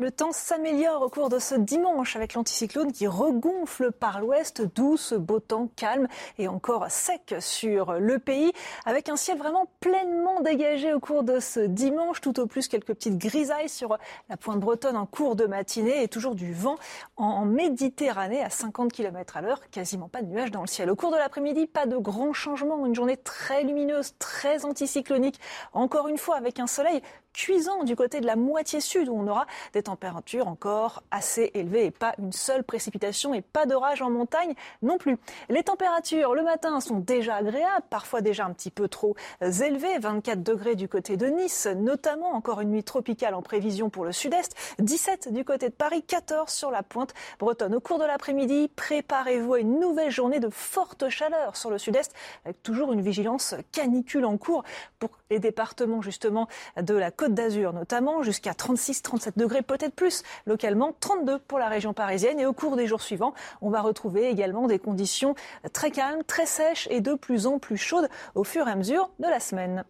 Le temps s'améliore au cours de ce dimanche avec l'anticyclone qui regonfle par l'ouest, douce, beau temps calme et encore sec sur le pays, avec un ciel vraiment pleinement dégagé au cours de ce dimanche, tout au plus quelques petites grisailles sur la pointe bretonne en cours de matinée et toujours du vent en Méditerranée à 50 km à l'heure, quasiment pas de nuages dans le ciel. Au cours de l'après-midi, pas de grands changements, une journée très lumineuse, très anticyclonique, encore une fois avec un soleil cuisant du côté de la moitié sud où on aura des températures encore assez élevées et pas une seule précipitation et pas d'orage en montagne non plus. Les températures le matin sont déjà agréables, parfois déjà un petit peu trop élevées, 24 degrés du côté de Nice, notamment encore une nuit tropicale en prévision pour le sud-est, 17 du côté de Paris, 14 sur la pointe bretonne. Au cours de l'après-midi, préparez-vous à une nouvelle journée de forte chaleur sur le sud-est avec toujours une vigilance canicule en cours pour les départements justement de la Côte d'Azur notamment, jusqu'à 36-37 degrés, peut-être plus, localement 32 pour la région parisienne. Et au cours des jours suivants, on va retrouver également des conditions très calmes, très sèches et de plus en plus chaudes au fur et à mesure de la semaine.